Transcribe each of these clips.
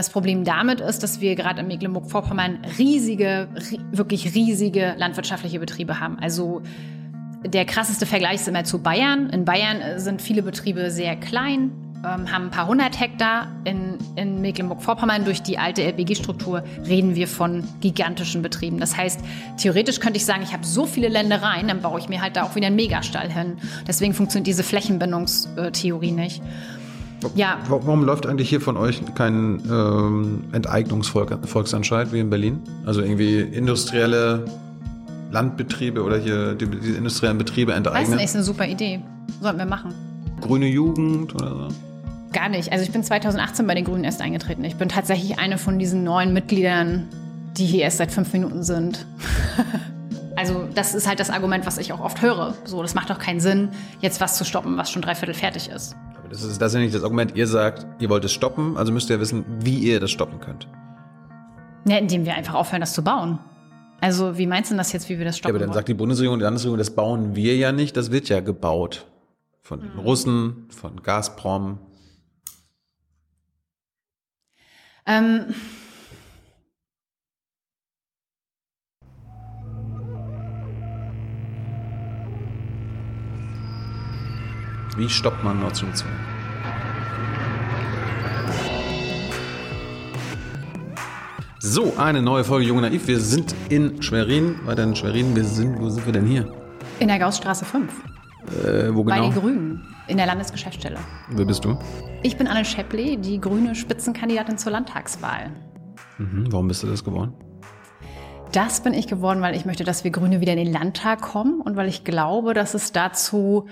Das Problem damit ist, dass wir gerade in Mecklenburg-Vorpommern riesige, wirklich riesige landwirtschaftliche Betriebe haben. Also der krasseste Vergleich ist immer zu Bayern. In Bayern sind viele Betriebe sehr klein, ähm, haben ein paar hundert Hektar. In, in Mecklenburg-Vorpommern durch die alte LPG-Struktur reden wir von gigantischen Betrieben. Das heißt, theoretisch könnte ich sagen, ich habe so viele Ländereien, dann baue ich mir halt da auch wieder einen Megastall hin. Deswegen funktioniert diese Flächenbindungstheorie nicht. Ja. Warum läuft eigentlich hier von euch kein ähm, Enteignungsvolksentscheid wie in Berlin? Also irgendwie industrielle Landbetriebe oder hier die, die industriellen Betriebe enteignen? Weiß nicht, ist eine super Idee. Sollten wir machen. Grüne Jugend oder so? Gar nicht. Also ich bin 2018 bei den Grünen erst eingetreten. Ich bin tatsächlich eine von diesen neuen Mitgliedern, die hier erst seit fünf Minuten sind. also das ist halt das Argument, was ich auch oft höre. So, das macht doch keinen Sinn, jetzt was zu stoppen, was schon dreiviertel fertig ist. Das ist, das ist ja nicht das Argument. Ihr sagt, ihr wollt es stoppen, also müsst ihr wissen, wie ihr das stoppen könnt. Ja, indem wir einfach aufhören, das zu bauen. Also, wie meinst du das jetzt, wie wir das stoppen? Ja, aber dann wollen? sagt die Bundesregierung, die Landesregierung, das bauen wir ja nicht, das wird ja gebaut. Von den mhm. Russen, von Gazprom. Ähm. Wie stoppt man Nord Stream 2? So, eine neue Folge Junge Naiv. Wir sind in Schwerin, weiter in Schwerin. Wir sind, wo sind wir denn hier? In der Gaussstraße 5. Äh, wo genau? Bei den Grünen, in der Landesgeschäftsstelle. Wer bist du? Ich bin Anne Scheppli, die grüne Spitzenkandidatin zur Landtagswahl. Mhm, warum bist du das geworden? Das bin ich geworden, weil ich möchte, dass wir Grüne wieder in den Landtag kommen und weil ich glaube, dass es dazu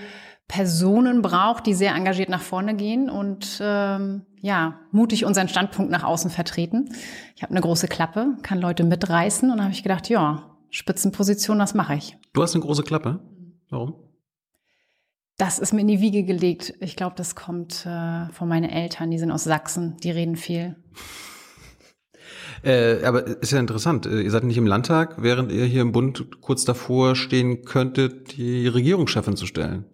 Personen braucht, die sehr engagiert nach vorne gehen und ähm, ja, mutig unseren Standpunkt nach außen vertreten. Ich habe eine große Klappe, kann Leute mitreißen und habe ich gedacht, ja, Spitzenposition, das mache ich. Du hast eine große Klappe? Warum? Das ist mir in die Wiege gelegt. Ich glaube, das kommt äh, von meinen Eltern, die sind aus Sachsen, die reden viel. Äh, aber ist ja interessant. Äh, ihr seid nicht im Landtag, während ihr hier im Bund kurz davor stehen könntet, die Regierungschefin zu stellen.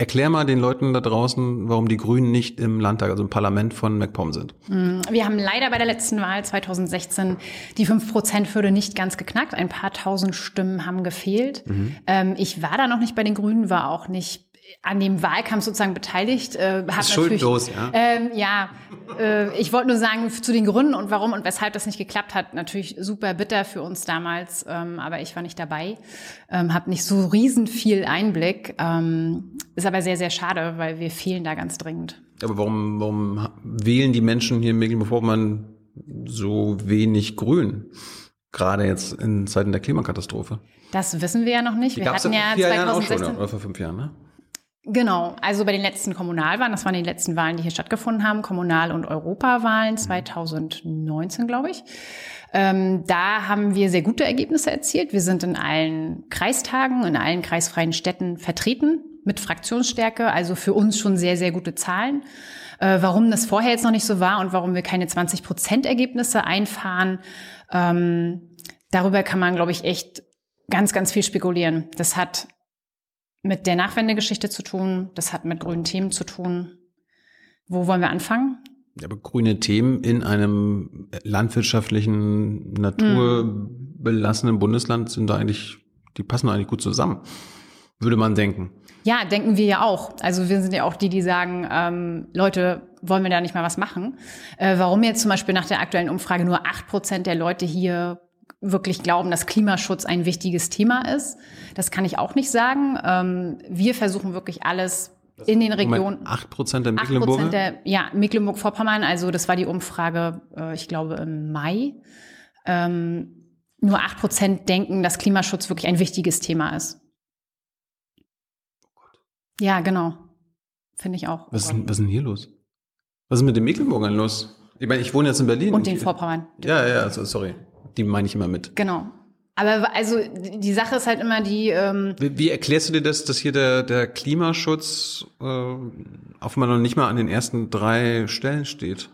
Erklär mal den Leuten da draußen, warum die Grünen nicht im Landtag, also im Parlament von MacPom sind. Mm, wir haben leider bei der letzten Wahl 2016 die 5%-Hürde nicht ganz geknackt. Ein paar tausend Stimmen haben gefehlt. Mhm. Ähm, ich war da noch nicht bei den Grünen, war auch nicht an dem Wahlkampf sozusagen beteiligt. Äh, hat ist schuldlos, ja. Ähm, ja, äh, ich wollte nur sagen, zu den Gründen und warum und weshalb das nicht geklappt hat, natürlich super bitter für uns damals, ähm, aber ich war nicht dabei, ähm, habe nicht so riesen viel Einblick, ähm, ist aber sehr, sehr schade, weil wir fehlen da ganz dringend. Aber warum, warum wählen die Menschen hier in Mecklenburg-Vorpommern so wenig Grün? Gerade jetzt in Zeiten der Klimakatastrophe. Das wissen wir ja noch nicht. Die wir hatten ja 2016 Jahren auch schon, oder vor fünf Jahren, ne? Genau, also bei den letzten Kommunalwahlen, das waren die letzten Wahlen, die hier stattgefunden haben, Kommunal- und Europawahlen 2019, glaube ich. Ähm, da haben wir sehr gute Ergebnisse erzielt. Wir sind in allen Kreistagen, in allen kreisfreien Städten vertreten mit Fraktionsstärke, also für uns schon sehr, sehr gute Zahlen. Äh, warum das vorher jetzt noch nicht so war und warum wir keine 20 Prozent Ergebnisse einfahren, ähm, darüber kann man, glaube ich, echt ganz, ganz viel spekulieren. Das hat mit der Nachwendegeschichte zu tun, das hat mit grünen Themen zu tun. Wo wollen wir anfangen? Aber grüne Themen in einem landwirtschaftlichen, naturbelassenen mm. Bundesland sind da eigentlich, die passen eigentlich gut zusammen, würde man denken. Ja, denken wir ja auch. Also wir sind ja auch die, die sagen, ähm, Leute, wollen wir da nicht mal was machen? Äh, warum jetzt zum Beispiel nach der aktuellen Umfrage nur acht Prozent der Leute hier wirklich glauben, dass Klimaschutz ein wichtiges Thema ist. Das kann ich auch nicht sagen. Ähm, wir versuchen wirklich alles in den Regionen. Acht Prozent der Mecklenburg? Ja, Mecklenburg-Vorpommern. Also das war die Umfrage, äh, ich glaube, im Mai. Ähm, nur acht Prozent denken, dass Klimaschutz wirklich ein wichtiges Thema ist. Ja, genau. Finde ich auch. Was, ist, was ist denn hier los? Was ist mit den Mecklenburgern los? Ich meine, ich wohne jetzt in Berlin. Und den Vorpommern. Ja, ja, also, sorry. Die meine ich immer mit. Genau. Aber also die Sache ist halt immer die. Ähm wie, wie erklärst du dir das, dass hier der, der Klimaschutz äh, auf einmal noch nicht mal an den ersten drei Stellen steht?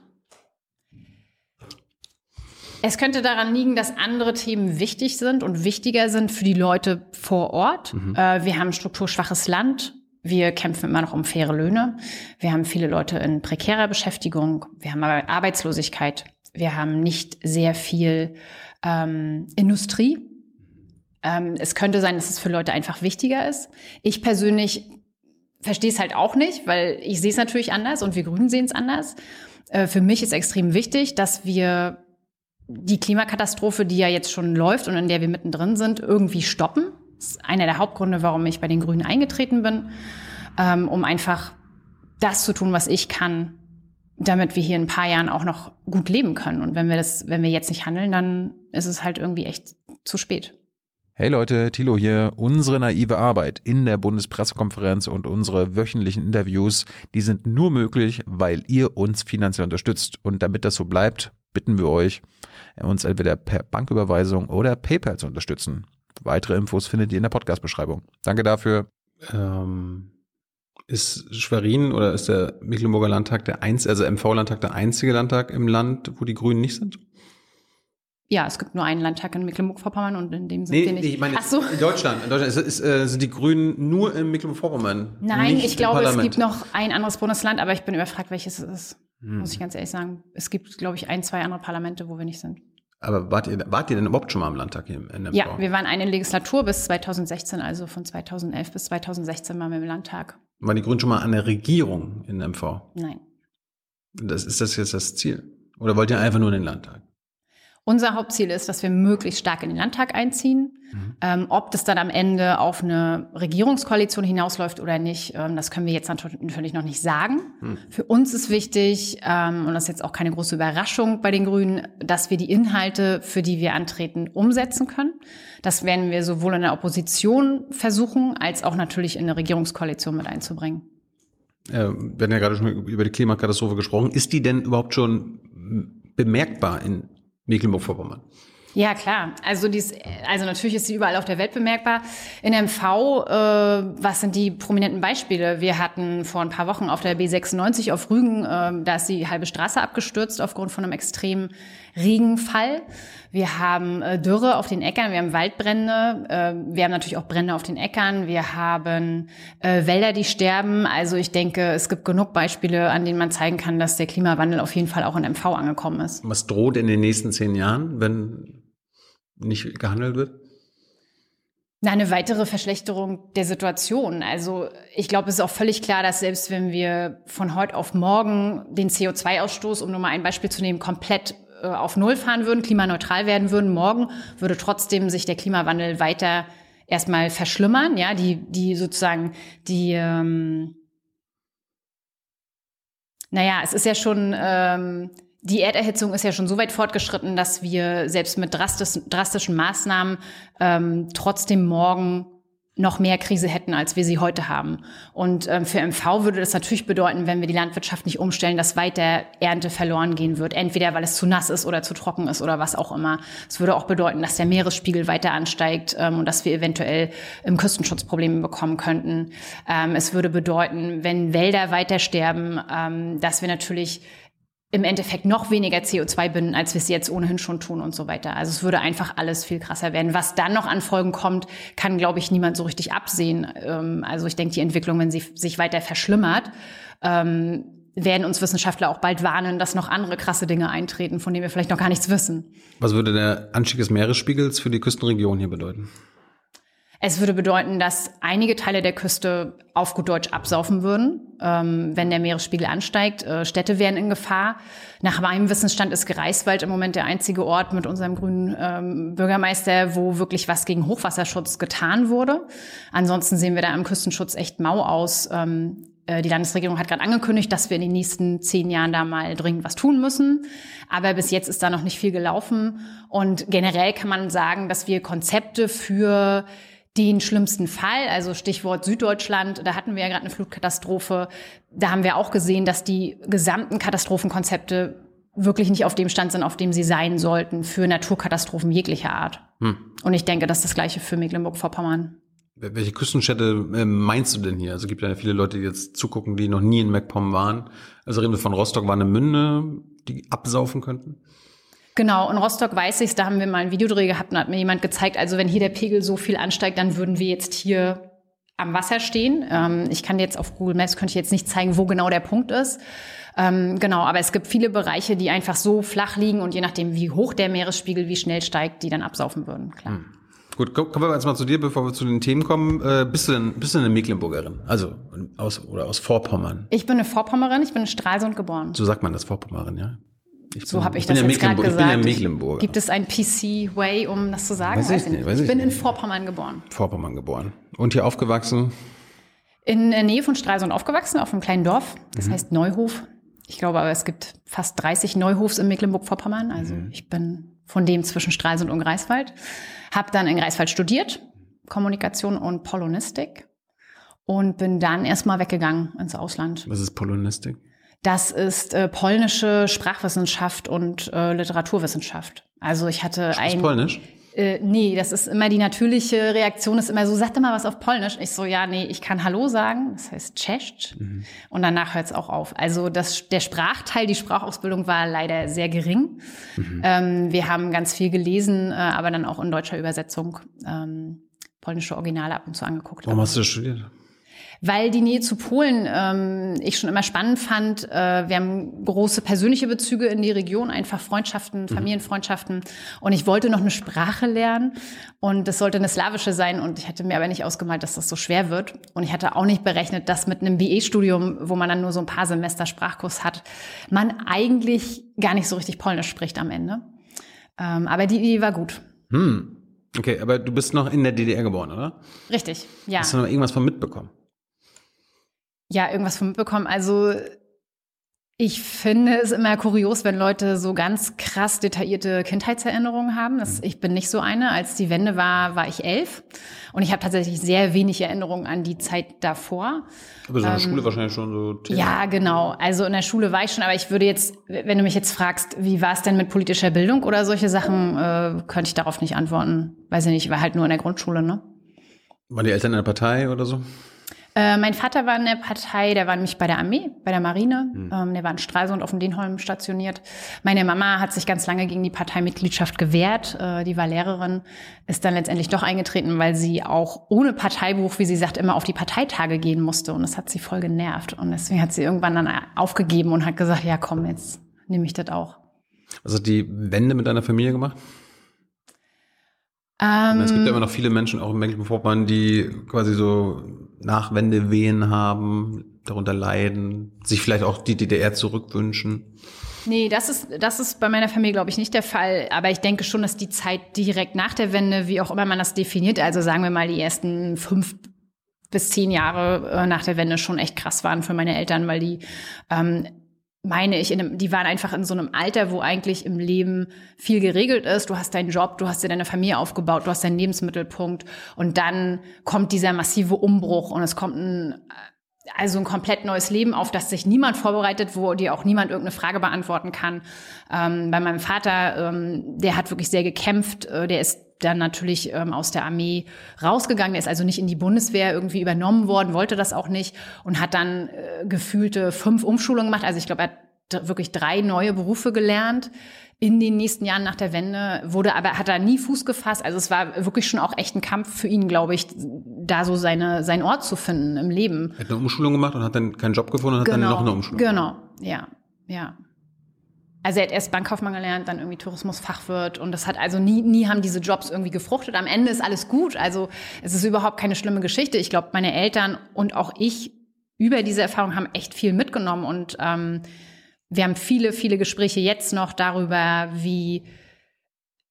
Es könnte daran liegen, dass andere Themen wichtig sind und wichtiger sind für die Leute vor Ort. Mhm. Äh, wir haben ein strukturschwaches Land. Wir kämpfen immer noch um faire Löhne. Wir haben viele Leute in prekärer Beschäftigung. Wir haben aber Arbeitslosigkeit. Wir haben nicht sehr viel ähm, Industrie. Ähm, es könnte sein, dass es für Leute einfach wichtiger ist. Ich persönlich verstehe es halt auch nicht, weil ich sehe es natürlich anders und wir Grünen sehen es anders. Äh, für mich ist extrem wichtig, dass wir die Klimakatastrophe, die ja jetzt schon läuft und in der wir mittendrin sind, irgendwie stoppen. Das ist einer der Hauptgründe, warum ich bei den Grünen eingetreten bin, ähm, um einfach das zu tun, was ich kann, damit wir hier in ein paar Jahren auch noch gut leben können. Und wenn wir das, wenn wir jetzt nicht handeln, dann ist es halt irgendwie echt zu spät. Hey Leute, Thilo hier. Unsere naive Arbeit in der Bundespressekonferenz und unsere wöchentlichen Interviews, die sind nur möglich, weil ihr uns finanziell unterstützt. Und damit das so bleibt, bitten wir euch, uns entweder per Banküberweisung oder PayPal zu unterstützen. Weitere Infos findet ihr in der Podcast-Beschreibung. Danke dafür. Ähm, ist Schwerin oder ist der Mecklenburger Landtag der einzige, also MV-Landtag der einzige Landtag im Land, wo die Grünen nicht sind? Ja, es gibt nur einen Landtag in Mecklenburg-Vorpommern und in dem sind Nee, wir nicht. ich meine, Ach so. in Deutschland. In Deutschland ist, ist, äh, sind die Grünen nur in Mecklenburg-Vorpommern. Nein, ich glaube, es gibt noch ein anderes Bundesland, aber ich bin überfragt, welches es ist. Hm. Muss ich ganz ehrlich sagen. Es gibt, glaube ich, ein, zwei andere Parlamente, wo wir nicht sind. Aber wart ihr, wart ihr denn überhaupt schon mal im Landtag hier im NMV? Ja, wir waren eine Legislatur bis 2016, also von 2011 bis 2016 waren wir im Landtag. Waren die Grünen schon mal an der Regierung in MV? Nein. Das, ist das jetzt das Ziel? Oder wollt ihr einfach nur in den Landtag? Unser Hauptziel ist, dass wir möglichst stark in den Landtag einziehen. Mhm. Ähm, ob das dann am Ende auf eine Regierungskoalition hinausläuft oder nicht, ähm, das können wir jetzt nat- natürlich noch nicht sagen. Mhm. Für uns ist wichtig, ähm, und das ist jetzt auch keine große Überraschung bei den Grünen, dass wir die Inhalte, für die wir antreten, umsetzen können. Das werden wir sowohl in der Opposition versuchen, als auch natürlich in eine Regierungskoalition mit einzubringen. Äh, wir hatten ja gerade schon über die Klimakatastrophe gesprochen. Ist die denn überhaupt schon bemerkbar in Mecklenburg-Vorpommern? Ja, klar. Also, dies, also natürlich ist sie überall auf der Welt bemerkbar. In MV, äh, was sind die prominenten Beispiele? Wir hatten vor ein paar Wochen auf der B96 auf Rügen, äh, da ist die halbe Straße abgestürzt aufgrund von einem extremen Regenfall. Wir haben äh, Dürre auf den Äckern, wir haben Waldbrände, äh, wir haben natürlich auch Brände auf den Äckern, wir haben äh, Wälder, die sterben. Also ich denke, es gibt genug Beispiele, an denen man zeigen kann, dass der Klimawandel auf jeden Fall auch in MV angekommen ist. Was droht in den nächsten zehn Jahren, wenn nicht gehandelt wird? Na, eine weitere Verschlechterung der Situation. Also ich glaube, es ist auch völlig klar, dass selbst wenn wir von heute auf morgen den CO2-Ausstoß, um nur mal ein Beispiel zu nehmen, komplett auf Null fahren würden, klimaneutral werden würden, morgen würde trotzdem sich der Klimawandel weiter erstmal verschlimmern. Ja, die, die sozusagen die ähm, naja, es ist ja schon, ähm, die Erderhitzung ist ja schon so weit fortgeschritten, dass wir selbst mit drastisch, drastischen Maßnahmen ähm, trotzdem morgen noch mehr Krise hätten, als wir sie heute haben. Und ähm, für MV würde das natürlich bedeuten, wenn wir die Landwirtschaft nicht umstellen, dass weiter Ernte verloren gehen wird. Entweder weil es zu nass ist oder zu trocken ist oder was auch immer. Es würde auch bedeuten, dass der Meeresspiegel weiter ansteigt ähm, und dass wir eventuell im Küstenschutz Probleme bekommen könnten. Ähm, es würde bedeuten, wenn Wälder weiter sterben, ähm, dass wir natürlich im Endeffekt noch weniger CO2 binden, als wir es jetzt ohnehin schon tun und so weiter. Also es würde einfach alles viel krasser werden. Was dann noch an Folgen kommt, kann, glaube ich, niemand so richtig absehen. Ähm, also ich denke, die Entwicklung, wenn sie sich weiter verschlimmert, ähm, werden uns Wissenschaftler auch bald warnen, dass noch andere krasse Dinge eintreten, von denen wir vielleicht noch gar nichts wissen. Was würde der Anstieg des Meeresspiegels für die Küstenregion hier bedeuten? Es würde bedeuten, dass einige Teile der Küste auf gut Deutsch absaufen würden, ähm, wenn der Meeresspiegel ansteigt. Äh, Städte wären in Gefahr. Nach meinem Wissensstand ist Greifswald im Moment der einzige Ort mit unserem grünen ähm, Bürgermeister, wo wirklich was gegen Hochwasserschutz getan wurde. Ansonsten sehen wir da im Küstenschutz echt mau aus. Ähm, äh, die Landesregierung hat gerade angekündigt, dass wir in den nächsten zehn Jahren da mal dringend was tun müssen. Aber bis jetzt ist da noch nicht viel gelaufen. Und generell kann man sagen, dass wir Konzepte für den schlimmsten Fall, also Stichwort Süddeutschland, da hatten wir ja gerade eine Flutkatastrophe. Da haben wir auch gesehen, dass die gesamten Katastrophenkonzepte wirklich nicht auf dem Stand sind, auf dem sie sein sollten für Naturkatastrophen jeglicher Art. Hm. Und ich denke, das ist das Gleiche für Mecklenburg-Vorpommern. Welche Küstenstädte äh, meinst du denn hier? Also es gibt ja viele Leute, die jetzt zugucken, die noch nie in MacPom waren. Also reden wir von Rostock, Warnemünde, die absaufen könnten? Genau, in Rostock weiß ich's, da haben wir mal einen Videodreh gehabt und hat mir jemand gezeigt, also wenn hier der Pegel so viel ansteigt, dann würden wir jetzt hier am Wasser stehen. Ähm, ich kann jetzt auf Google Maps, könnte ich jetzt nicht zeigen, wo genau der Punkt ist. Ähm, genau, aber es gibt viele Bereiche, die einfach so flach liegen und je nachdem, wie hoch der Meeresspiegel, wie schnell steigt, die dann absaufen würden, klar. Hm. Gut, kommen wir jetzt mal zu dir, bevor wir zu den Themen kommen. Äh, bist, du denn, bist du eine Mecklenburgerin? Also aus oder aus Vorpommern? Ich bin eine Vorpommerin, ich bin in Stralsund geboren. So sagt man das, Vorpommerin, ja? Ich so habe ich das ja jetzt gerade gesagt. Ich bin ja Mecklenburger. Gibt es ein PC-Way, um das zu sagen? Weiß ich, nicht, weiß ich, ich bin nicht. in Vorpommern geboren. Vorpommern geboren. Und hier aufgewachsen? In der Nähe von Stralsund aufgewachsen, auf einem kleinen Dorf. Das mhm. heißt Neuhof. Ich glaube aber, es gibt fast 30 Neuhofs in Mecklenburg-Vorpommern. Also mhm. ich bin von dem zwischen Stralsund und Greifswald. Habe dann in Greifswald studiert, Kommunikation und Polonistik. Und bin dann erstmal weggegangen ins Ausland. Was ist Polonistik? Das ist äh, polnische Sprachwissenschaft und äh, Literaturwissenschaft. Also ich hatte ein. Polnisch? Äh, nee, das ist immer die natürliche Reaktion, ist immer so, sag doch mal was auf Polnisch. Ich so, ja, nee, ich kann Hallo sagen, das heißt Cześć. Mhm. Und danach hört es auch auf. Also das, der Sprachteil, die Sprachausbildung war leider sehr gering. Mhm. Ähm, wir haben ganz viel gelesen, äh, aber dann auch in deutscher Übersetzung ähm, polnische Originale ab und zu angeguckt. Warum hast du das studiert? Weil die Nähe zu Polen ähm, ich schon immer spannend fand. Äh, wir haben große persönliche Bezüge in die Region, einfach Freundschaften, mhm. Familienfreundschaften. Und ich wollte noch eine Sprache lernen und das sollte eine slawische sein. Und ich hatte mir aber nicht ausgemalt, dass das so schwer wird. Und ich hatte auch nicht berechnet, dass mit einem BE-Studium, wo man dann nur so ein paar Semester Sprachkurs hat, man eigentlich gar nicht so richtig Polnisch spricht am Ende. Ähm, aber die Idee war gut. Hm. Okay, aber du bist noch in der DDR geboren, oder? Richtig, ja. Hast du noch irgendwas von mitbekommen? Ja, irgendwas von mitbekommen. Also ich finde es immer kurios, wenn Leute so ganz krass detaillierte Kindheitserinnerungen haben. Das, ich bin nicht so eine. Als die Wende war, war ich elf. Und ich habe tatsächlich sehr wenig Erinnerungen an die Zeit davor. Aber so in der ähm, Schule wahrscheinlich schon so Thema. Ja, genau. Also in der Schule war ich schon, aber ich würde jetzt, wenn du mich jetzt fragst, wie war es denn mit politischer Bildung oder solche Sachen, äh, könnte ich darauf nicht antworten. Weiß ich nicht, ich war halt nur in der Grundschule, ne? Waren die Eltern in der Partei oder so? Äh, mein Vater war in der Partei, der war nämlich bei der Armee, bei der Marine. Mhm. Ähm, der war in Stralsund auf dem Denholm stationiert. Meine Mama hat sich ganz lange gegen die Parteimitgliedschaft gewehrt. Äh, die war Lehrerin, ist dann letztendlich doch eingetreten, weil sie auch ohne Parteibuch, wie sie sagt, immer auf die Parteitage gehen musste. Und das hat sie voll genervt. Und deswegen hat sie irgendwann dann aufgegeben und hat gesagt, ja komm, jetzt nehme ich das auch. Hat die Wende mit deiner Familie gemacht? Ähm, es gibt ja immer noch viele Menschen, auch in Mecklenburg-Vorpommern, die quasi so Nachwendewehen haben, darunter leiden, sich vielleicht auch die DDR zurückwünschen. Nee, das ist, das ist bei meiner Familie, glaube ich, nicht der Fall. Aber ich denke schon, dass die Zeit direkt nach der Wende, wie auch immer man das definiert, also sagen wir mal die ersten fünf bis zehn Jahre äh, nach der Wende schon echt krass waren für meine Eltern, weil die ähm, meine ich, in einem, die waren einfach in so einem Alter, wo eigentlich im Leben viel geregelt ist. Du hast deinen Job, du hast dir deine Familie aufgebaut, du hast deinen Lebensmittelpunkt und dann kommt dieser massive Umbruch und es kommt ein also ein komplett neues Leben, auf das sich niemand vorbereitet, wo dir auch niemand irgendeine Frage beantworten kann. Ähm, bei meinem Vater, ähm, der hat wirklich sehr gekämpft, äh, der ist dann natürlich ähm, aus der Armee rausgegangen. Er ist also nicht in die Bundeswehr irgendwie übernommen worden, wollte das auch nicht und hat dann äh, gefühlte fünf Umschulungen gemacht. Also ich glaube, er hat wirklich drei neue Berufe gelernt in den nächsten Jahren nach der Wende, wurde aber, hat er nie Fuß gefasst. Also es war wirklich schon auch echt ein Kampf für ihn, glaube ich, da so seine, seinen Ort zu finden im Leben. Er hat eine Umschulung gemacht und hat dann keinen Job gefunden und hat genau, dann noch eine Umschulung Genau, gemacht. ja, ja. Also er hat erst Bankkaufmann gelernt, dann irgendwie Tourismusfachwirt und das hat also nie, nie haben diese Jobs irgendwie gefruchtet. Am Ende ist alles gut. Also es ist überhaupt keine schlimme Geschichte. Ich glaube, meine Eltern und auch ich über diese Erfahrung haben echt viel mitgenommen und ähm, wir haben viele, viele Gespräche jetzt noch darüber, wie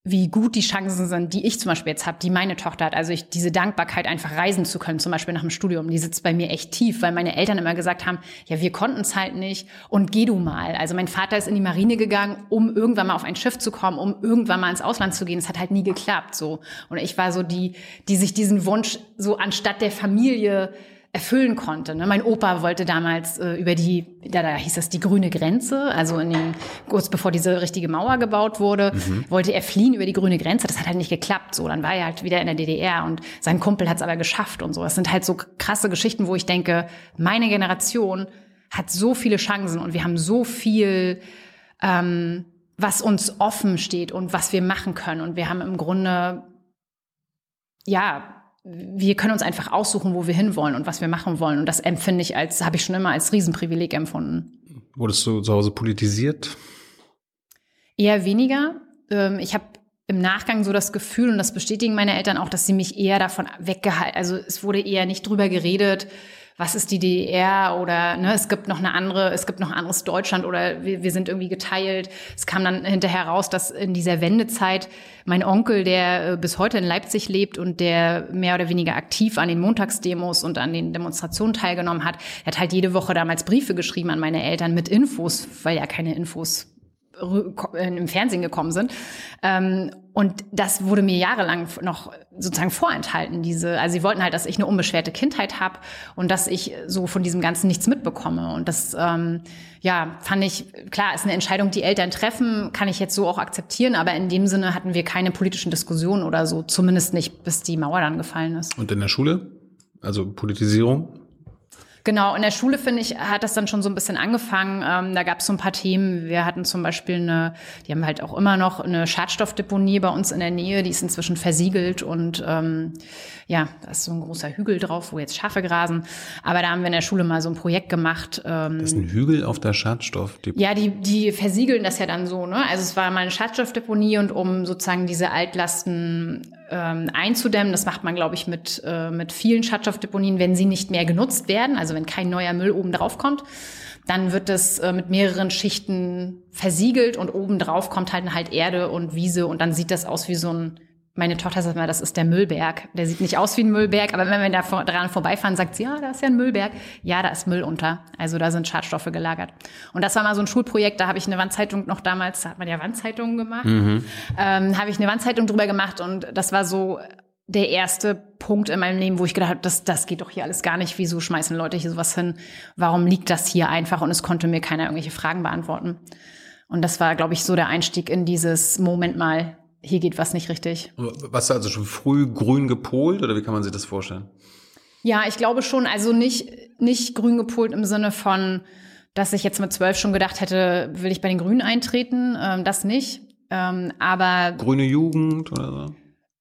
wie gut die Chancen sind, die ich zum Beispiel jetzt habe, die meine Tochter hat. Also ich, diese Dankbarkeit, einfach reisen zu können, zum Beispiel nach dem Studium, die sitzt bei mir echt tief, weil meine Eltern immer gesagt haben, ja, wir konnten es halt nicht und geh du mal. Also mein Vater ist in die Marine gegangen, um irgendwann mal auf ein Schiff zu kommen, um irgendwann mal ins Ausland zu gehen. Es hat halt nie geklappt, so. Und ich war so die, die sich diesen Wunsch so anstatt der Familie erfüllen konnte. Ne? Mein Opa wollte damals äh, über die, da, da hieß das die grüne Grenze, also in den, kurz bevor diese richtige Mauer gebaut wurde, mhm. wollte er fliehen über die grüne Grenze. Das hat halt nicht geklappt. So, dann war er halt wieder in der DDR und sein Kumpel hat es aber geschafft und so. Das sind halt so krasse Geschichten, wo ich denke, meine Generation hat so viele Chancen und wir haben so viel, ähm, was uns offen steht und was wir machen können. Und wir haben im Grunde, ja, wir können uns einfach aussuchen, wo wir hinwollen und was wir machen wollen. Und das empfinde ich als, habe ich schon immer als Riesenprivileg empfunden. Wurdest du zu Hause politisiert? Eher weniger. Ähm, ich habe im Nachgang so das Gefühl, und das bestätigen meine Eltern auch, dass sie mich eher davon weggehalten, also es wurde eher nicht drüber geredet, was ist die DDR oder ne, es gibt noch eine andere, es gibt noch ein anderes Deutschland oder wir, wir sind irgendwie geteilt. Es kam dann hinterher raus, dass in dieser Wendezeit mein Onkel, der äh, bis heute in Leipzig lebt und der mehr oder weniger aktiv an den Montagsdemos und an den Demonstrationen teilgenommen hat, der hat halt jede Woche damals Briefe geschrieben an meine Eltern mit Infos, weil ja keine Infos im Fernsehen gekommen sind. Ähm, und das wurde mir jahrelang noch sozusagen vorenthalten. Diese, also sie wollten halt, dass ich eine unbeschwerte Kindheit habe und dass ich so von diesem Ganzen nichts mitbekomme. Und das, ähm, ja, fand ich klar, ist eine Entscheidung, die Eltern treffen, kann ich jetzt so auch akzeptieren. Aber in dem Sinne hatten wir keine politischen Diskussionen oder so, zumindest nicht, bis die Mauer dann gefallen ist. Und in der Schule? Also Politisierung? Genau, in der Schule, finde ich, hat das dann schon so ein bisschen angefangen. Ähm, da gab es so ein paar Themen. Wir hatten zum Beispiel eine, die haben halt auch immer noch eine Schadstoffdeponie bei uns in der Nähe, die ist inzwischen versiegelt und ähm, ja, da ist so ein großer Hügel drauf, wo jetzt Schafe grasen. Aber da haben wir in der Schule mal so ein Projekt gemacht. Ähm, das ist ein Hügel auf der Schadstoffdeponie? Ja, die, die versiegeln das ja dann so, ne? Also es war mal eine Schadstoffdeponie und um sozusagen diese Altlasten ähm, einzudämmen. Das macht man, glaube ich, mit, äh, mit vielen Schadstoffdeponien, wenn sie nicht mehr genutzt werden, also wenn kein neuer Müll oben drauf kommt. Dann wird das äh, mit mehreren Schichten versiegelt und oben drauf kommt halt halt Erde und Wiese und dann sieht das aus wie so ein meine Tochter sagt mal, das ist der Müllberg. Der sieht nicht aus wie ein Müllberg, aber wenn wir da vor, dran vorbeifahren, sagt sie, ja, da ist ja ein Müllberg. Ja, da ist Müll unter. Also da sind Schadstoffe gelagert. Und das war mal so ein Schulprojekt, da habe ich eine Wandzeitung noch damals, da hat man ja Wandzeitungen gemacht, mhm. ähm, habe ich eine Wandzeitung drüber gemacht und das war so der erste Punkt in meinem Leben, wo ich gedacht habe, das, das geht doch hier alles gar nicht. Wieso schmeißen Leute hier sowas hin? Warum liegt das hier einfach? Und es konnte mir keiner irgendwelche Fragen beantworten. Und das war, glaube ich, so der Einstieg in dieses Moment mal, hier geht was nicht richtig. Warst du also schon früh grün gepolt oder wie kann man sich das vorstellen? Ja, ich glaube schon. Also nicht, nicht grün gepolt im Sinne von, dass ich jetzt mit zwölf schon gedacht hätte, will ich bei den Grünen eintreten. Ähm, das nicht. Ähm, aber. Grüne Jugend oder so?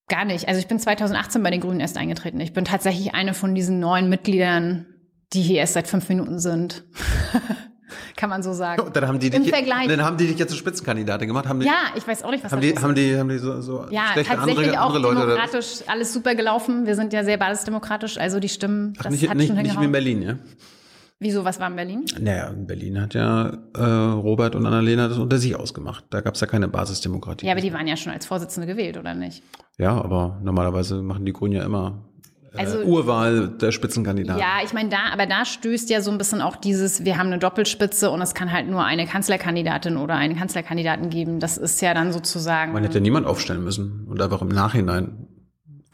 Gar nicht. Also ich bin 2018 bei den Grünen erst eingetreten. Ich bin tatsächlich eine von diesen neuen Mitgliedern, die hier erst seit fünf Minuten sind. kann man so sagen. Und dann haben die dich, Im Vergleich. Dann haben die dich jetzt zur Spitzenkandidatin gemacht. Haben die, ja, ich weiß auch nicht, was haben das die, haben die, haben die so, so ja, schlechte tatsächlich andere, auch andere Leute demokratisch oder? alles super gelaufen. Wir sind ja sehr basisdemokratisch, also die Stimmen, Ach, das nicht, hat nicht, schon nicht wie in Berlin, ja? Wieso, was war in Berlin? Naja, in Berlin hat ja äh, Robert und Annalena das unter sich ausgemacht. Da gab es ja keine Basisdemokratie. Ja, aber die waren ja schon als Vorsitzende gewählt, oder nicht? Ja, aber normalerweise machen die Grünen ja immer also, äh, Urwahl der Spitzenkandidaten. Ja, ich meine, da, aber da stößt ja so ein bisschen auch dieses, wir haben eine Doppelspitze und es kann halt nur eine Kanzlerkandidatin oder einen Kanzlerkandidaten geben. Das ist ja dann sozusagen. Man hätte niemand aufstellen müssen und einfach im Nachhinein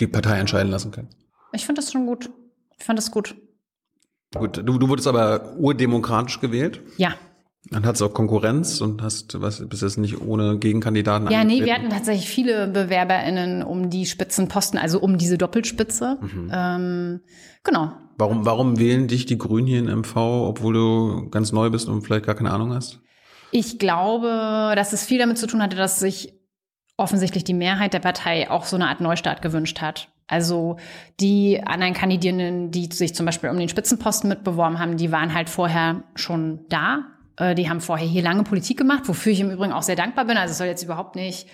die Partei entscheiden lassen können. Ich finde das schon gut. Ich fand das gut. Gut, du, du wurdest aber urdemokratisch gewählt? Ja. Dann hattest du auch Konkurrenz und hast, was, bist jetzt nicht ohne Gegenkandidaten Ja, nee, wir hatten tatsächlich viele BewerberInnen um die Spitzenposten, also um diese Doppelspitze. Mhm. Ähm, genau. Warum, warum wählen dich die Grünen hier in MV, obwohl du ganz neu bist und vielleicht gar keine Ahnung hast? Ich glaube, dass es viel damit zu tun hatte, dass sich offensichtlich die Mehrheit der Partei auch so eine Art Neustart gewünscht hat. Also die anderen Kandidierenden, die sich zum Beispiel um den Spitzenposten mitbeworben haben, die waren halt vorher schon da die haben vorher hier lange Politik gemacht, wofür ich im Übrigen auch sehr dankbar bin. Also es soll jetzt überhaupt nicht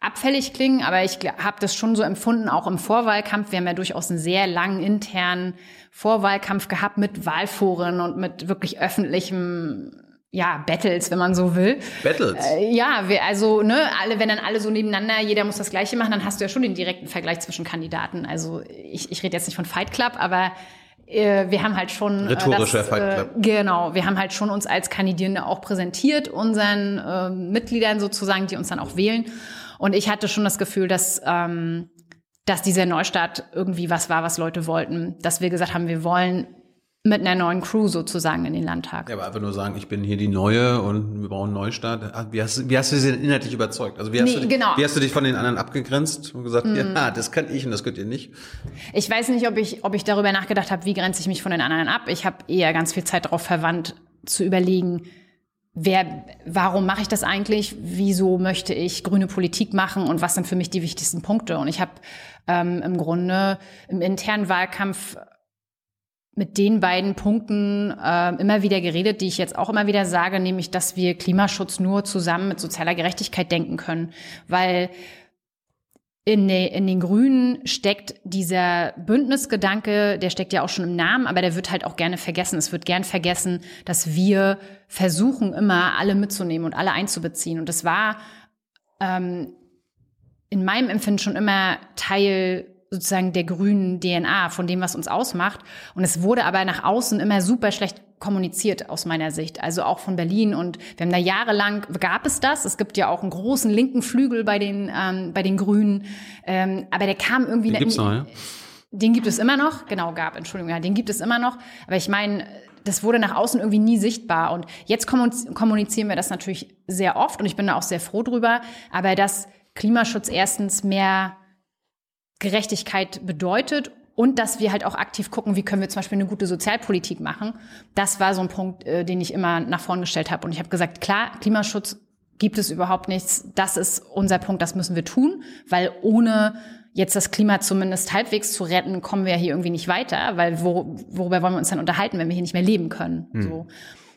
abfällig klingen, aber ich habe das schon so empfunden, auch im Vorwahlkampf. Wir haben ja durchaus einen sehr langen internen Vorwahlkampf gehabt mit Wahlforen und mit wirklich öffentlichem ja, Battles, wenn man so will. Battles? Äh, ja, wir, also, ne, alle, wenn dann alle so nebeneinander, jeder muss das Gleiche machen, dann hast du ja schon den direkten Vergleich zwischen Kandidaten. Also, ich, ich rede jetzt nicht von Fight Club, aber äh, wir haben halt schon äh, rhetorischer das, äh, genau, wir haben halt schon uns als Kandidierende auch präsentiert unseren äh, Mitgliedern sozusagen, die uns dann auch wählen. Und ich hatte schon das Gefühl, dass ähm, dass dieser Neustart irgendwie was war, was Leute wollten, dass wir gesagt haben, wir wollen mit einer neuen Crew sozusagen in den Landtag. Ja, aber einfach nur sagen, ich bin hier die Neue und wir brauchen einen Neustart. Ah, wie hast, wie hast du sie denn inhaltlich überzeugt? Also wie hast, nee, du, dich, genau. wie hast du dich von den anderen abgegrenzt und gesagt, mm. ja, das kann ich und das könnt ihr nicht? Ich weiß nicht, ob ich, ob ich darüber nachgedacht habe, wie grenze ich mich von den anderen ab. Ich habe eher ganz viel Zeit darauf verwandt, zu überlegen, wer, warum mache ich das eigentlich? Wieso möchte ich grüne Politik machen und was sind für mich die wichtigsten Punkte? Und ich habe ähm, im Grunde im internen Wahlkampf mit den beiden Punkten äh, immer wieder geredet, die ich jetzt auch immer wieder sage, nämlich, dass wir Klimaschutz nur zusammen mit sozialer Gerechtigkeit denken können, weil in, de, in den Grünen steckt dieser Bündnisgedanke, der steckt ja auch schon im Namen, aber der wird halt auch gerne vergessen. Es wird gern vergessen, dass wir versuchen, immer alle mitzunehmen und alle einzubeziehen. Und das war ähm, in meinem Empfinden schon immer Teil sozusagen der grünen DNA, von dem, was uns ausmacht. Und es wurde aber nach außen immer super schlecht kommuniziert aus meiner Sicht, also auch von Berlin. Und wir haben da jahrelang, gab es das. Es gibt ja auch einen großen linken Flügel bei den, ähm, bei den Grünen. Ähm, aber der kam irgendwie... Den gibt's noch, ja? Den gibt es immer noch, genau, gab, Entschuldigung, ja, den gibt es immer noch. Aber ich meine, das wurde nach außen irgendwie nie sichtbar. Und jetzt kommunizieren wir das natürlich sehr oft und ich bin da auch sehr froh drüber. Aber dass Klimaschutz erstens mehr Gerechtigkeit bedeutet und dass wir halt auch aktiv gucken, wie können wir zum Beispiel eine gute Sozialpolitik machen. Das war so ein Punkt, äh, den ich immer nach vorn gestellt habe. Und ich habe gesagt, klar, Klimaschutz gibt es überhaupt nichts. Das ist unser Punkt, das müssen wir tun, weil ohne jetzt das Klima zumindest halbwegs zu retten, kommen wir hier irgendwie nicht weiter, weil wo, worüber wollen wir uns dann unterhalten, wenn wir hier nicht mehr leben können? Hm. So.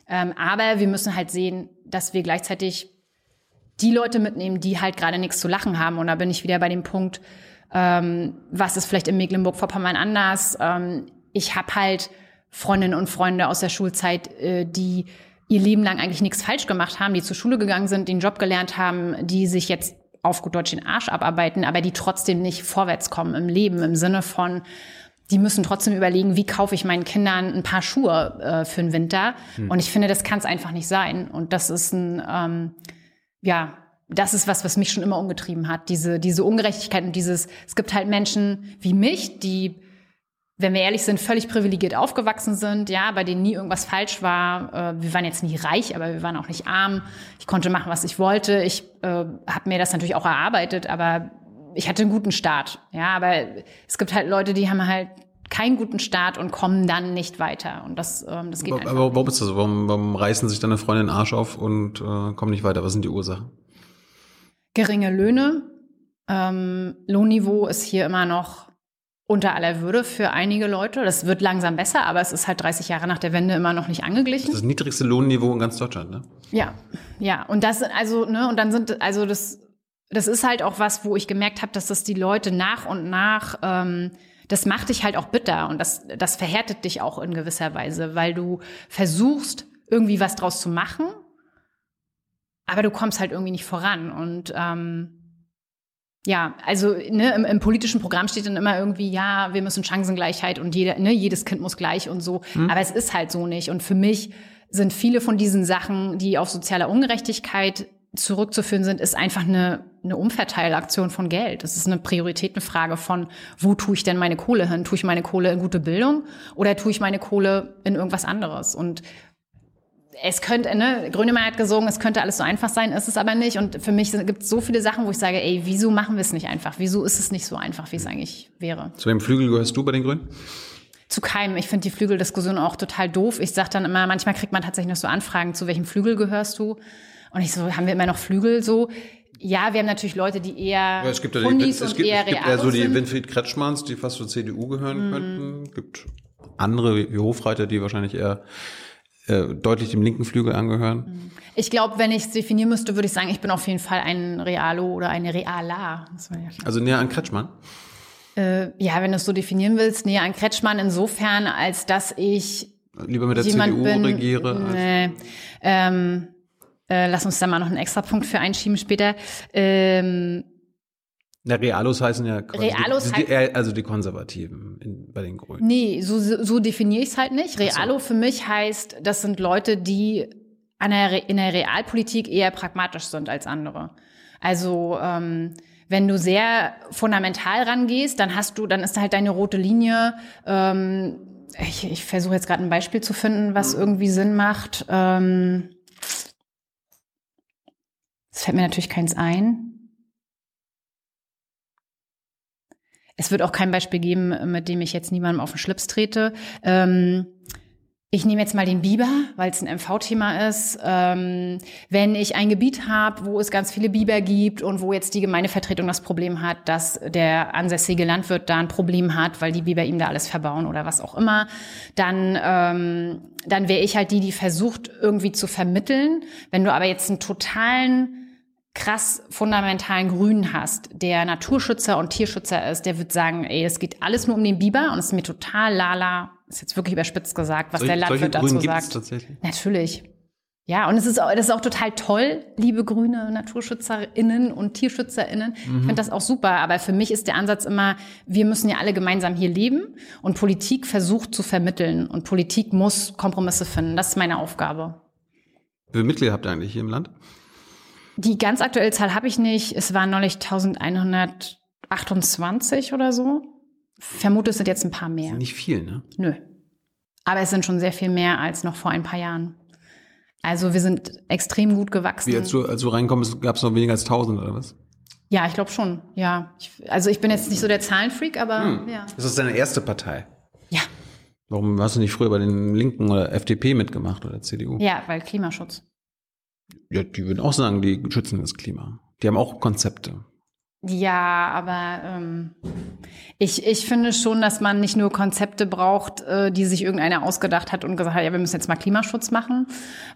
Ähm, aber wir müssen halt sehen, dass wir gleichzeitig die Leute mitnehmen, die halt gerade nichts zu lachen haben. Und da bin ich wieder bei dem Punkt, ähm, was ist vielleicht in Mecklenburg-Vorpommern anders? Ähm, ich habe halt Freundinnen und Freunde aus der Schulzeit, äh, die ihr Leben lang eigentlich nichts falsch gemacht haben, die zur Schule gegangen sind, den Job gelernt haben, die sich jetzt auf gut Deutsch den Arsch abarbeiten, aber die trotzdem nicht vorwärts kommen im Leben, im Sinne von, die müssen trotzdem überlegen, wie kaufe ich meinen Kindern ein paar Schuhe äh, für den Winter. Hm. Und ich finde, das kann es einfach nicht sein. Und das ist ein, ähm, ja, das ist was, was mich schon immer umgetrieben hat. Diese, diese Ungerechtigkeit und dieses, es gibt halt Menschen wie mich, die, wenn wir ehrlich sind, völlig privilegiert aufgewachsen sind, ja, bei denen nie irgendwas falsch war. Äh, wir waren jetzt nie reich, aber wir waren auch nicht arm. Ich konnte machen, was ich wollte. Ich äh, habe mir das natürlich auch erarbeitet, aber ich hatte einen guten Start. Ja, aber es gibt halt Leute, die haben halt keinen guten Start und kommen dann nicht weiter. Und das, ähm, das geht aber, einfach. Aber warum ist das so? Warum, warum reißen sich deine Freunde den Arsch auf und äh, kommen nicht weiter? Was sind die Ursachen? Geringe Löhne. Ähm, Lohnniveau ist hier immer noch unter aller Würde für einige Leute. Das wird langsam besser, aber es ist halt 30 Jahre nach der Wende immer noch nicht angeglichen. Das ist das niedrigste Lohnniveau in ganz Deutschland, ne? Ja, ja. Und das, also, ne, und dann sind, also das, das ist halt auch was, wo ich gemerkt habe, dass das die Leute nach und nach, ähm, das macht dich halt auch bitter und das, das verhärtet dich auch in gewisser Weise, weil du versuchst, irgendwie was draus zu machen aber du kommst halt irgendwie nicht voran. Und ähm, ja, also ne, im, im, politischen Programm steht dann immer irgendwie, ja, wir müssen Chancengleichheit und jeder, ne, jedes Kind muss gleich und so. Mhm. Aber es ist halt so nicht. Und für mich sind viele von diesen Sachen, die auf sozialer Ungerechtigkeit zurückzuführen sind, ist einfach eine, eine Umverteilaktion von Geld. Das ist eine Prioritätenfrage von, wo tue ich denn meine Kohle hin? Tue ich meine Kohle in gute Bildung oder tue ich meine Kohle in irgendwas anderes? Und es könnte, ne, Grönemeyer hat gesungen, es könnte alles so einfach sein, ist es aber nicht. Und für mich gibt es so viele Sachen, wo ich sage, ey, wieso machen wir es nicht einfach? Wieso ist es nicht so einfach, wie es eigentlich wäre? Zu welchem Flügel gehörst du bei den Grünen? Zu keinem. Ich finde die Flügeldiskussion auch total doof. Ich sage dann immer, manchmal kriegt man tatsächlich noch so Anfragen, zu welchem Flügel gehörst du? Und ich so, haben wir immer noch Flügel so? Ja, wir haben natürlich Leute, die eher ja, es gibt ja die, es, es gibt, eher es gibt eher so die Winfried Kretschmanns, die fast zur CDU gehören mhm. könnten. Es gibt andere wie Hofreiter, die wahrscheinlich eher äh, deutlich dem linken Flügel angehören? Ich glaube, wenn ich es definieren müsste, würde ich sagen, ich bin auf jeden Fall ein Realo oder eine Reala. Also näher an Kretschmann? Äh, ja, wenn du es so definieren willst, näher an Kretschmann insofern, als dass ich lieber mit der CDU bin, regiere. Nee, ähm, äh, lass uns da mal noch einen extra Punkt für einschieben später. Ähm, na, Realos heißen ja quasi Realos die, die, also die Konservativen in, bei den Grünen. Nee, so, so definiere ich es halt nicht. Realo so. für mich heißt, das sind Leute, die der, in der Realpolitik eher pragmatisch sind als andere. Also ähm, wenn du sehr fundamental rangehst, dann hast du, dann ist halt deine rote Linie. Ähm, ich ich versuche jetzt gerade ein Beispiel zu finden, was mhm. irgendwie Sinn macht. Ähm, es fällt mir natürlich keins ein. Es wird auch kein Beispiel geben, mit dem ich jetzt niemandem auf den Schlips trete. Ähm, ich nehme jetzt mal den Biber, weil es ein MV-Thema ist. Ähm, wenn ich ein Gebiet habe, wo es ganz viele Biber gibt und wo jetzt die Gemeindevertretung das Problem hat, dass der ansässige Landwirt da ein Problem hat, weil die Biber ihm da alles verbauen oder was auch immer, dann, ähm, dann wäre ich halt die, die versucht, irgendwie zu vermitteln. Wenn du aber jetzt einen totalen krass fundamentalen Grünen hast, der Naturschützer und Tierschützer ist, der wird sagen, ey, es geht alles nur um den Biber und es ist mir total lala, ist jetzt wirklich überspitzt gesagt, was Solche- der Landwirt Grünen dazu gibt's sagt. tatsächlich? Natürlich. Ja, und es ist auch, das ist auch total toll, liebe grüne NaturschützerInnen und TierschützerInnen. Ich finde das auch super. Aber für mich ist der Ansatz immer, wir müssen ja alle gemeinsam hier leben und Politik versucht zu vermitteln und Politik muss Kompromisse finden. Das ist meine Aufgabe. Wie viele Mitglieder habt ihr eigentlich hier im Land? Die ganz aktuelle Zahl habe ich nicht. Es waren neulich 1128 oder so. Vermute, es sind jetzt ein paar mehr. Nicht viel, ne? Nö. Aber es sind schon sehr viel mehr als noch vor ein paar Jahren. Also wir sind extrem gut gewachsen. Wie als du, als du reinkommst, gab es noch weniger als 1000 oder was? Ja, ich glaube schon. Ja, ich, also ich bin jetzt nicht so der Zahlenfreak, aber Hm. ja. Das ist deine erste Partei. Ja, Warum hast du nicht früher bei den Linken oder FDP mitgemacht oder CDU? ja, weil Klimaschutz. Ja, die würden auch sagen, die schützen das Klima. Die haben auch Konzepte. Ja, aber ähm, ich, ich finde schon, dass man nicht nur Konzepte braucht, äh, die sich irgendeiner ausgedacht hat und gesagt hat, ja, wir müssen jetzt mal Klimaschutz machen,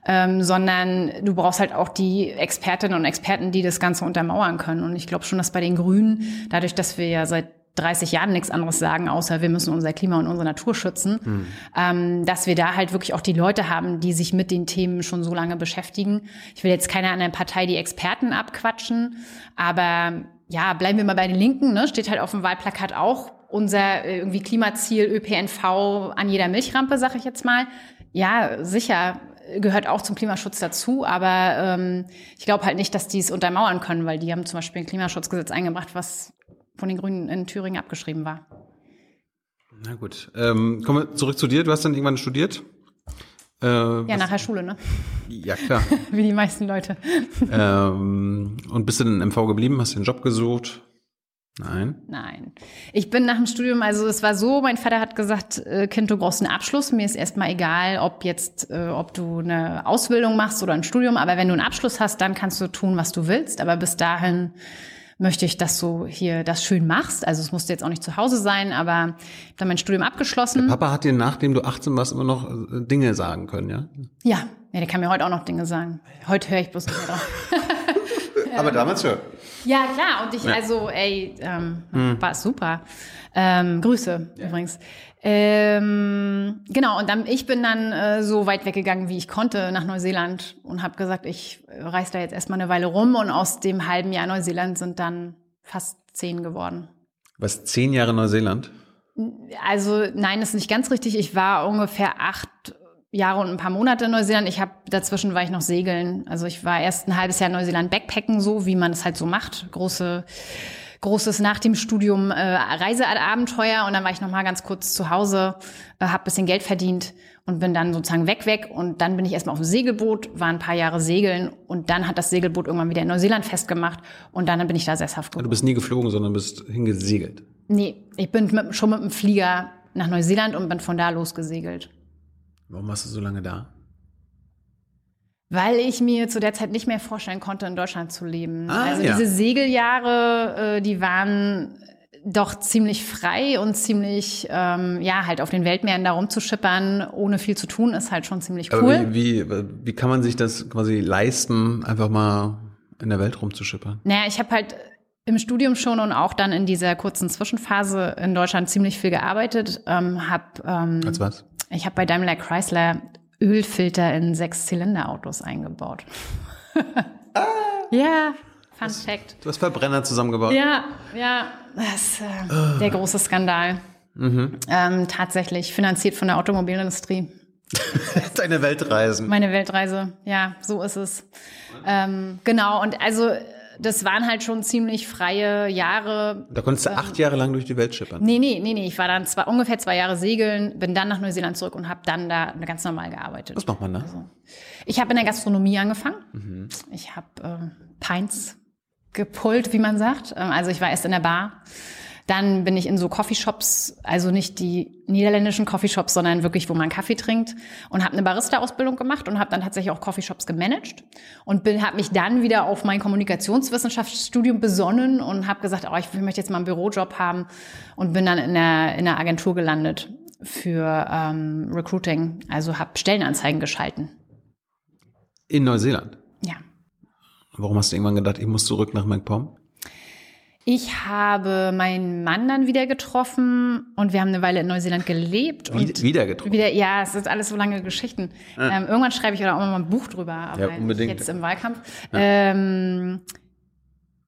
ähm, sondern du brauchst halt auch die Expertinnen und Experten, die das Ganze untermauern können. Und ich glaube schon, dass bei den Grünen, dadurch, dass wir ja seit 30 Jahren nichts anderes sagen, außer wir müssen unser Klima und unsere Natur schützen, ähm, dass wir da halt wirklich auch die Leute haben, die sich mit den Themen schon so lange beschäftigen. Ich will jetzt keiner anderen Partei die Experten abquatschen, aber ja, bleiben wir mal bei den Linken, ne? steht halt auf dem Wahlplakat auch unser äh, irgendwie Klimaziel ÖPNV an jeder Milchrampe, sag ich jetzt mal. Ja, sicher gehört auch zum Klimaschutz dazu, aber ähm, ich glaube halt nicht, dass die es untermauern können, weil die haben zum Beispiel ein Klimaschutzgesetz eingebracht, was von den Grünen in Thüringen abgeschrieben war. Na gut. Ähm, kommen wir zurück zu dir. Du hast dann irgendwann studiert? Äh, Ja, was- nach der Schule, ne? ja klar. Wie die meisten Leute. ähm, und bist du in MV geblieben? Hast du einen Job gesucht? Nein. Nein. Ich bin nach dem Studium, also es war so, mein Vater hat gesagt, äh, Kind, du brauchst einen Abschluss. Mir ist erstmal egal, ob jetzt, äh, ob du eine Ausbildung machst oder ein Studium, aber wenn du einen Abschluss hast, dann kannst du tun, was du willst. Aber bis dahin möchte ich, dass du hier das schön machst. Also es musste jetzt auch nicht zu Hause sein, aber ich habe dann mein Studium abgeschlossen. Papa hat dir, nachdem du 18 warst, immer noch äh, Dinge sagen können, ja? Ja, ja, der kann mir heute auch noch Dinge sagen. Heute höre ich bloß nicht mehr drauf. Aber damals schon. Ja, klar. Und ich, also, ey, ähm, war super. Ähm, Grüße übrigens. Ähm, genau, und dann, ich bin dann äh, so weit weggegangen, wie ich konnte, nach Neuseeland und habe gesagt, ich äh, reise da jetzt erstmal eine Weile rum und aus dem halben Jahr Neuseeland sind dann fast zehn geworden. Was zehn Jahre Neuseeland? Also nein, das ist nicht ganz richtig. Ich war ungefähr acht Jahre und ein paar Monate in Neuseeland. Ich habe dazwischen war ich noch segeln. Also ich war erst ein halbes Jahr in Neuseeland Backpacken, so wie man es halt so macht. Große großes nach dem Studium äh, Reiseabenteuer und dann war ich noch mal ganz kurz zu Hause, äh, habe bisschen Geld verdient und bin dann sozusagen weg weg und dann bin ich erstmal auf dem Segelboot, war ein paar Jahre segeln und dann hat das Segelboot irgendwann wieder in Neuseeland festgemacht und dann bin ich da sesshaft Du geworden. bist nie geflogen, sondern bist hingesegelt. Nee, ich bin mit, schon mit dem Flieger nach Neuseeland und bin von da losgesegelt. Warum warst du so lange da? Weil ich mir zu der Zeit nicht mehr vorstellen konnte, in Deutschland zu leben. Ah, also ja. diese Segeljahre, äh, die waren doch ziemlich frei und ziemlich, ähm, ja, halt auf den Weltmeeren da rumzuschippern, ohne viel zu tun, ist halt schon ziemlich Aber cool. wie, wie, wie kann man sich das quasi leisten, einfach mal in der Welt rumzuschippern? Naja, ich habe halt im Studium schon und auch dann in dieser kurzen Zwischenphase in Deutschland ziemlich viel gearbeitet. Ähm, hab, ähm, Als was? ich habe bei Daimler Chrysler Ölfilter in Sechs-Zylinder-Autos eingebaut. Ja, Fun Fact. Du hast Verbrenner zusammengebaut. Ja, ja, das ist äh, der große Skandal. Ähm, tatsächlich finanziert von der Automobilindustrie. Deine Weltreisen. Meine Weltreise, ja, so ist es. Ähm, genau, und also das waren halt schon ziemlich freie Jahre. Da konntest du acht Jahre lang durch die Welt schippern. Nee, nee, nee, nee. Ich war dann zwei, ungefähr zwei Jahre segeln, bin dann nach Neuseeland zurück und habe dann da ganz normal gearbeitet. Was macht man da? Ich habe in der Gastronomie angefangen. Ich habe äh, Pints gepullt, wie man sagt. Ähm, Also ich war erst in der Bar, Dann bin ich in so Coffeeshops, also nicht die niederländischen Coffeeshops, sondern wirklich, wo man Kaffee trinkt und habe eine Barista-Ausbildung gemacht und habe dann tatsächlich auch Coffeeshops gemanagt und bin habe mich dann wieder auf mein Kommunikationswissenschaftsstudium besonnen und habe gesagt, oh, ich möchte jetzt mal einen Bürojob haben und bin dann in der in der Agentur gelandet für ähm, Recruiting, also habe Stellenanzeigen geschalten. In Neuseeland? Ja. Warum hast du irgendwann gedacht, ich muss zurück nach MacPom? Ich habe meinen Mann dann wieder getroffen und wir haben eine Weile in Neuseeland gelebt. Und wieder getroffen? Wieder, ja, es sind alles so lange Geschichten. Ah. Ähm, irgendwann schreibe ich auch mal ein Buch drüber, aber ja, unbedingt. jetzt im Wahlkampf. Ja. Ähm,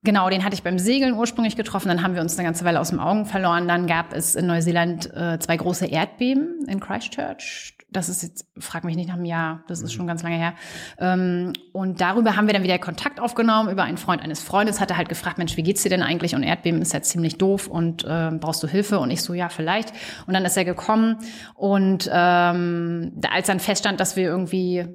Genau, den hatte ich beim Segeln ursprünglich getroffen. Dann haben wir uns eine ganze Weile aus dem Augen verloren. Dann gab es in Neuseeland äh, zwei große Erdbeben in Christchurch. Das ist jetzt, frag mich nicht nach einem Jahr, das ist mhm. schon ganz lange her. Ähm, und darüber haben wir dann wieder Kontakt aufgenommen über einen Freund eines Freundes. Hat er halt gefragt, Mensch, wie geht's dir denn eigentlich? Und Erdbeben ist ja ziemlich doof und äh, brauchst du Hilfe? Und ich so, ja, vielleicht. Und dann ist er gekommen und ähm, als dann feststand, dass wir irgendwie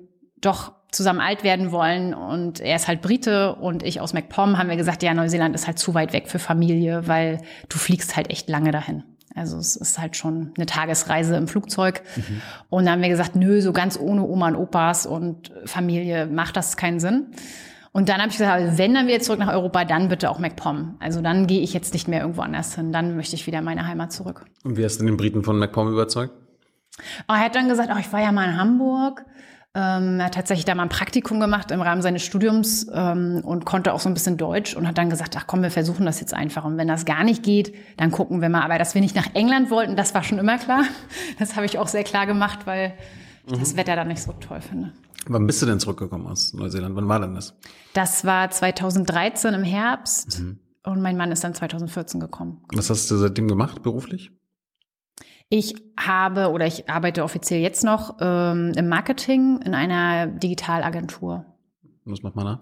doch zusammen alt werden wollen und er ist halt Brite und ich aus MacPom, haben wir gesagt, ja, Neuseeland ist halt zu weit weg für Familie, weil du fliegst halt echt lange dahin. Also es ist halt schon eine Tagesreise im Flugzeug. Mhm. Und dann haben wir gesagt, nö, so ganz ohne Oma und Opas und Familie macht das keinen Sinn. Und dann habe ich gesagt, wenn dann wieder zurück nach Europa, dann bitte auch MacPom. Also dann gehe ich jetzt nicht mehr irgendwo anders hin. Dann möchte ich wieder in meine Heimat zurück. Und wie hast du den Briten von MacPom überzeugt? Oh, er hat dann gesagt, oh, ich war ja mal in Hamburg ähm, er hat tatsächlich da mal ein Praktikum gemacht im Rahmen seines Studiums ähm, und konnte auch so ein bisschen Deutsch und hat dann gesagt, ach komm, wir versuchen das jetzt einfach. Und wenn das gar nicht geht, dann gucken wir mal. Aber dass wir nicht nach England wollten, das war schon immer klar. Das habe ich auch sehr klar gemacht, weil ich mhm. das Wetter da nicht so toll finde. Wann bist du denn zurückgekommen aus Neuseeland? Wann war denn das? Das war 2013 im Herbst mhm. und mein Mann ist dann 2014 gekommen. Was hast du seitdem gemacht beruflich? Ich habe oder ich arbeite offiziell jetzt noch ähm, im Marketing in einer Digitalagentur. Was macht man da?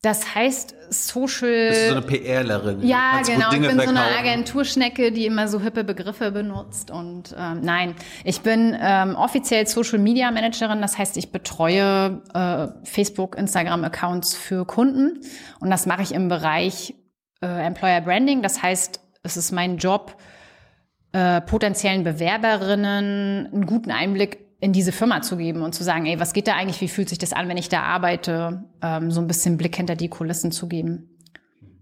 Das heißt Social. Bist du so eine PRlerin? Ja, genau. Ich bin verkaufen. so eine Agenturschnecke, die immer so hippe Begriffe benutzt. Und ähm, nein, ich bin ähm, offiziell Social Media Managerin. Das heißt, ich betreue äh, Facebook, Instagram Accounts für Kunden. Und das mache ich im Bereich äh, Employer Branding. Das heißt, es ist mein Job, äh, potenziellen Bewerberinnen einen guten Einblick in diese Firma zu geben und zu sagen, ey, was geht da eigentlich, wie fühlt sich das an, wenn ich da arbeite, ähm, so ein bisschen Blick hinter die Kulissen zu geben.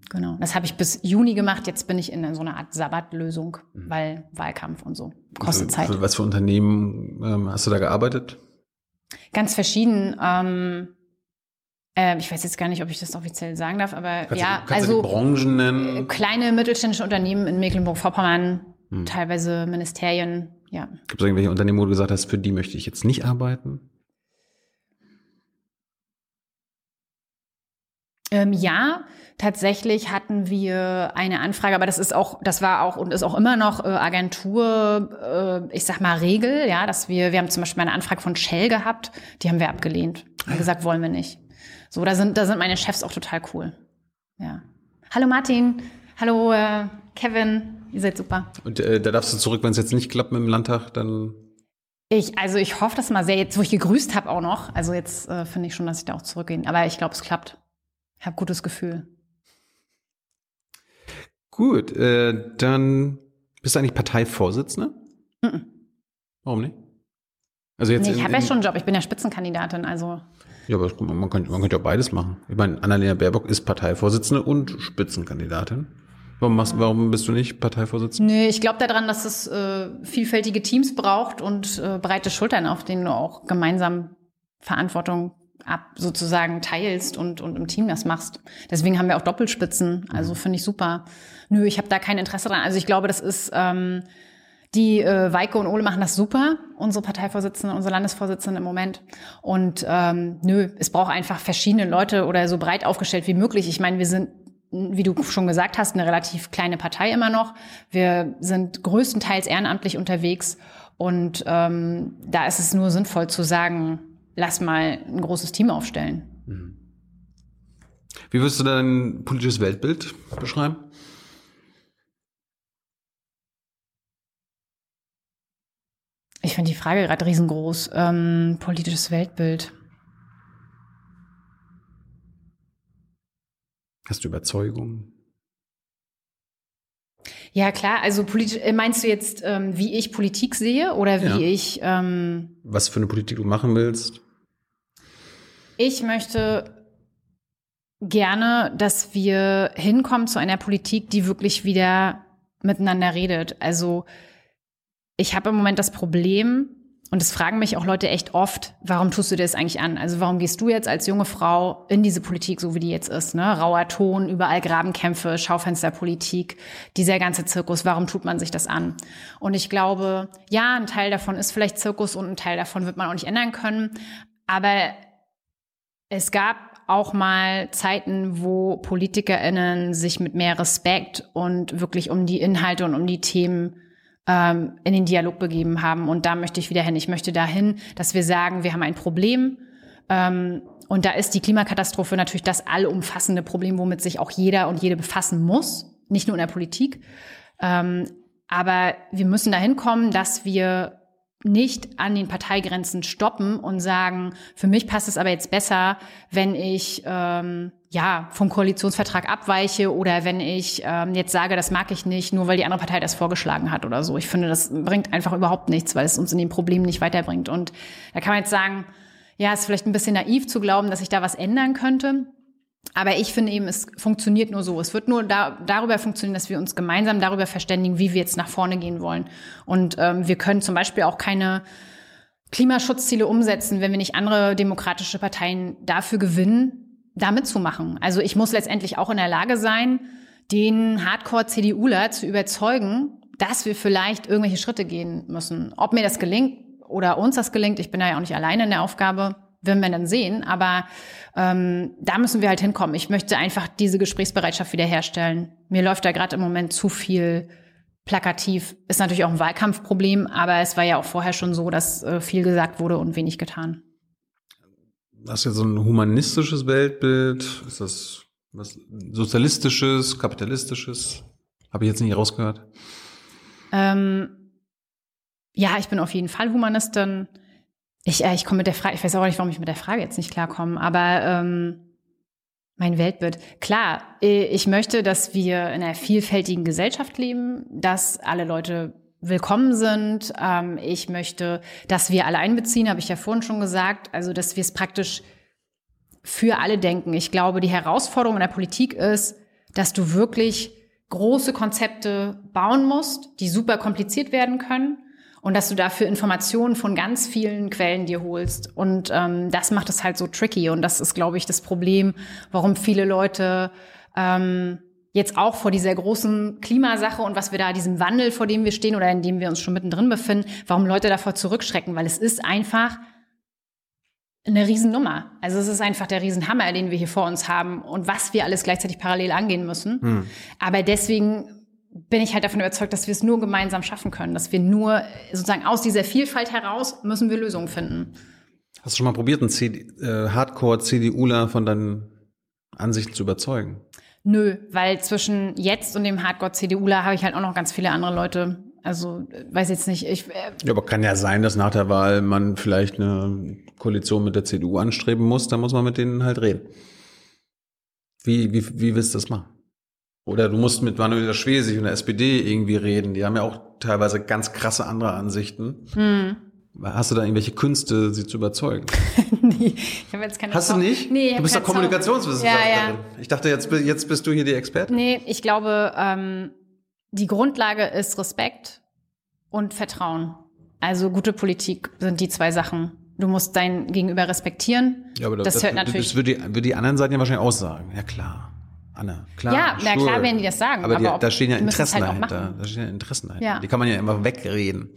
Genau. Das habe ich bis Juni gemacht. Jetzt bin ich in so einer Art Sabbatlösung, mhm. weil Wahlkampf und so. Kostet Zeit. Was für Unternehmen ähm, hast du da gearbeitet? Ganz verschieden. Ähm, äh, ich weiß jetzt gar nicht, ob ich das offiziell sagen darf, aber kannst ja, du, also du Branchen nennen? kleine mittelständische Unternehmen in Mecklenburg-Vorpommern, hm. teilweise Ministerien, ja. Gibt es irgendwelche Unternehmen, wo du gesagt hast, für die möchte ich jetzt nicht arbeiten? Ähm, ja, tatsächlich hatten wir eine Anfrage, aber das ist auch, das war auch und ist auch immer noch äh, Agentur, äh, ich sag mal Regel, ja, dass wir, wir haben zum Beispiel eine Anfrage von Shell gehabt, die haben wir abgelehnt, haben gesagt, wollen wir nicht. So, da sind, da sind meine Chefs auch total cool. Ja. Hallo Martin, hallo äh, Kevin, Ihr seid super. Und äh, da darfst du zurück, wenn es jetzt nicht klappt mit dem Landtag, dann. Ich, also ich hoffe das mal sehr, jetzt wo ich gegrüßt habe auch noch. Also jetzt äh, finde ich schon, dass ich da auch zurückgehe. Aber ich glaube, es klappt. Ich habe gutes Gefühl. Gut, äh, dann bist du eigentlich Parteivorsitzende? Mm -mm. Warum nicht? Also jetzt nee, ich habe ja schon einen Job, ich bin ja Spitzenkandidatin, also. Ja, aber man könnte, man könnte ja beides machen. Ich meine, Annalena Baerbock ist Parteivorsitzende und Spitzenkandidatin. Warum, machst, warum bist du nicht Parteivorsitzender? Nee, ich glaube daran, dass es äh, vielfältige Teams braucht und äh, breite Schultern, auf denen du auch gemeinsam Verantwortung ab sozusagen teilst und, und im Team das machst. Deswegen haben wir auch Doppelspitzen. Also finde ich super. Nö, ich habe da kein Interesse dran. Also ich glaube, das ist ähm, die äh, Weike und Ole machen das super, unsere Parteivorsitzende, unsere Landesvorsitzende im Moment. Und ähm, nö, es braucht einfach verschiedene Leute oder so breit aufgestellt wie möglich. Ich meine, wir sind wie du schon gesagt hast, eine relativ kleine Partei immer noch. Wir sind größtenteils ehrenamtlich unterwegs und ähm, da ist es nur sinnvoll zu sagen, lass mal ein großes Team aufstellen. Mhm. Wie würdest du dein politisches Weltbild beschreiben? Ich finde die Frage gerade riesengroß. Ähm, politisches Weltbild. Hast du Überzeugung? Ja, klar. Also politisch, äh, meinst du jetzt, ähm, wie ich Politik sehe oder wie Ja. ich. Ähm, Was für eine Politik du machen willst? ich möchte gerne, dass wir hinkommen zu einer Politik, die wirklich wieder miteinander redet. Also ich habe im Moment das Problem, und es fragen mich auch Leute echt oft, warum tust du dir das eigentlich an? Also warum gehst du jetzt als junge Frau in diese Politik, so wie die jetzt ist? Ne? Rauer Ton, überall Grabenkämpfe, Schaufensterpolitik, dieser ganze Zirkus, warum tut man sich das an? Und ich glaube, ja, ein Teil davon ist vielleicht Zirkus und ein Teil davon wird man auch nicht ändern können. Aber es gab auch mal Zeiten, wo PolitikerInnen sich mit mehr Respekt und wirklich um die Inhalte und um die Themen ähm, in den Dialog begeben haben. Und da möchte ich wieder hin. Ich möchte dahin, dass wir sagen, wir haben ein Problem. Ähm, und da ist die Klimakatastrophe natürlich das allumfassende Problem, womit sich auch jeder und jede befassen muss, nicht nur in der Politik. Ähm, aber wir müssen dahin kommen, dass wir nicht an den Parteigrenzen stoppen und sagen, für mich passt es aber jetzt besser, wenn ich ähm, ja vom Koalitionsvertrag abweiche oder wenn ich ähm, jetzt sage, das mag ich nicht, nur weil die andere Partei das vorgeschlagen hat oder so. Ich finde, das bringt einfach überhaupt nichts, weil es uns in den Problemen nicht weiterbringt. Und da kann man jetzt sagen, ja, ist vielleicht ein bisschen naiv zu glauben, dass sich da was ändern könnte. Aber ich finde eben, es funktioniert nur so. Es wird nur da, darüber funktionieren, dass wir uns gemeinsam darüber verständigen, wie wir jetzt nach vorne gehen wollen. Und ähm, wir können zum Beispiel auch keine Klimaschutzziele umsetzen, wenn wir nicht andere demokratische Parteien dafür gewinnen, da mitzumachen. Also ich muss letztendlich auch in der Lage sein, den Hardcore-CDUler zu überzeugen, dass wir vielleicht irgendwelche Schritte gehen müssen. Ob mir das gelingt oder uns das gelingt, ich bin da ja auch nicht alleine in der Aufgabe, werden wir dann sehen. Aber ähm, da müssen wir halt hinkommen. Ich möchte einfach diese Gesprächsbereitschaft wiederherstellen. Mir läuft da gerade im Moment zu viel plakativ. Ist natürlich auch ein Wahlkampfproblem, aber es war ja auch vorher schon so, dass äh, viel gesagt wurde und wenig getan. Hast du jetzt so ein humanistisches Weltbild? Ist das was sozialistisches, kapitalistisches? Habe ich jetzt nicht rausgehört. Ähm, ja, ich bin auf jeden Fall Humanistin. Ich, äh, ich komme mit der Frage, ich weiß auch nicht, warum ich mit der Frage jetzt nicht klarkomme, aber ähm, mein Weltbild. Klar, ich möchte, dass wir in einer vielfältigen Gesellschaft leben, dass alle Leute willkommen sind. Ähm, ich möchte, dass wir alle einbeziehen, habe ich ja vorhin schon gesagt. Also, dass wir es praktisch für alle denken. Ich glaube, die Herausforderung in der Politik ist, dass du wirklich große Konzepte bauen musst, die super kompliziert werden können und dass du dafür Informationen von ganz vielen Quellen dir holst. Und ähm, das macht es halt so tricky. Und das ist, glaube ich, das Problem, warum viele Leute ähm, jetzt auch vor dieser großen Klimasache und was wir da, diesem Wandel, vor dem wir stehen oder in dem wir uns schon mittendrin befinden, warum Leute davor zurückschrecken, weil es ist einfach eine Riesennummer. Also es ist einfach der Riesenhammer, den wir hier vor uns haben und was wir alles gleichzeitig parallel angehen müssen. Hm. Aber deswegen bin ich halt davon überzeugt, dass wir es nur gemeinsam schaffen können, dass wir nur sozusagen aus dieser Vielfalt heraus müssen wir Lösungen finden. Hast du schon mal probiert, einen äh, Hardcore-CDUler von deinen Ansichten zu überzeugen? Nö, weil zwischen jetzt und dem Hardcore-CDUler habe ich halt auch noch ganz viele andere Leute. Also äh, weiß jetzt nicht, ich äh, Ja, aber kann ja sein, dass nach der Wahl man vielleicht eine Koalition mit der CDU anstreben muss, da muss man mit denen halt reden. Wie, wie, wie willst du das machen? Oder du musst mit Manuela Schwesig und der SPD irgendwie reden. Die haben ja auch teilweise ganz krasse andere Ansichten. hm. Hast du da irgendwelche Künste, sie zu überzeugen? nee, ich habe jetzt keine Hast du nicht? Nee, ich du bist doch Kommunikationswissenschaftlerin. Ja, ja. Ich dachte, jetzt, jetzt bist du hier die Expertin. Nee, ich glaube, ähm, die Grundlage ist Respekt und Vertrauen. Also gute Politik sind die zwei Sachen. Du musst dein Gegenüber respektieren. Ja, aber das, hört natürlich. Das würde die, würde die anderen Seiten ja wahrscheinlich auch sagen. Ja, klar. Anna, klar. Ja, na klar werden die das sagen, Aber, die, aber ob- da stehen ja es Interessen halt dahinter. Da stehen ja Interessen dahinter. Ja. Die kann man ja immer wegreden.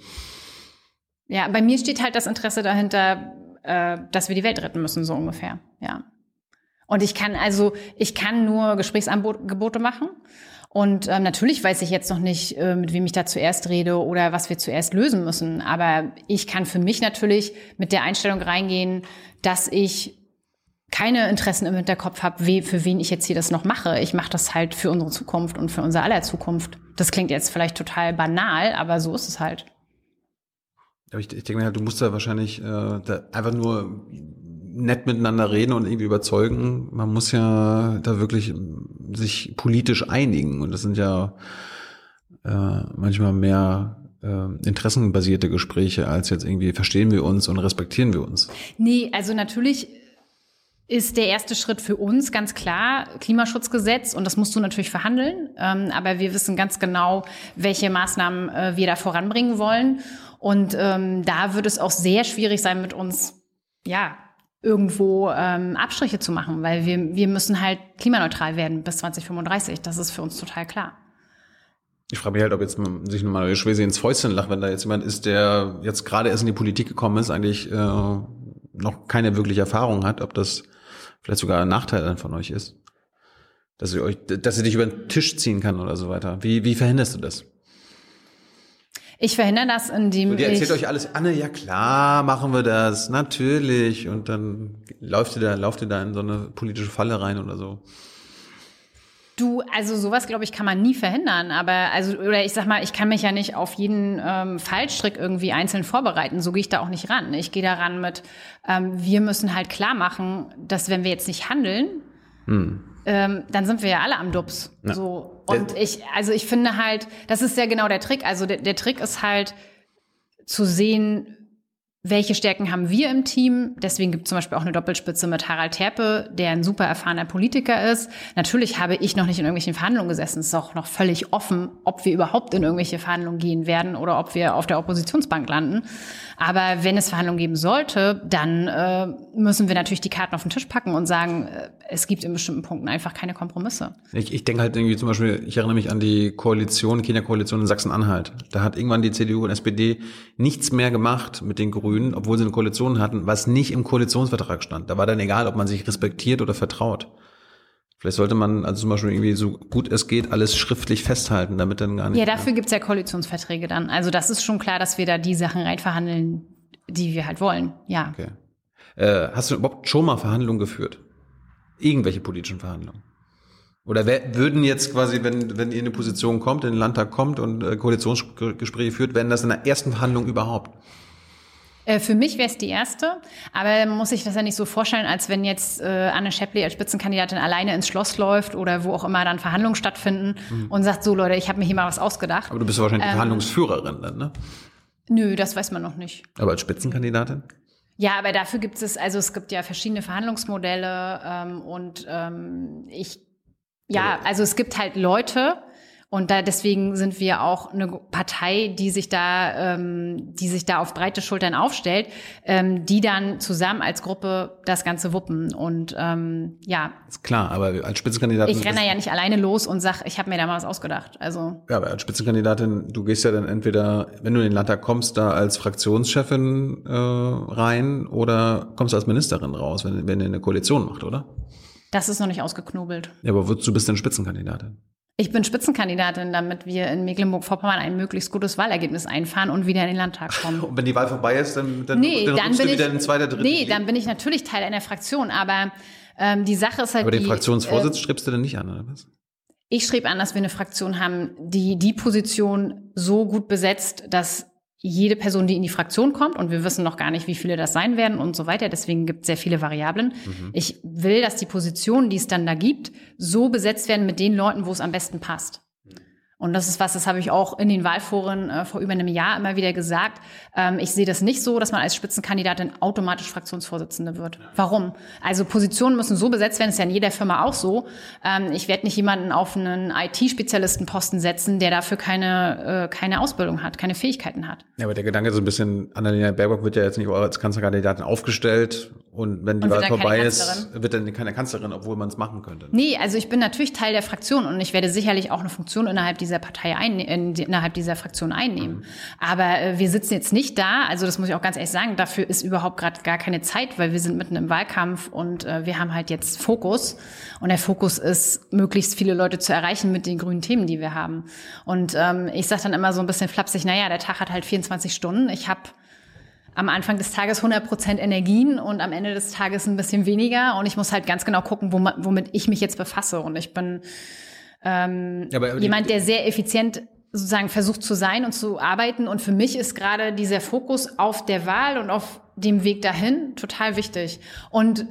Ja, bei mir steht halt das Interesse dahinter, äh, dass wir die Welt retten müssen, so ungefähr. Ja. Und ich kann also, ich kann nur Gesprächsangebote machen. Und ähm, natürlich weiß ich jetzt noch nicht, äh, mit wem ich da zuerst rede oder was wir zuerst lösen müssen. Aber ich kann für mich natürlich mit der Einstellung reingehen, dass ich keine Interessen im Hinterkopf habe, we- für wen ich jetzt hier das noch mache. Ich mache das halt für unsere Zukunft und für unser aller Zukunft. Das klingt jetzt vielleicht total banal, aber so ist es halt. Aber ich, ich denke mir halt, du musst da wahrscheinlich äh, da einfach nur nett miteinander reden und irgendwie überzeugen. Man muss ja da wirklich sich politisch einigen. Und das sind ja äh, manchmal mehr äh, interessenbasierte Gespräche als jetzt irgendwie verstehen wir uns und respektieren wir uns. Nee, also natürlich ist der erste Schritt für uns ganz klar Klimaschutzgesetz und das musst du natürlich verhandeln. Ähm, aber wir wissen ganz genau, welche Maßnahmen äh, wir da voranbringen wollen. Und ähm, da wird es auch sehr schwierig sein, mit uns, ja, irgendwo ähm, Abstriche zu machen, weil wir, wir müssen halt klimaneutral werden bis 2035. Das ist für uns total klar. Ich frage mich halt, ob jetzt sich nochmal Schwese ins Fäustchen lacht, wenn da jetzt jemand ist, der jetzt gerade erst in die Politik gekommen ist, eigentlich äh, noch keine wirkliche Erfahrung hat, ob das vielleicht sogar ein Nachteil dann von euch ist. Dass sie euch, dass sie dich über den Tisch ziehen kann oder so weiter. Wie, wie verhinderst du das? Ich verhindere das, indem ihr erzählt ich euch alles, Anne, ja klar, machen wir das, natürlich. Und dann läuft ihr da, lauft ihr da in so eine politische Falle rein oder so. Du, also sowas, glaube ich, kann man nie verhindern. Aber also, oder ich sag mal, ich kann mich ja nicht auf jeden ähm, Fallstrick irgendwie einzeln vorbereiten. So gehe ich da auch nicht ran. Ich gehe daran mit, ähm, wir müssen halt klar machen, dass wenn wir jetzt nicht handeln, Hm. ähm, dann sind wir ja alle am Dubs. Ja. So. Und ich, also ich finde halt, das ist ja genau der Trick. Also der, der Trick ist halt zu sehen, welche Stärken haben wir im Team? Deswegen gibt es zum Beispiel auch eine Doppelspitze mit Harald Terpe, der ein super erfahrener Politiker ist. Natürlich habe ich noch nicht in irgendwelchen Verhandlungen gesessen. Es ist auch noch völlig offen, ob wir überhaupt in irgendwelche Verhandlungen gehen werden oder ob wir auf der Oppositionsbank landen. Aber wenn es Verhandlungen geben sollte, dann äh, müssen wir natürlich die Karten auf den Tisch packen und sagen, äh, es gibt in bestimmten Punkten einfach keine Kompromisse. Ich, ich denke halt irgendwie zum Beispiel, ich erinnere mich an die Koalition, Kenia-Koalition in Sachsen-Anhalt. Da hat irgendwann die CDU und SPD nichts mehr gemacht mit den Grünen, obwohl sie eine Koalition hatten, was nicht im Koalitionsvertrag stand. Da war dann egal, ob man sich respektiert oder vertraut. Vielleicht sollte man also zum Beispiel irgendwie so gut es geht alles schriftlich festhalten, damit dann gar nicht. Ja, dafür gibt's ja Koalitionsverträge dann. Also das ist schon klar, dass wir da die Sachen reinverhandeln, die wir halt wollen. Ja. Okay. Äh, hast du überhaupt schon mal Verhandlungen geführt? Irgendwelche politischen Verhandlungen? Oder wer, würden jetzt quasi, wenn, wenn ihr in eine Position kommt, in den Landtag kommt und äh, Koalitionsgespräche führt, werden das in der ersten Verhandlung überhaupt? Äh, Für mich wäre es die erste, aber man muss sich das ja nicht so vorstellen, als wenn jetzt äh, Anne Scheppli als Spitzenkandidatin alleine ins Schloss läuft oder wo auch immer dann Verhandlungen stattfinden und sagt, so Leute, ich habe mir hier mal was ausgedacht. Aber du bist wahrscheinlich die Ähm, Verhandlungsführerin dann, ne? Nö, das weiß man noch nicht. Aber als Spitzenkandidatin? Ja, aber dafür gibt es, also es gibt ja verschiedene Verhandlungsmodelle ähm, und ähm, ich, ja, also es gibt halt Leute und da deswegen sind wir auch eine Partei, die sich da, ähm, die sich da auf breite Schultern aufstellt, ähm, die dann zusammen als Gruppe das Ganze wuppen und ähm, ja, Ist klar, aber als Spitzenkandidatin. ich renne ja nicht alleine los und sag, ich habe mir da mal was ausgedacht. Also Ja, aber als Spitzenkandidatin, du gehst ja dann entweder, wenn du in den Landtag kommst, da als Fraktionschefin äh, rein oder kommst als Ministerin raus, wenn, wenn ihr eine Koalition macht, oder? das ist noch nicht ausgeknobelt. Ja, aber wozu bist du denn Spitzenkandidatin? Ich bin Spitzenkandidatin, damit wir in Mecklenburg-Vorpommern ein möglichst gutes Wahlergebnis einfahren und wieder in den Landtag kommen. Und wenn die Wahl vorbei ist, dann, dann, Nee, dann, rutschst bin du ich, wieder in zweiter, dritte nee, dann bin ich natürlich Teil einer Fraktion, aber ähm, die Sache ist halt Aber den die, Fraktionsvorsitz strebst du denn nicht an, oder was? ich strebe an, dass wir eine Fraktion haben, die die Position so gut besetzt, dass jede Person, die in die Fraktion kommt, und wir wissen noch gar nicht, wie viele das sein werden und so weiter, deswegen gibt es sehr viele Variablen. Mhm. Ich will, dass die Positionen, die es dann da gibt, so besetzt werden mit den Leuten, wo es am besten passt. Und das ist was, das habe ich auch in den Wahlforen äh, vor über einem Jahr immer wieder gesagt. Ähm, ich sehe das nicht so, dass man als Spitzenkandidatin automatisch Fraktionsvorsitzende wird. Warum? Also Positionen müssen so besetzt werden, ist ja in jeder Firma auch so. Ähm, ich werde nicht jemanden auf einen IT-Spezialistenposten setzen, der dafür keine, äh, keine Ausbildung hat, keine Fähigkeiten hat. Ja, aber der Gedanke ist so ein bisschen, Annalena Baerbock wird ja jetzt nicht als Kanzlerkandidatin aufgestellt und wenn die Und Wahl vorbei ist, wird dann keine Kanzlerin, obwohl man es machen könnte. Nee, also ich bin natürlich Teil der Fraktion und ich werde sicherlich auch eine Funktion innerhalb dieser Partei einnehmen, innerhalb dieser Fraktion einnehmen. Aber äh, wir sitzen jetzt nicht da, also das muss ich auch ganz ehrlich sagen, dafür ist überhaupt gerade gar keine Zeit, weil wir sind mitten im Wahlkampf und äh, wir haben halt jetzt Fokus. Und der Fokus ist, möglichst viele Leute zu erreichen mit den grünen Themen, die wir haben. Und ähm, ich sage dann immer so ein bisschen flapsig, naja, der Tag hat halt 24 Stunden. Ich habe am Anfang des Tages 100% Energien und am Ende des Tages ein bisschen weniger. Und ich muss halt ganz genau gucken, wom- womit ich mich jetzt befasse. Und ich bin ähm, aber- jemand, der sehr effizient sozusagen versucht zu sein und zu arbeiten. Und für mich ist gerade dieser Fokus auf der Wahl und auf dem Weg dahin total wichtig. Und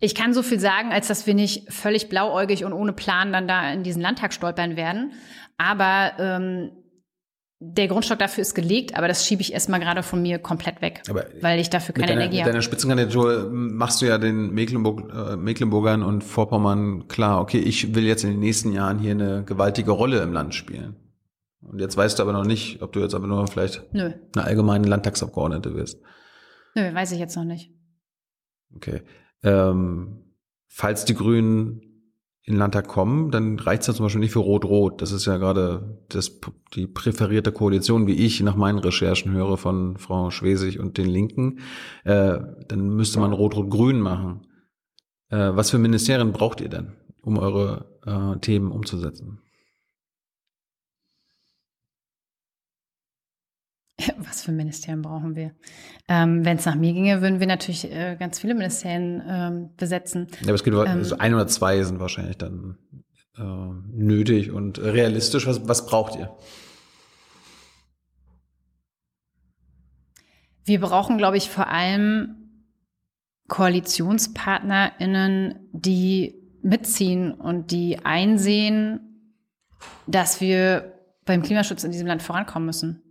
Ich kann so viel sagen, als dass wir nicht völlig blauäugig und ohne Plan dann da in diesen Landtag stolpern werden. Aber ähm, der Grundstock dafür ist gelegt, aber das schiebe ich erstmal gerade von mir komplett weg, Aber weil ich dafür keine mit deiner, Energie mit habe. deiner Spitzenkandidatur machst du ja den Mecklenburg, äh, Mecklenburgern und Vorpommern klar, okay, ich will jetzt in den nächsten Jahren hier eine gewaltige Rolle im Land spielen. Und jetzt weißt du aber noch nicht, ob du jetzt aber nur vielleicht Nö, eine allgemeine Landtagsabgeordnete wirst. nö, weiß ich jetzt noch nicht. Okay. Ähm, falls die Grünen in Landtag kommen, dann reicht es ja zum Beispiel nicht für Rot-Rot. Das ist ja gerade das, die präferierte Koalition, wie ich nach meinen Recherchen höre von Frau Schwesig und den Linken. Äh, dann müsste man Rot-Rot-Grün machen. Äh, was für Ministerien braucht ihr denn, um eure äh, Themen umzusetzen? Was für Ministerien brauchen wir? Ähm, Wenn es nach mir ginge, würden wir natürlich äh, ganz viele Ministerien ähm, besetzen. Ja, aber es gibt Ähm. so ein oder zwei sind wahrscheinlich dann äh, nötig und realistisch. Was, was braucht ihr? Wir brauchen, glaube ich, vor allem KoalitionspartnerInnen, die mitziehen und die einsehen, dass wir beim Klimaschutz in diesem Land vorankommen müssen.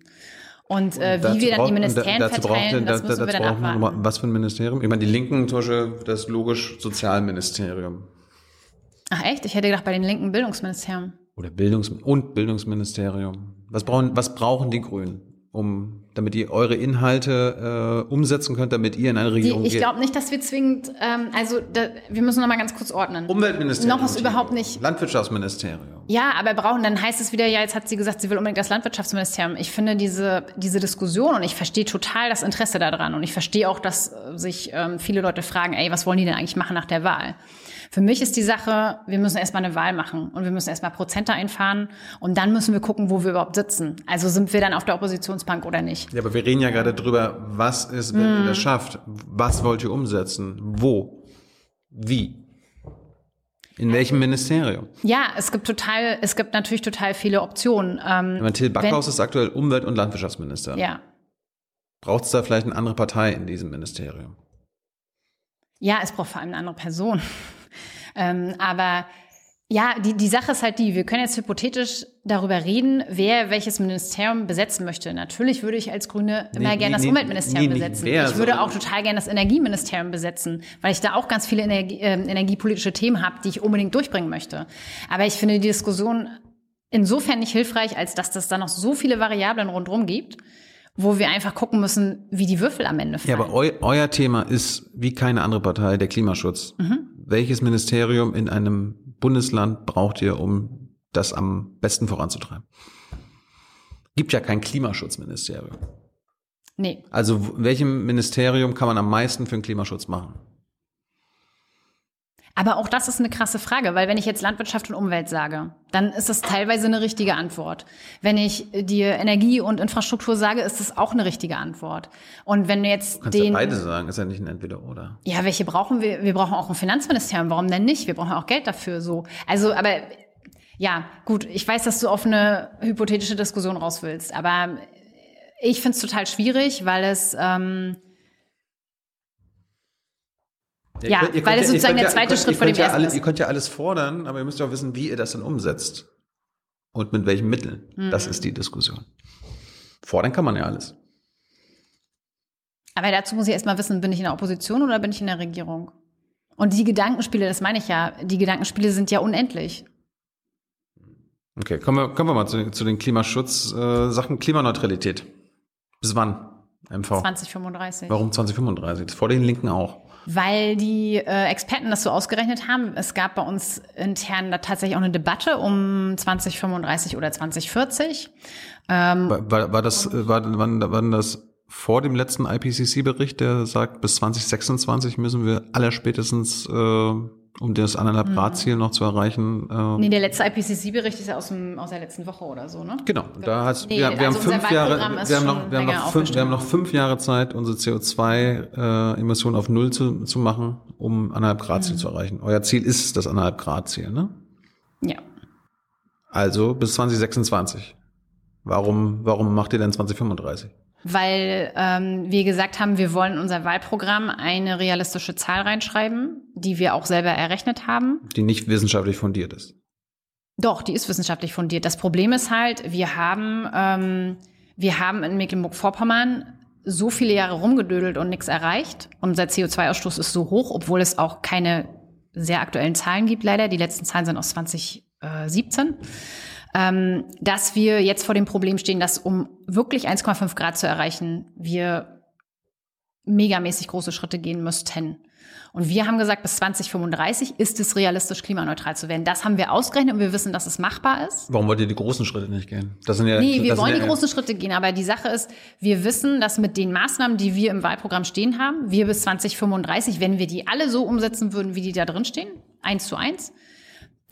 Und äh, Dazu wie wir dann braucht- die Ministerien braucht verteilen, ihr- das da- müssen wir dazu dann braucht abwarten. nochmal- Was für ein Ministerium? Ich meine, die Linken, zum Beispiel, das logisch Sozialministerium. Ach echt? Ich hätte gedacht, bei den linken Bildungsministerium. Oder Bildungs- und Bildungsministerium. Was brauchen, was brauchen die Grünen, um, damit ihr eure Inhalte äh, umsetzen könnt, damit ihr in eine Die, Regierung ich geht? glaube nicht, dass wir zwingend, ähm, also da, wir müssen noch mal ganz kurz ordnen. Umweltministerium. Noch ist überhaupt nicht. Landwirtschaftsministerium. Ja, aber brauchen, dann heißt es wieder, ja, jetzt hat sie gesagt, sie will unbedingt das Landwirtschaftsministerium. Ich finde diese, diese Diskussion und ich verstehe total das Interesse daran und ich verstehe auch, dass äh, sich ähm, viele Leute fragen, ey, was wollen die denn eigentlich machen nach der Wahl? Für mich ist die Sache, wir müssen erstmal eine Wahl machen und wir müssen erstmal Prozente einfahren und dann müssen wir gucken, wo wir überhaupt sitzen. Also sind wir dann auf der Oppositionsbank oder nicht? Ja, aber wir reden ja gerade drüber, was ist, wenn Mhm. ihr das schafft? Was wollt ihr umsetzen? Wo? Wie? In welchem Ministerium? Ja, es gibt total, es gibt natürlich total viele Optionen. Ähm, meine, Till Backhaus ist aktuell Umwelt- und Landwirtschaftsminister. ja. Braucht es da vielleicht eine andere Partei in diesem Ministerium? Ja, es braucht vor allem eine andere Person. Ähm, aber ja, die, die Sache ist halt die, wir können jetzt hypothetisch darüber reden, wer welches Ministerium besetzen möchte. Natürlich würde ich als Grüne immer Nee, gerne nee, das nee, Umweltministerium besetzen. wer, ich würde auch total gerne das Energieministerium besetzen, weil ich da auch ganz viele Energie, äh, energiepolitische Themen habe, die ich unbedingt durchbringen möchte. Aber ich finde die Diskussion insofern nicht hilfreich, als dass das da noch so viele Variablen rundherum gibt, wo wir einfach gucken müssen, wie die Würfel am Ende Ja, fallen. aber eu, euer Thema ist, wie keine andere Partei, der Klimaschutz. Mhm. Welches Ministerium in einem Bundesland braucht ihr, um das am besten voranzutreiben? Gibt ja kein Klimaschutzministerium. nee, Also welchem Ministerium kann man am meisten für den Klimaschutz machen? Aber auch das ist eine krasse Frage, weil wenn ich jetzt Landwirtschaft und Umwelt sage, dann ist das teilweise eine richtige Antwort. Wenn ich dir Energie und Infrastruktur sage, ist das auch eine richtige Antwort. Und wenn du jetzt Kannst ja den, beide sagen, ist ja nicht ein Entweder-Oder. ja, welche brauchen wir? Wir brauchen auch ein Finanzministerium. Warum denn nicht? Wir brauchen auch Geld dafür. So, also, aber ja, gut. Ich weiß, dass du auf eine hypothetische Diskussion raus willst, aber ich finde es total schwierig, weil es ähm, Ja, könnt- weil könnt es sozusagen der zweite ihr Schritt vor dem ja ersten alle, ist. Ihr könnt ja alles fordern, aber ihr müsst ja auch wissen, wie ihr das dann umsetzt. Und mit welchen Mitteln. Mhm. Das ist die Diskussion. Fordern kann man ja alles. Aber dazu muss ich erstmal wissen, bin ich in der Opposition oder bin ich in der Regierung? Und die Gedankenspiele, das meine ich ja, die Gedankenspiele sind ja unendlich. Okay, kommen wir, kommen wir mal zu, zu den Klimaschutz-Sachen. Äh, Sachen Klimaneutralität. Bis wann? MV. 2035. Warum 2035? Das vor den Linken auch. Weil die äh, Experten das so ausgerechnet haben. Es gab bei uns intern da tatsächlich auch eine Debatte um 2035 oder 2040. Ähm, War, war, war das, war, wann, wann das vor dem letzten IPCC-Bericht, der sagt, bis 2026 müssen wir allerspätestens, äh, um das anderthalb Mhm. Grad Ziel noch zu erreichen, äh, nee, der letzte IPCC-Bericht ist ja aus, dem, aus der letzten Woche oder so, ne? Genau, da hast, Nee, wir, wir haben also unser fünf Jahre, wir haben noch, wir haben noch fünf, wir haben noch fünf Jahre Zeit, unsere CO2-Emissionen auf Null zu, zu machen, um anderthalb Grad Mhm. Ziel zu erreichen. Euer Ziel ist das anderthalb Grad Ziel, ne? Ja. Also bis 2026. Warum, warum macht ihr denn 2035? Weil ähm, wir gesagt haben, wir wollen in unser Wahlprogramm eine realistische Zahl reinschreiben, die wir auch selber errechnet haben. Die nicht wissenschaftlich fundiert ist. Doch, die ist wissenschaftlich fundiert. Das Problem ist halt, wir haben, ähm, wir haben in Mecklenburg-Vorpommern so viele Jahre rumgedödelt und nichts erreicht. Unser CO2-Ausstoß ist so hoch, obwohl es auch keine sehr aktuellen Zahlen gibt, leider. Die letzten Zahlen sind aus 2017. Ähm, dass wir jetzt vor dem Problem stehen, dass um wirklich 1,5 Grad zu erreichen, wir megamäßig große Schritte gehen müssten. Und wir haben gesagt, bis 2035 ist es realistisch, klimaneutral zu werden. Das haben wir ausgerechnet und wir wissen, dass es machbar ist. Warum wollt ihr die großen Schritte nicht gehen? Das sind ja, nee, wir wollen ja, die großen Schritte gehen, aber die Sache ist, wir wissen, dass mit den Maßnahmen, die wir im Wahlprogramm stehen haben, wir bis 2035, wenn wir die alle so umsetzen würden, wie die da drin stehen, eins zu eins,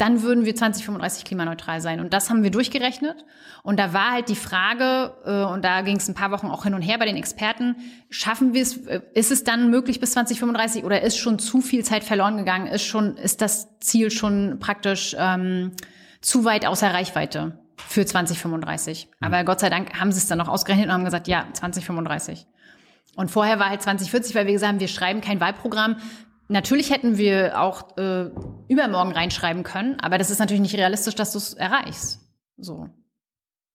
dann würden wir 2035 klimaneutral sein. Und das haben wir durchgerechnet. Und da war halt die Frage, äh, und da ging es ein paar Wochen auch hin und her bei den Experten, schaffen wir es, äh, ist es dann möglich bis 2035 oder ist schon zu viel Zeit verloren gegangen? Ist schon, ist das Ziel schon praktisch ähm, zu weit außer Reichweite für 2035? Mhm. Aber Gott sei Dank haben sie es dann noch ausgerechnet und haben gesagt, ja, 2035. Und vorher war halt 2040, weil wir gesagt haben, wir schreiben kein Wahlprogramm, Natürlich hätten wir auch äh, übermorgen reinschreiben können, aber das ist natürlich nicht realistisch, dass du es erreichst. So.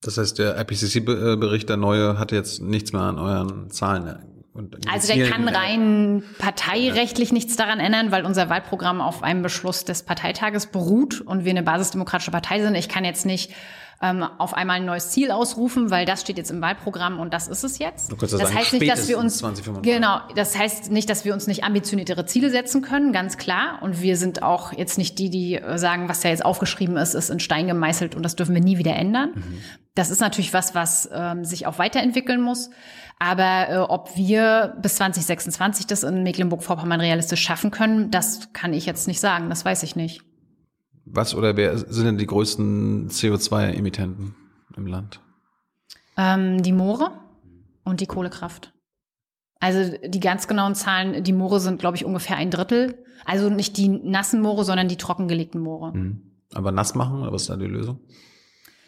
Das heißt, der IPCC-Bericht, der neue, hat jetzt nichts mehr an euren Zahlen. Und also der kann rein parteirechtlich nichts daran ändern, weil unser Wahlprogramm auf einem Beschluss des Parteitages beruht und wir eine basisdemokratische Partei sind. Ich kann jetzt nicht ähm, auf einmal ein neues Ziel ausrufen, weil das steht jetzt im Wahlprogramm und das ist es jetzt. Das sagen, heißt nicht, dass wir uns genau, das heißt nicht, dass wir uns nicht ambitioniertere Ziele setzen können, ganz klar. Und wir sind auch jetzt nicht die, die äh, sagen, was ja jetzt aufgeschrieben ist, ist in Stein gemeißelt und das dürfen wir nie wieder ändern. Mhm. Das ist natürlich was, was ähm, sich auch weiterentwickeln muss. Aber äh, ob wir bis 2026 das in Mecklenburg-Vorpommern realistisch schaffen können, das kann ich jetzt nicht sagen. Das weiß ich nicht. Was oder wer sind denn die größten CO2-Emittenten im Land? Ähm, die Moore und die Kohlekraft. Also die ganz genauen Zahlen, die Moore sind, glaube ich, ungefähr ein Drittel. Also nicht die nassen Moore, sondern die trockengelegten Moore. Mhm. Aber nass machen, oder was ist da die Lösung?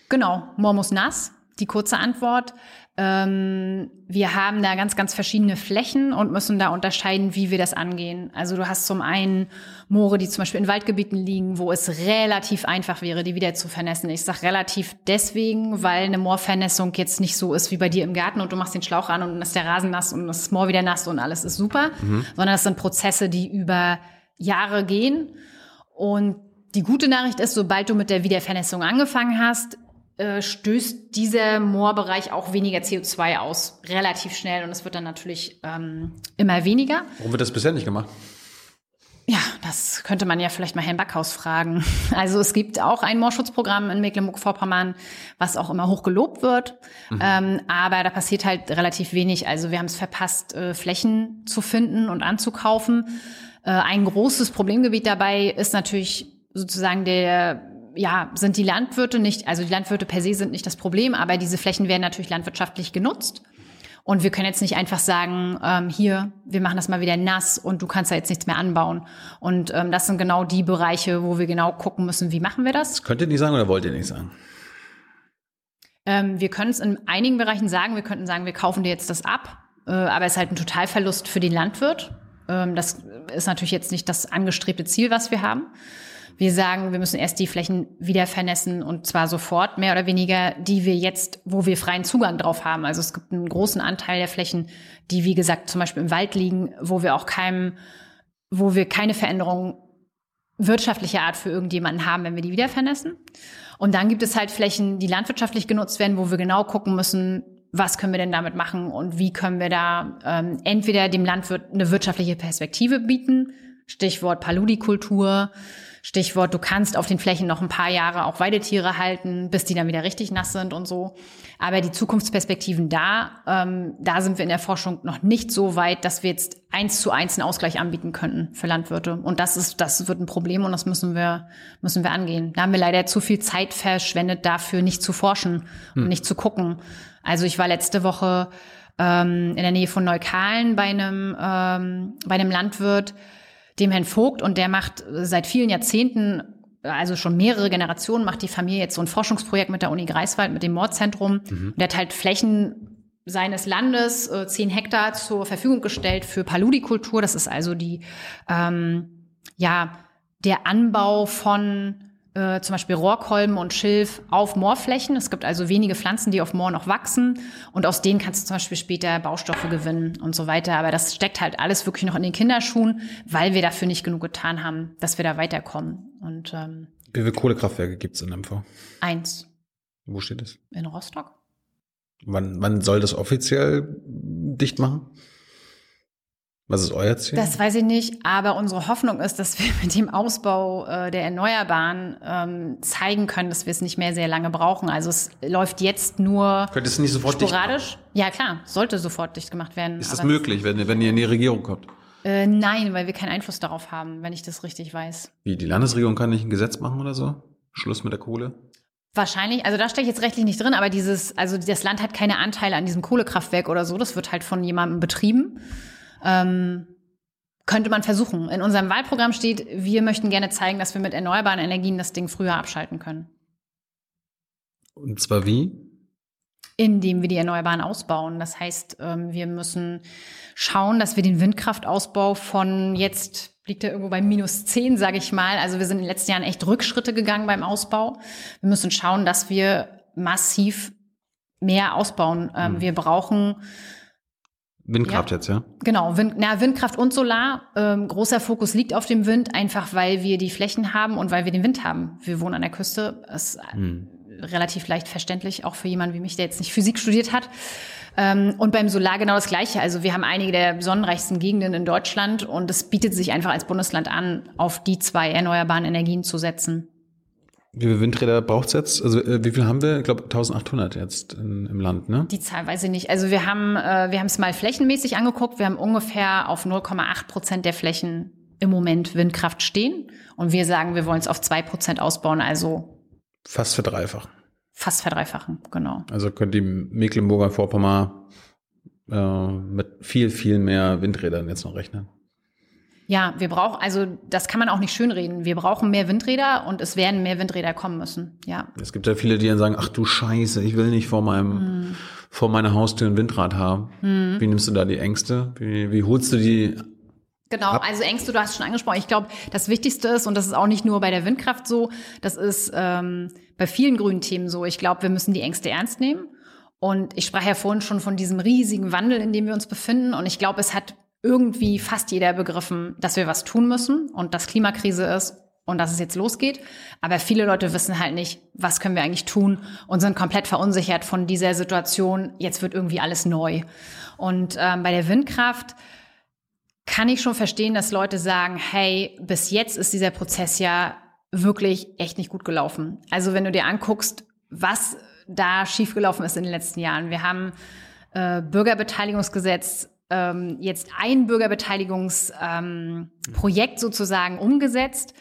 Genau, Moor muss nass. Die kurze Antwort. Ähm, wir haben da ganz, ganz verschiedene Flächen und müssen da unterscheiden, wie wir das angehen. Also du hast zum einen Moore, die zum Beispiel in Waldgebieten liegen, wo es relativ einfach wäre, die wieder zu vernässen. Ich sage relativ deswegen, weil eine Moorvernässung jetzt nicht so ist wie bei dir im Garten und du machst den Schlauch an und dann ist der Rasen nass und das Moor wieder nass und alles ist super, mhm. sondern das sind Prozesse, die über Jahre gehen. Und die gute Nachricht ist, sobald du mit der Wiedervernässung angefangen hast, äh, stößt dieser Moorbereich auch weniger CO2 aus, relativ schnell. Und es wird dann natürlich ähm, immer weniger. Warum wird das bisher nicht gemacht? Ja, das könnte man ja vielleicht mal Herrn Backhaus fragen. Also es gibt auch ein Moorschutzprogramm in Mecklenburg-Vorpommern, was auch immer hoch gelobt wird. Mhm. Ähm, aber da passiert halt relativ wenig. Also wir haben es verpasst, äh, Flächen zu finden und anzukaufen. Äh, ein großes Problemgebiet dabei ist natürlich sozusagen der ja, sind die Landwirte nicht, also die Landwirte per se sind nicht das Problem, aber diese Flächen werden natürlich landwirtschaftlich genutzt. Und wir können jetzt nicht einfach sagen, ähm, hier, wir machen das mal wieder nass und du kannst da jetzt nichts mehr anbauen. Und ähm, das sind genau die Bereiche, wo wir genau gucken müssen, wie machen wir das. Könnt ihr nicht sagen oder wollt ihr nicht sagen? Ähm, wir können es in einigen Bereichen sagen. Wir könnten sagen, wir kaufen dir jetzt das ab. Äh, aber es ist halt ein Totalverlust für den Landwirt. Ähm, das ist natürlich jetzt nicht das angestrebte Ziel, was wir haben. Wir sagen, wir müssen erst die Flächen wieder vernässen und zwar sofort, mehr oder weniger, die wir jetzt, wo wir freien Zugang drauf haben. Also es gibt einen großen Anteil der Flächen, die, wie gesagt, zum Beispiel im Wald liegen, wo wir auch keinem, wo wir keine Veränderung wirtschaftlicher Art für irgendjemanden haben, wenn wir die wieder vernässen. Und dann gibt es halt Flächen, die landwirtschaftlich genutzt werden, wo wir genau gucken müssen, was können wir denn damit machen und wie können wir da ähm, entweder dem Landwirt eine wirtschaftliche Perspektive bieten, Stichwort Paludikultur, Stichwort, du kannst auf den Flächen noch ein paar Jahre auch Weidetiere halten, bis die dann wieder richtig nass sind und so. Aber die Zukunftsperspektiven da, ähm, da sind wir in der Forschung noch nicht so weit, dass wir jetzt eins zu eins einen Ausgleich anbieten könnten für Landwirte. Und das ist, das wird ein Problem und das müssen wir, müssen wir angehen. Da haben wir leider zu viel Zeit verschwendet dafür, nicht zu forschen hm. und nicht zu gucken. Also ich war letzte Woche ähm, in der Nähe von Neukalen bei einem, ähm, bei einem Landwirt, dem Herrn Vogt und der macht seit vielen Jahrzehnten also schon mehrere Generationen macht die Familie jetzt so ein Forschungsprojekt mit der Uni Greifswald, mit dem Mordzentrum. Mhm. Der hat halt Flächen seines Landes äh, 10 Hektar zur Verfügung gestellt für Paludikultur. Das ist also die, ähm, ja, der Anbau von äh, zum Beispiel Rohrkolben und Schilf auf Moorflächen. Es gibt also wenige Pflanzen, die auf Moor noch wachsen und aus denen kannst du zum Beispiel später Baustoffe gewinnen und so weiter. Aber das steckt halt alles wirklich noch in den Kinderschuhen, weil wir dafür nicht genug getan haben, dass wir da weiterkommen. Und ähm, Wie viele Kohlekraftwerke gibt's in MV? eins Wo steht es? in Rostock. Wann, wann soll das offiziell dicht machen? Was ist euer Ziel? Das weiß ich nicht, aber unsere Hoffnung ist, dass wir mit dem Ausbau äh, der Erneuerbaren ähm, zeigen können, dass wir es nicht mehr sehr lange brauchen. Also es läuft jetzt nur Könnt ihr es nicht sofort dicht sporadisch. Ja klar, sollte sofort dicht gemacht werden. Ist das möglich, wenn, ihr- wenn ihr in die Regierung kommt? Äh, nein, weil wir keinen Einfluss darauf haben, wenn ich das richtig weiß. Wie, die Landesregierung kann nicht ein Gesetz machen oder so? Schluss mit der Kohle? Wahrscheinlich, also da stecke ich jetzt rechtlich nicht drin, aber dieses, also das Land hat keine Anteile an diesem Kohlekraftwerk oder so, das wird halt von jemandem betrieben. Ähm, könnte man versuchen. In unserem Wahlprogramm steht, wir möchten gerne zeigen, dass wir mit erneuerbaren Energien das Ding früher abschalten können. Und zwar wie? indem wir die Erneuerbaren ausbauen. Das heißt, ähm, wir müssen schauen, dass wir den Windkraftausbau von jetzt liegt er irgendwo bei minus 10, sage ich mal. Also wir sind in den letzten Jahren echt Rückschritte gegangen beim Ausbau. Wir müssen schauen, dass wir massiv mehr ausbauen. Ähm, Mhm. Wir brauchen Windkraft Ja. jetzt, ja? Genau, Wind, na, Windkraft und Solar. Ähm, großer Fokus liegt auf dem Wind, einfach weil wir die Flächen haben und weil wir den Wind haben. Wir wohnen an der Küste. Das ist Hm. relativ leicht verständlich, auch für jemanden wie mich, der jetzt nicht Physik studiert hat. Ähm, und beim Solar genau das Gleiche. Also wir haben einige der sonnenreichsten Gegenden in Deutschland und es bietet sich einfach als Bundesland an, auf die zwei erneuerbaren Energien zu setzen. Wie viele Windräder braucht's jetzt? Also äh, wie viel haben wir? Ich glaube 1800 jetzt in, im Land, ne? Die Zahl weiß ich nicht. Also wir haben äh, wir haben es mal flächenmäßig angeguckt. Wir haben ungefähr auf 0,8 Prozent der Flächen im Moment Windkraft stehen. Und wir sagen, wir wollen es auf 2 Prozent ausbauen, also Fast verdreifachen. fast verdreifachen. Genau. Also könnt die Mecklenburger Vorpommern äh, mit viel, viel mehr Windrädern jetzt noch rechnen. Ja, wir brauchen, also das kann man auch nicht schönreden. Wir brauchen mehr Windräder und es werden mehr Windräder kommen müssen. Ja. Es gibt ja viele, die dann sagen, ach du Scheiße, ich will nicht vor meinem, vor meiner Haustür ein Windrad haben. Wie nimmst du da die Ängste? Wie, wie holst du die? Genau, also Ängste, du hast schon angesprochen. Ich glaube, das Wichtigste ist, und das ist auch nicht nur bei der Windkraft so, das ist ähm, bei vielen grünen Themen so. Ich glaube, wir müssen die Ängste ernst nehmen. Und ich sprach ja vorhin schon von diesem riesigen Wandel, in dem wir uns befinden. Und ich glaube, es hat irgendwie fast jeder begriffen, dass wir was tun müssen und dass Klimakrise ist und dass es jetzt losgeht. Aber viele Leute wissen halt nicht, was können wir eigentlich tun und sind komplett verunsichert von dieser Situation. Jetzt wird irgendwie alles neu. Und ähm, bei der Windkraft kann ich schon verstehen, dass Leute sagen, hey, bis jetzt ist dieser Prozess ja wirklich echt nicht gut gelaufen. Also wenn du dir anguckst, was da schiefgelaufen ist in den letzten Jahren. Wir haben äh, Bürgerbeteiligungsgesetz, ähm, jetzt ein Bürgerbeteiligungsprojekt ähm, Projekt sozusagen umgesetzt.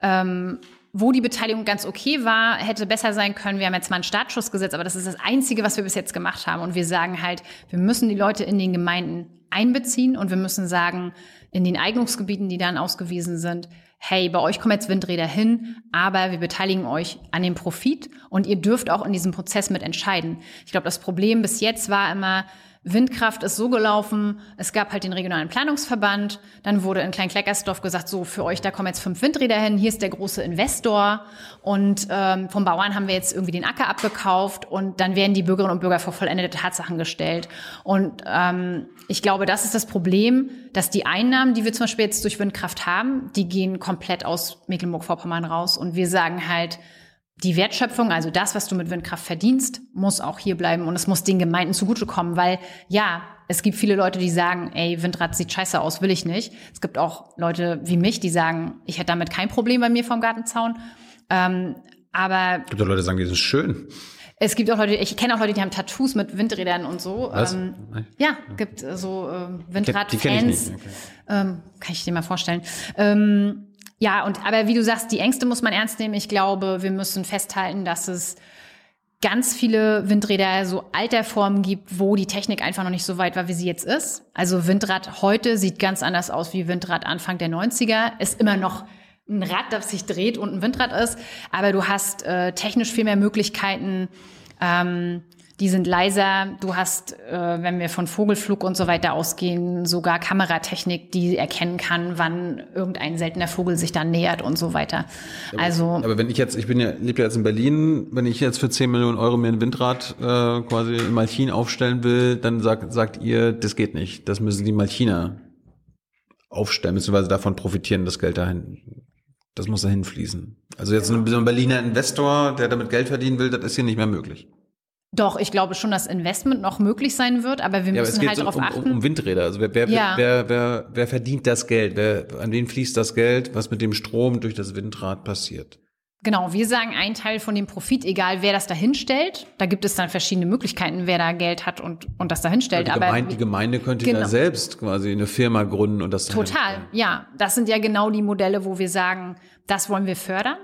Ähm, wo die Beteiligung ganz okay war, hätte besser sein können. Wir haben jetzt mal ein Startschussgesetz, aber das ist das Einzige, was wir bis jetzt gemacht haben. Und wir sagen halt, wir müssen die Leute in den Gemeinden einbeziehen und wir müssen sagen, in den Eignungsgebieten, die dann ausgewiesen sind, hey, bei euch kommen jetzt Windräder hin, aber wir beteiligen euch an dem Profit und ihr dürft auch in diesem Prozess mit entscheiden. Ich glaube, das Problem bis jetzt war immer, Windkraft ist so gelaufen, es gab halt den regionalen Planungsverband, dann wurde in Kleinkleckersdorf gesagt, so für euch, da kommen jetzt fünf Windräder hin, hier ist der große Investor und ähm, vom Bauern haben wir jetzt irgendwie den Acker abgekauft und dann werden die Bürgerinnen und Bürger vor vollendete Tatsachen gestellt. Und ähm, ich glaube, das ist das Problem, dass die Einnahmen, die wir zum Beispiel jetzt durch Windkraft haben, die gehen komplett aus Mecklenburg-Vorpommern raus und wir sagen halt, die Wertschöpfung, also das, was du mit Windkraft verdienst, muss auch hier bleiben und es muss den Gemeinden zugutekommen, weil ja, es gibt viele Leute, die sagen, ey, Windrad sieht scheiße aus, will ich nicht. Es gibt auch Leute wie mich, die sagen, ich hätte damit kein Problem bei mir vom Gartenzaun. Ähm, aber Es gibt ja Leute, die sagen, das ist schön. es gibt auch Leute, ich kenne auch Leute, die haben Tattoos mit Windrädern und so. Was? Ähm, ja, gibt äh, so ähm, Windradfans. Okay. Ähm, kann ich dir mal vorstellen. Ähm, ja, und aber wie du sagst, die Ängste muss man ernst nehmen. Ich glaube, wir müssen festhalten, dass es ganz viele Windräder so alter Formen gibt, wo die Technik einfach noch nicht so weit war, wie sie jetzt ist. Also Windrad heute sieht ganz anders aus wie Windrad Anfang der 90er. Ist immer noch ein Rad, das sich dreht und ein Windrad ist, aber du hast äh, technisch viel mehr Möglichkeiten, ähm, Die sind leiser. Du hast, äh, wenn wir von Vogelflug und so weiter ausgehen, sogar Kameratechnik, die erkennen kann, wann irgendein seltener Vogel sich dann nähert und so weiter. Also Aber wenn ich jetzt, ich bin ja, lebe ja jetzt in Berlin, wenn ich jetzt für 10 Millionen Euro mir ein Windrad äh, quasi in Malchin aufstellen will, dann sagt, sagt ihr, das geht nicht. Das müssen die Malchiner aufstellen, beziehungsweise davon profitieren, das Geld dahin. Das muss dahin fließen. Also jetzt so ein Berliner Investor, der damit Geld verdienen will, das ist hier nicht mehr möglich. Doch, ich glaube schon, dass Investment noch möglich sein wird, aber wir Ja, aber es müssen geht halt so darauf um, achten. um, um Windräder. Also wer, wer, Ja. wer, wer, wer verdient das Geld? Wer, an wen fließt das Geld? Was mit dem Strom durch das Windrad passiert? Genau, wir sagen, ein Teil von dem Profit, egal wer das dahin stellt, da gibt es dann verschiedene Möglichkeiten, wer da Geld hat und, und das dahin stellt. die, aber Gemeinde, die Gemeinde könnte ja Genau. selbst quasi eine Firma gründen und das Total, ja. Das sind ja genau die Modelle, wo wir sagen, das wollen wir fördern.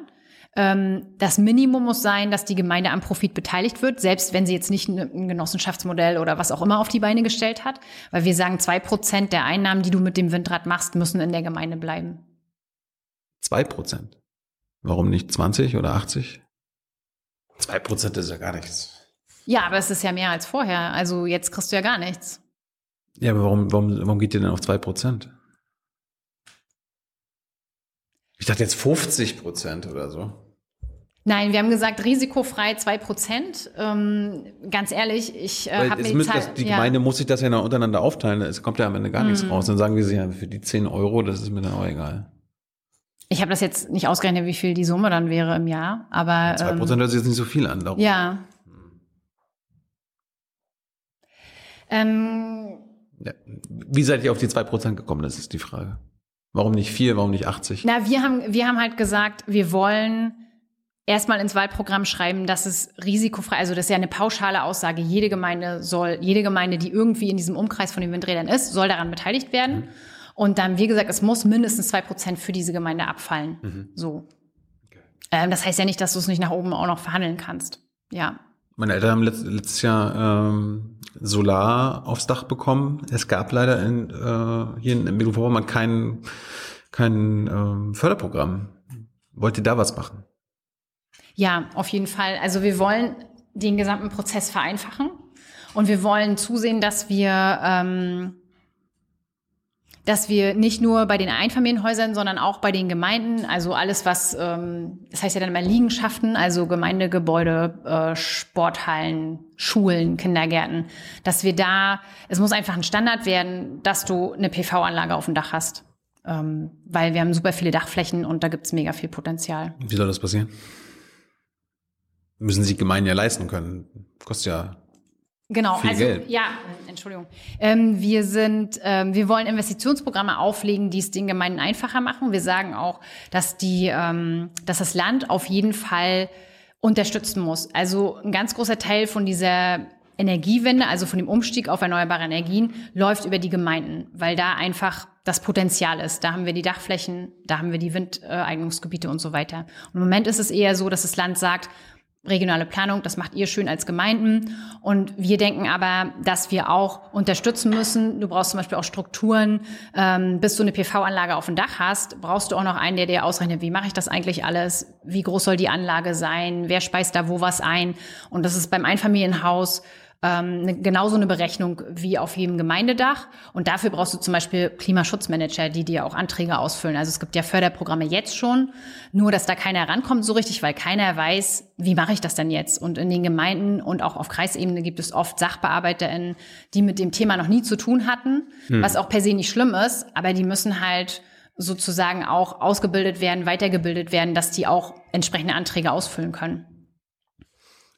Ähm, das Minimum muss sein, dass die Gemeinde am Profit beteiligt wird, selbst wenn sie jetzt nicht ein ein Genossenschaftsmodell oder was auch immer auf die Beine gestellt hat. Weil wir sagen, zwei Prozent der Einnahmen, die du mit dem Windrad machst, müssen in der Gemeinde bleiben. Zwei Prozent. Warum nicht 20 oder 80? Zwei Prozent ist ja gar nichts. Ja, aber es ist ja mehr als vorher. Also jetzt kriegst du ja gar nichts. Ja, aber warum, warum, warum geht ihr denn auf zwei Prozent? Ich dachte jetzt 50 Prozent oder so. Nein, wir haben gesagt, risikofrei zwei Prozent. Ähm, ganz ehrlich, ich äh, habe mir die Zahl. das, die ja. Gemeinde muss sich das ja noch untereinander aufteilen. Es kommt ja am Ende gar nichts Mhm. raus. Dann sagen wir sich ja, für die 10 Euro, das ist mir dann auch egal. Ich habe das jetzt nicht ausgerechnet, wie viel die Summe dann wäre im Jahr, aber Zwei ähm, Prozent hört sich jetzt nicht so viel an. Darum. ja. Ähm, Ja. Wie seid ihr auf die zwei Prozent gekommen? Das ist die Frage. Warum nicht vier? Warum nicht 80? na, wir haben, wir haben halt gesagt, wir wollen erstmal ins Wahlprogramm schreiben, dass es risikofrei, also das ist ja eine pauschale Aussage, jede Gemeinde soll, jede Gemeinde, die irgendwie in diesem Umkreis von den Windrädern ist, soll daran beteiligt werden. Und dann, wie gesagt, es muss mindestens zwei Prozent für diese Gemeinde abfallen. So. Ähm, das heißt ja nicht, dass du es nicht nach oben auch noch verhandeln kannst. Ja. Meine Eltern haben letzt, letztes Jahr ähm, Solar aufs Dach bekommen. Es gab leider in, äh, hier in Mecklenburg-Vorpommern kein, kein ähm, Förderprogramm. Wollt ihr da was machen? Ja, auf jeden Fall. Also wir wollen den gesamten Prozess vereinfachen und wir wollen zusehen, dass wir, ähm, dass wir nicht nur bei den Einfamilienhäusern, sondern auch bei den Gemeinden, also alles, was, ähm, das heißt ja dann immer Liegenschaften, also Gemeindegebäude, äh, Sporthallen, Schulen, Kindergärten, dass wir da, es muss einfach ein Standard werden, dass du eine PV-Anlage auf dem Dach hast. Ähm, weil wir haben super viele Dachflächen und da gibt's mega viel Potenzial. Wie soll das passieren? Müssen sich Gemeinden ja leisten können. Kostet ja. Genau, Viel also Geld. ja, Entschuldigung. Ähm, wir sind, ähm, wir wollen Investitionsprogramme auflegen, die es den Gemeinden einfacher machen. Wir sagen auch, dass die, ähm, dass das Land auf jeden Fall unterstützen muss. Also ein ganz großer Teil von dieser Energiewende, also von dem Umstieg auf erneuerbare Energien, läuft über die Gemeinden, weil da einfach das Potenzial ist. Da haben wir die Dachflächen, da haben wir die Windeignungsgebiete und so weiter. Und im Moment ist es eher so, dass das Land sagt, regionale Planung, das macht ihr schön als Gemeinden. Und wir denken aber, dass wir auch unterstützen müssen. Du brauchst zum Beispiel auch Strukturen. Ähm, bis du eine PV-Anlage auf dem Dach hast, brauchst du auch noch einen, der dir ausrechnet, wie mache ich das eigentlich alles? Wie groß soll die Anlage sein? Wer speist da wo was ein? Und das ist beim Einfamilienhaus ähm, ne- genauso eine Berechnung wie auf jedem Gemeindedach. Und dafür brauchst du zum Beispiel Klimaschutzmanager, die dir auch Anträge ausfüllen. Also es gibt ja Förderprogramme jetzt schon, nur dass da keiner rankommt so richtig, weil keiner weiß, wie mache ich das denn jetzt? Und in den Gemeinden und auch auf Kreisebene gibt es oft SachbearbeiterInnen, die mit dem Thema noch nie zu tun hatten, was auch per se nicht schlimm ist, aber die müssen halt sozusagen auch ausgebildet werden, weitergebildet werden, dass die auch entsprechende Anträge ausfüllen können.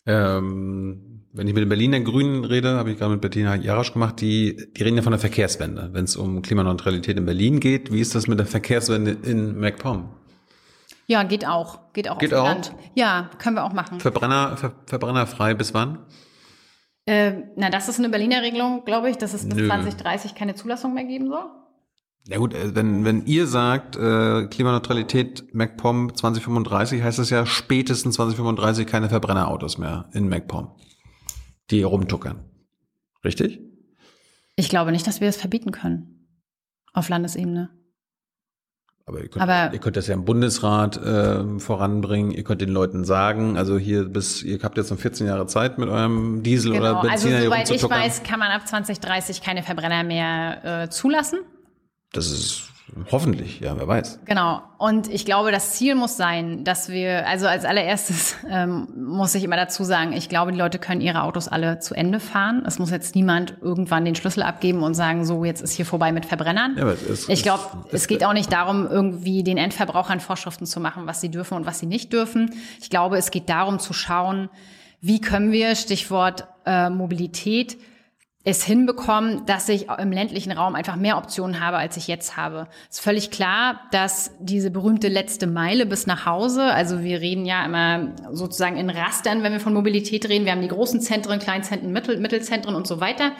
Ähm, wenn ich mit den Berliner Grünen rede, habe ich gerade mit Bettina Jarasch gemacht, die, die reden ja von der Verkehrswende, wenn es um Klimaneutralität in Berlin geht. Wie ist das mit der Verkehrswende in MacPom? Ja, geht auch. Geht auch Geht auch? Land. Ja, können wir auch machen. Verbrenner, ver, verbrennerfrei bis wann? Äh, na, das ist eine Berliner Regelung, glaube ich, dass es bis Nö. 2030 keine Zulassung mehr geben soll. Ja gut, äh, wenn, wenn ihr sagt, äh, Klimaneutralität MacPom 2035, heißt das ja spätestens 2035 keine Verbrennerautos mehr in MacPom, die rumtuckern. Richtig? Ich glaube nicht, dass wir es verbieten können. Auf Landesebene. Aber ihr könnt, Aber- ihr könnt das ja im Bundesrat äh, voranbringen, ihr könnt den Leuten sagen, also hier bis, ihr habt jetzt noch 14 Jahre Zeit mit eurem Diesel Genau. oder Also Benziner hier soweit ich weiß, kann man ab 2030 keine Verbrenner mehr äh, zulassen. Das ist hoffentlich, ja, wer weiß. Genau. Und ich glaube, das Ziel muss sein, dass wir, also als allererstes ähm, muss ich immer dazu sagen, ich glaube, die Leute können ihre Autos alle zu Ende fahren. Es muss jetzt niemand irgendwann den Schlüssel abgeben und sagen, so, jetzt ist hier vorbei mit Verbrennern. Ja, es- ich glaube, es- es geht auch nicht darum, irgendwie den Endverbrauchern Vorschriften zu machen, was sie dürfen und was sie nicht dürfen. Ich glaube, es geht darum zu schauen, wie können wir, Stichwort äh, Mobilität, es hinbekommen, dass ich im ländlichen Raum einfach mehr Optionen habe, als ich jetzt habe. Es ist völlig klar, dass diese berühmte letzte Meile bis nach Hause, also wir reden ja immer sozusagen in Rastern, wenn wir von Mobilität reden. Wir haben die großen Zentren, Kleinzentren, Mittel, Mittelzentren und so weiter.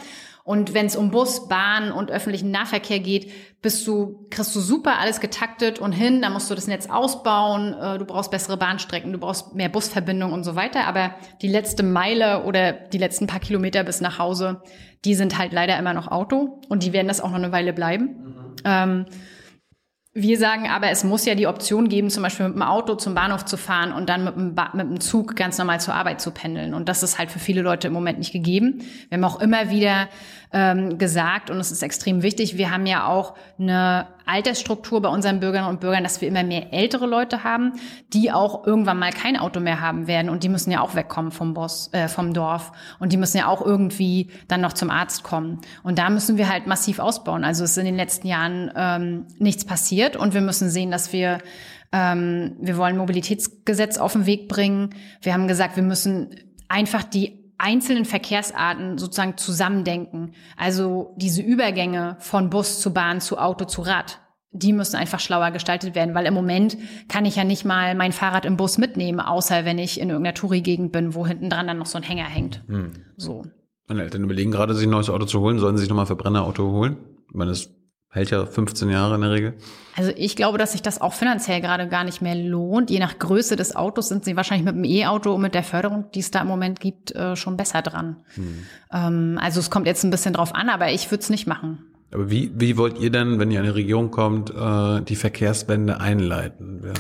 Und wenn es um Bus, Bahn und öffentlichen Nahverkehr geht, bist du, kriegst du super alles getaktet und hin, dann musst du das Netz ausbauen, äh, du brauchst bessere Bahnstrecken, du brauchst mehr Busverbindungen und so weiter. Aber die letzte Meile oder die letzten paar Kilometer bis nach Hause, die sind halt leider immer noch Auto. Und die werden das auch noch eine Weile bleiben. Ähm, wir sagen aber, es muss ja die Option geben, zum Beispiel mit dem Auto zum Bahnhof zu fahren und dann mit dem, ba mit dem Zug ganz normal zur Arbeit zu pendeln. Und das ist halt für viele Leute im Moment nicht gegeben. Wir haben auch immer wieder ähm, gesagt, und es ist extrem wichtig, wir haben ja auch eine Altersstruktur bei unseren Bürgerinnen und Bürgern, dass wir immer mehr ältere Leute haben, die auch irgendwann mal kein Auto mehr haben werden. Und die müssen ja auch wegkommen vom Boss, äh, vom Dorf. Und die müssen ja auch irgendwie dann noch zum Arzt kommen. Und da müssen wir halt massiv ausbauen. Also es ist in den letzten Jahren ähm, nichts passiert. Und wir müssen sehen, dass wir ähm, wir wollen Mobilitätsgesetz auf den Weg bringen. Wir haben gesagt, wir müssen einfach die einzelnen Verkehrsarten sozusagen zusammendenken. Also diese Übergänge von Bus zu Bahn zu Auto zu Rad. Die müssen einfach schlauer gestaltet werden, weil im Moment kann ich ja nicht mal mein Fahrrad im Bus mitnehmen, außer wenn ich in irgendeiner Touri-Gegend bin, wo hinten dran dann noch so ein Hänger hängt. So. Meine Eltern überlegen gerade, sich ein neues Auto zu holen. Sollen sie sich nochmal ein Verbrennerauto holen? Ich meine, das hält ja 15 Jahre in der Regel. Also ich glaube, dass sich das auch finanziell gerade gar nicht mehr lohnt. Je nach Größe des Autos sind sie wahrscheinlich mit dem E-Auto und mit der Förderung, die es da im Moment gibt, äh, schon besser dran. Ähm, also es kommt jetzt ein bisschen drauf an, aber ich würde es nicht machen. Aber wie, wie wollt ihr denn, wenn ihr in eine Region kommt, äh, die Verkehrswende einleiten? Ja.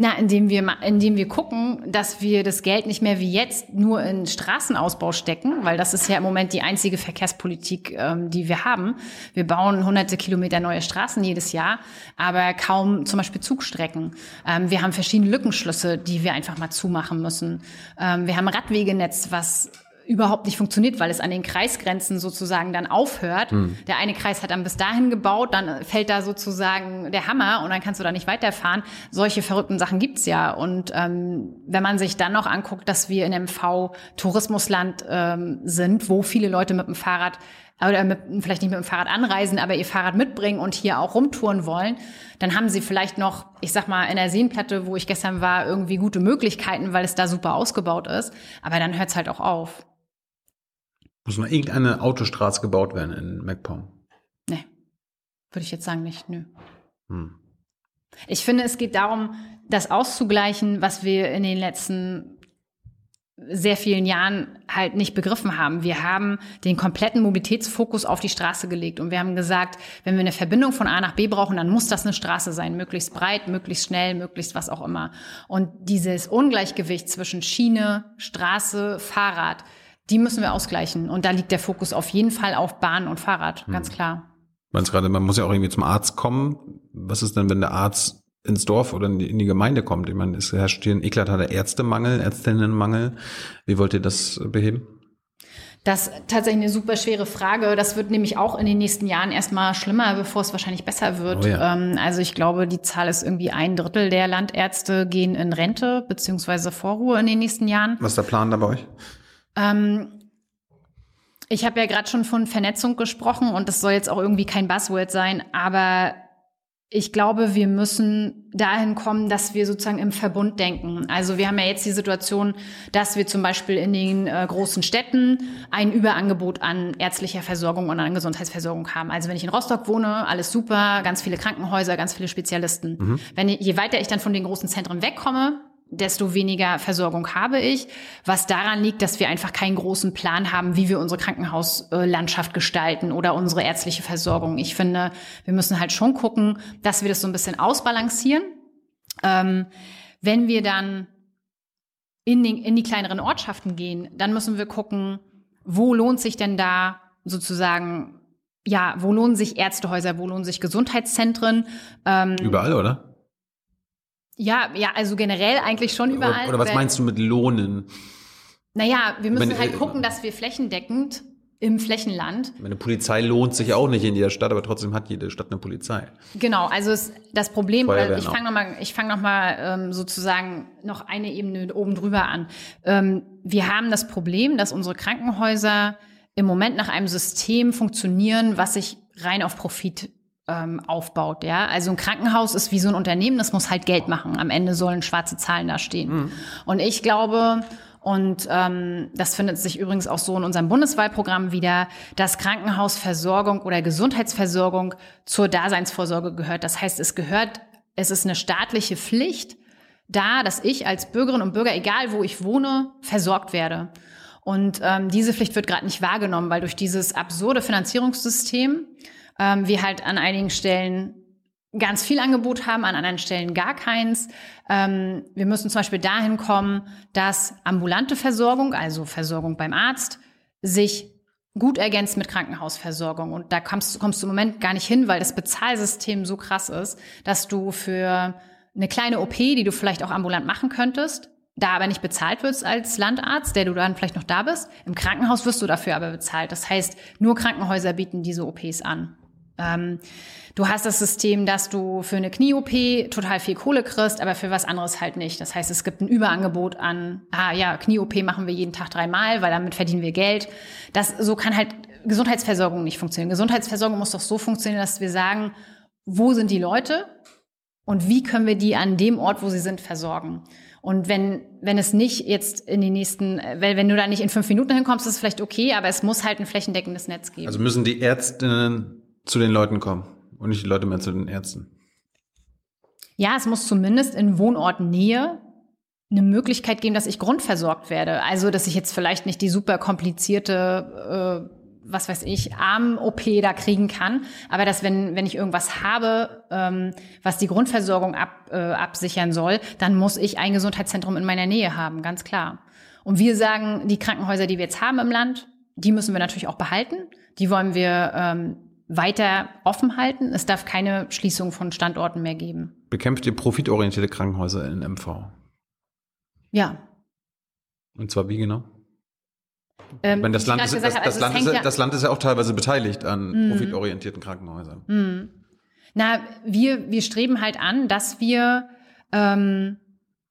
Na, indem wir, indem wir gucken, dass wir das Geld nicht mehr wie jetzt nur in Straßenausbau stecken, weil das ist ja im Moment die einzige Verkehrspolitik, ähm, die wir haben. Wir bauen hunderte Kilometer neue Straßen jedes Jahr, aber kaum zum Beispiel Zugstrecken. Ähm, wir haben verschiedene Lückenschlüsse, die wir einfach mal zumachen müssen. Ähm, wir haben ein Radwegenetz, was überhaupt nicht funktioniert, weil es an den Kreisgrenzen sozusagen dann aufhört. Der eine Kreis hat dann bis dahin gebaut, dann fällt da sozusagen der Hammer und dann kannst du da nicht weiterfahren. Solche verrückten Sachen gibt's ja. Und ähm, wenn man sich dann noch anguckt, dass wir in MV Tourismusland ähm, sind, wo viele Leute mit dem Fahrrad oder mit, vielleicht nicht mit dem Fahrrad anreisen, aber ihr Fahrrad mitbringen und hier auch rumtouren wollen, dann haben sie vielleicht noch, ich sag mal, in der Seenplatte, wo ich gestern war, irgendwie gute Möglichkeiten, weil es da super ausgebaut ist. Aber dann hört's halt auch auf. Muss noch irgendeine Autostraße gebaut werden in MacPom? Nee, würde ich jetzt sagen nicht, nö. Hm. Ich finde, es geht darum, das auszugleichen, was wir in den letzten sehr vielen Jahren halt nicht begriffen haben. Wir haben den kompletten Mobilitätsfokus auf die Straße gelegt und wir haben gesagt, wenn wir eine Verbindung von A nach B brauchen, dann muss das eine Straße sein, möglichst breit, möglichst schnell, möglichst was auch immer. Und dieses Ungleichgewicht zwischen Schiene, Straße, Fahrrad, die müssen wir ausgleichen. Und da liegt der Fokus auf jeden Fall auf Bahn und Fahrrad, ganz klar. Man gerade, man muss ja auch irgendwie zum Arzt kommen. Was ist denn, wenn der Arzt ins Dorf oder in die, in die Gemeinde kommt? Ich meine, es herrscht hier ein eklatanter Ärztemangel, Ärztinnenmangel. Wie wollt ihr das beheben? Das ist tatsächlich eine super schwere Frage. Das wird nämlich auch in den nächsten Jahren erstmal schlimmer, bevor es wahrscheinlich besser wird. Oh ja. ähm, also ich glaube, die Zahl ist irgendwie ein Drittel der Landärzte gehen in Rente beziehungsweise Vorruhe in den nächsten Jahren. Was ist der Plan da bei euch? Ähm, ich habe ja gerade schon von Vernetzung gesprochen und das soll jetzt auch irgendwie kein Buzzword sein, aber ich glaube, wir müssen dahin kommen, dass wir sozusagen im Verbund denken. Also wir haben ja jetzt die Situation, dass wir zum Beispiel in den äh, großen Städten ein Überangebot an ärztlicher Versorgung und an Gesundheitsversorgung haben. Also wenn ich in Rostock wohne, alles super, ganz viele Krankenhäuser, ganz viele Spezialisten. Wenn, je weiter ich dann von den großen Zentren wegkomme, desto weniger Versorgung habe ich, was daran liegt, dass wir einfach keinen großen Plan haben, wie wir unsere Krankenhauslandschaft gestalten oder unsere ärztliche Versorgung. Ich finde, wir müssen halt schon gucken, dass wir das so ein bisschen ausbalancieren. Ähm, wenn wir dann in, den, in die kleineren Ortschaften gehen, dann müssen wir gucken, wo lohnt sich denn da sozusagen, ja, wo lohnen sich Ärztehäuser, wo lohnen sich Gesundheitszentren? Ähm, Überall, oder? Ja, ja, also generell eigentlich schon überall. Oder, oder was meinst du mit Lohnen? Naja, wir müssen meine, halt äh, gucken, dass wir flächendeckend im Flächenland. Eine Polizei lohnt sich auch nicht in jeder Stadt, aber trotzdem hat jede Stadt eine Polizei. Genau, also ist das Problem, oder ich fange nochmal, ich fange nochmal ähm, sozusagen noch eine Ebene oben drüber an. Ähm, wir haben das Problem, dass unsere Krankenhäuser im Moment nach einem System funktionieren, was sich rein auf Profit ähm, aufbaut. Ja, also ein Krankenhaus ist wie so ein Unternehmen, das muss halt Geld machen. Am Ende sollen schwarze Zahlen da stehen. Mhm. Und ich glaube, und ähm, das findet sich übrigens auch so in unserem Bundeswahlprogramm wieder, dass Krankenhausversorgung oder Gesundheitsversorgung zur Daseinsvorsorge gehört. Das heißt, es gehört, es ist eine staatliche Pflicht da, dass ich als Bürgerin und Bürger, egal wo ich wohne, versorgt werde. Und ähm, diese Pflicht wird gerade nicht wahrgenommen, weil durch dieses absurde Finanzierungssystem ähm, wir halt an einigen Stellen ganz viel Angebot haben, an anderen Stellen gar keins. Ähm, wir müssen zum Beispiel dahin kommen, dass ambulante Versorgung, also Versorgung beim Arzt, sich gut ergänzt mit Krankenhausversorgung. Und da kommst, kommst du im Moment gar nicht hin, weil das Bezahlsystem so krass ist, dass du für eine kleine OP, die du vielleicht auch ambulant machen könntest, da aber nicht bezahlt wirst als Landarzt, der du dann vielleicht noch da bist. Im Krankenhaus wirst du dafür aber bezahlt. Das heißt, nur Krankenhäuser bieten diese OPs an. Ähm, du hast das System, dass du für eine Knie-OP total viel Kohle kriegst, aber für was anderes halt nicht. Das heißt, es gibt ein Überangebot an, ah ja, Knie-OP machen wir jeden Tag dreimal, weil damit verdienen wir Geld. Das, so kann halt Gesundheitsversorgung nicht funktionieren. Gesundheitsversorgung muss doch so funktionieren, dass wir sagen, wo sind die Leute und wie können wir die an dem Ort, wo sie sind, versorgen. Und wenn, wenn es nicht jetzt in den nächsten, wenn, wenn du da nicht in fünf Minuten hinkommst, ist es vielleicht okay, aber es muss halt ein flächendeckendes Netz geben. Also müssen die Ärztinnen zu den Leuten kommen und nicht die Leute mehr zu den Ärzten. Ja, es muss zumindest in Wohnortnähe eine Möglichkeit geben, dass ich grundversorgt werde. Also, dass ich jetzt vielleicht nicht die super komplizierte, äh, was weiß ich, Arm-OP da kriegen kann, aber dass wenn, wenn ich irgendwas habe, ähm, was die Grundversorgung ab, äh, absichern soll, dann muss ich ein Gesundheitszentrum in meiner Nähe haben, ganz klar. Und wir sagen, die Krankenhäuser, die wir jetzt haben im Land, die müssen wir natürlich auch behalten. Die wollen wir ähm, weiter offen halten. Es darf keine Schließung von Standorten mehr geben. Bekämpft ihr profitorientierte Krankenhäuser in MV? Ja. Und zwar wie genau? Ähm, Wenn das, Land ist, gesagt, das, das, also Land ist, ja, das Land ist ja auch teilweise beteiligt an mm. profitorientierten Krankenhäusern. Mm. Na, wir, wir streben halt an, dass wir ähm,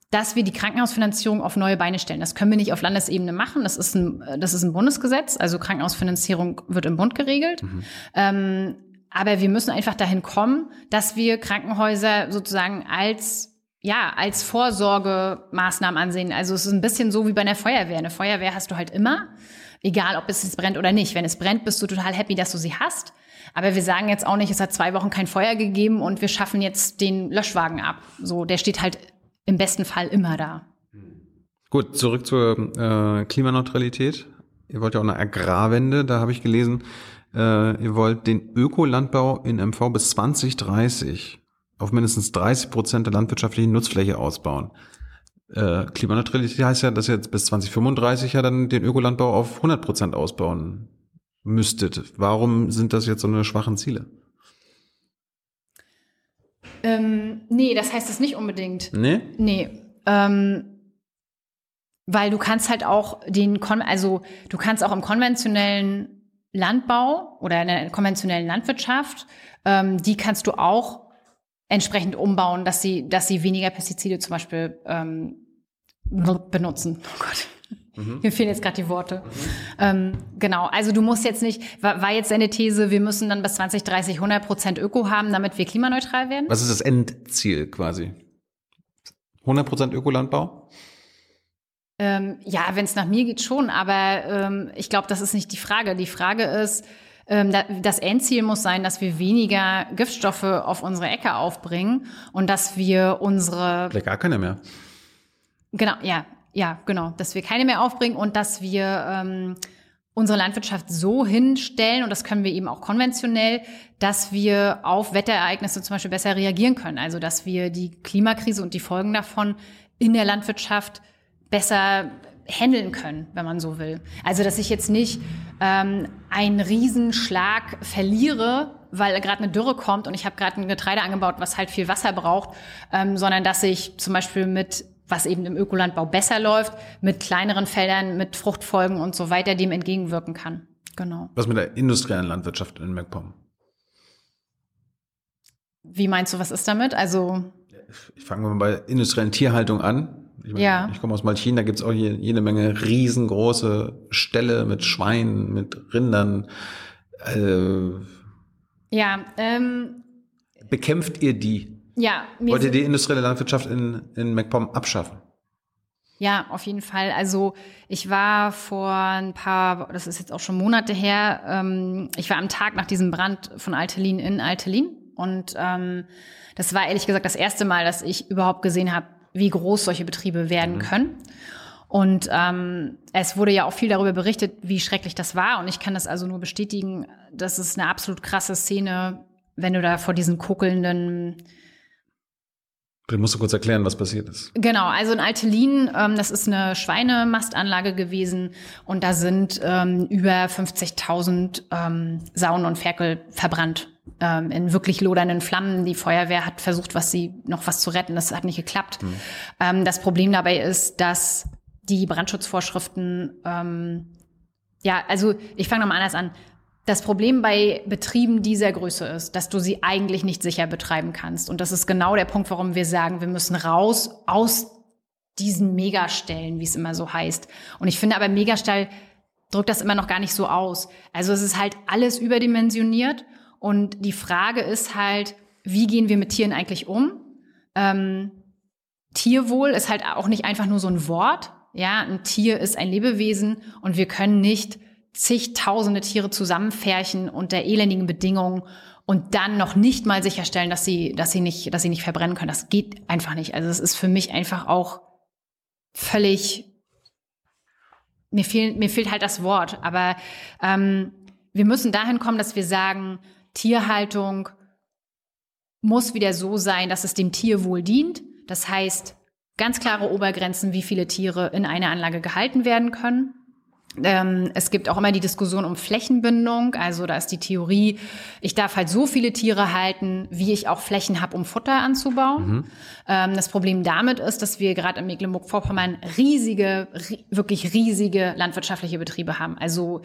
dass wir die Krankenhausfinanzierung auf neue Beine stellen. Das können wir nicht auf Landesebene machen. Das ist ein, das ist ein Bundesgesetz. Also Krankenhausfinanzierung wird im Bund geregelt. Mhm. Ähm, aber wir müssen einfach dahin kommen, dass wir Krankenhäuser sozusagen als ja, als Vorsorgemaßnahmen ansehen. Also es ist ein bisschen so wie bei einer Feuerwehr. Eine Feuerwehr hast du halt immer, egal ob es jetzt brennt oder nicht. Wenn es brennt, bist du total happy, dass du sie hast. Aber wir sagen jetzt auch nicht, es hat zwei Wochen kein Feuer gegeben und wir schaffen jetzt den Löschwagen ab. So, der steht halt im besten Fall immer da. Gut, zurück zur äh, Klimaneutralität. Ihr wollt ja auch eine Agrarwende, da habe ich gelesen, äh, ihr wollt den Ökolandbau in MV bis 2030 auf mindestens 30 Prozent der landwirtschaftlichen Nutzfläche ausbauen. Äh, Klimaneutralität heißt ja, dass ihr jetzt bis 2035 ja dann den Ökolandbau auf 100 Prozent ausbauen müsstet. Warum sind das jetzt so eine schwachen Ziele? Ähm, nee, das heißt es nicht unbedingt. Nee? Nee. Ähm, weil du kannst halt auch den, Kon also du kannst auch im konventionellen Landbau oder in der konventionellen Landwirtschaft, ähm, die kannst du auch entsprechend umbauen, dass sie, dass sie weniger Pestizide zum Beispiel ähm, benutzen. Oh Gott. Mhm. Mir fehlen jetzt gerade die Worte. Mhm. Ähm, genau, also du musst jetzt nicht, war, war jetzt deine These, wir müssen dann bis 2030 100 Prozent Öko haben, damit wir klimaneutral werden? Was ist das Endziel quasi? 100 Prozent Ökolandbau? Ähm, ja, wenn es nach mir geht schon, aber ähm, ich glaube, das ist nicht die Frage. Die Frage ist, ähm, das Endziel muss sein, dass wir weniger Giftstoffe auf unsere Ecke aufbringen und dass wir unsere... Vielleicht gar keine mehr. Genau, ja, ja, genau, dass wir keine mehr aufbringen und dass wir ähm, unsere Landwirtschaft so hinstellen, und das können wir eben auch konventionell, dass wir auf Wetterereignisse zum Beispiel besser reagieren können. Also dass wir die Klimakrise und die Folgen davon in der Landwirtschaft besser handeln können, wenn man so will. Also dass ich jetzt nicht ähm, einen Riesenschlag verliere, weil gerade eine Dürre kommt und ich habe gerade ein Getreide angebaut, was halt viel Wasser braucht, ähm, sondern dass ich zum Beispiel mit was eben im Ökolandbau besser läuft, mit kleineren Feldern, mit Fruchtfolgen und so weiter dem entgegenwirken kann. Genau. Was mit der industriellen Landwirtschaft in MacPom? Wie meinst du, was ist damit? Also ich fange mal bei industriellen Tierhaltung an. Ich, meine, Ja. ich komme aus Malchin, da gibt's auch hier jede Menge riesengroße Ställe mit Schweinen, mit Rindern. Äh, ja, ähm, bekämpft ihr die? Ja, mir Wollt ihr sind- die industrielle Landwirtschaft in, in MacPom abschaffen? Ja, auf jeden Fall. Also ich war vor ein paar, das ist jetzt auch schon Monate her, ähm, ich war am Tag nach diesem Brand von Altelin in Altelin und ähm, das war ehrlich gesagt das erste Mal, dass ich überhaupt gesehen habe, wie groß solche Betriebe werden können. Und ähm, es wurde ja auch viel darüber berichtet, wie schrecklich das war. Und ich kann das also nur bestätigen. Das ist eine absolut krasse Szene, wenn du da vor diesen kuckelnden Du musst du kurz erklären, was passiert ist. Genau, also in Altelin, ähm, das ist eine Schweinemastanlage gewesen und da sind ähm, über 50.000 ähm, Saunen und Ferkel verbrannt ähm, in wirklich lodernden Flammen. Die Feuerwehr hat versucht, was sie noch was zu retten, das hat nicht geklappt. Ähm, das Problem dabei ist, dass die Brandschutzvorschriften ähm, ja, also ich fange nochmal anders an. Das Problem bei Betrieben dieser Größe ist, dass du sie eigentlich nicht sicher betreiben kannst. Und das ist genau der Punkt, warum wir sagen, wir müssen raus aus diesen Megastellen, wie es immer so heißt. Und ich finde aber Megastall drückt das immer noch gar nicht so aus. Also es ist halt alles überdimensioniert. Und die Frage ist halt, wie gehen wir mit Tieren eigentlich um? Ähm, Tierwohl ist halt auch nicht einfach nur so ein Wort. Ja, ein Tier ist ein Lebewesen und wir können nicht zigtausende Tiere zusammenfärchen unter elendigen Bedingungen und dann noch nicht mal sicherstellen, dass sie, dass sie nicht, dass sie nicht verbrennen können. Das geht einfach nicht. Also es ist für mich einfach auch völlig, mir fehlt, mir fehlt halt das Wort. Aber ähm, wir müssen dahin kommen, dass wir sagen, Tierhaltung muss wieder so sein, dass es dem Tierwohl dient. Das heißt, ganz klare Obergrenzen, wie viele Tiere in einer Anlage gehalten werden können. Ähm, es gibt auch immer die Diskussion um Flächenbindung. Also da ist die Theorie, ich darf halt so viele Tiere halten, wie ich auch Flächen habe, um Futter anzubauen. Ähm, das Problem damit ist, dass wir gerade in Mecklenburg-Vorpommern riesige, ri wirklich riesige landwirtschaftliche Betriebe haben. Also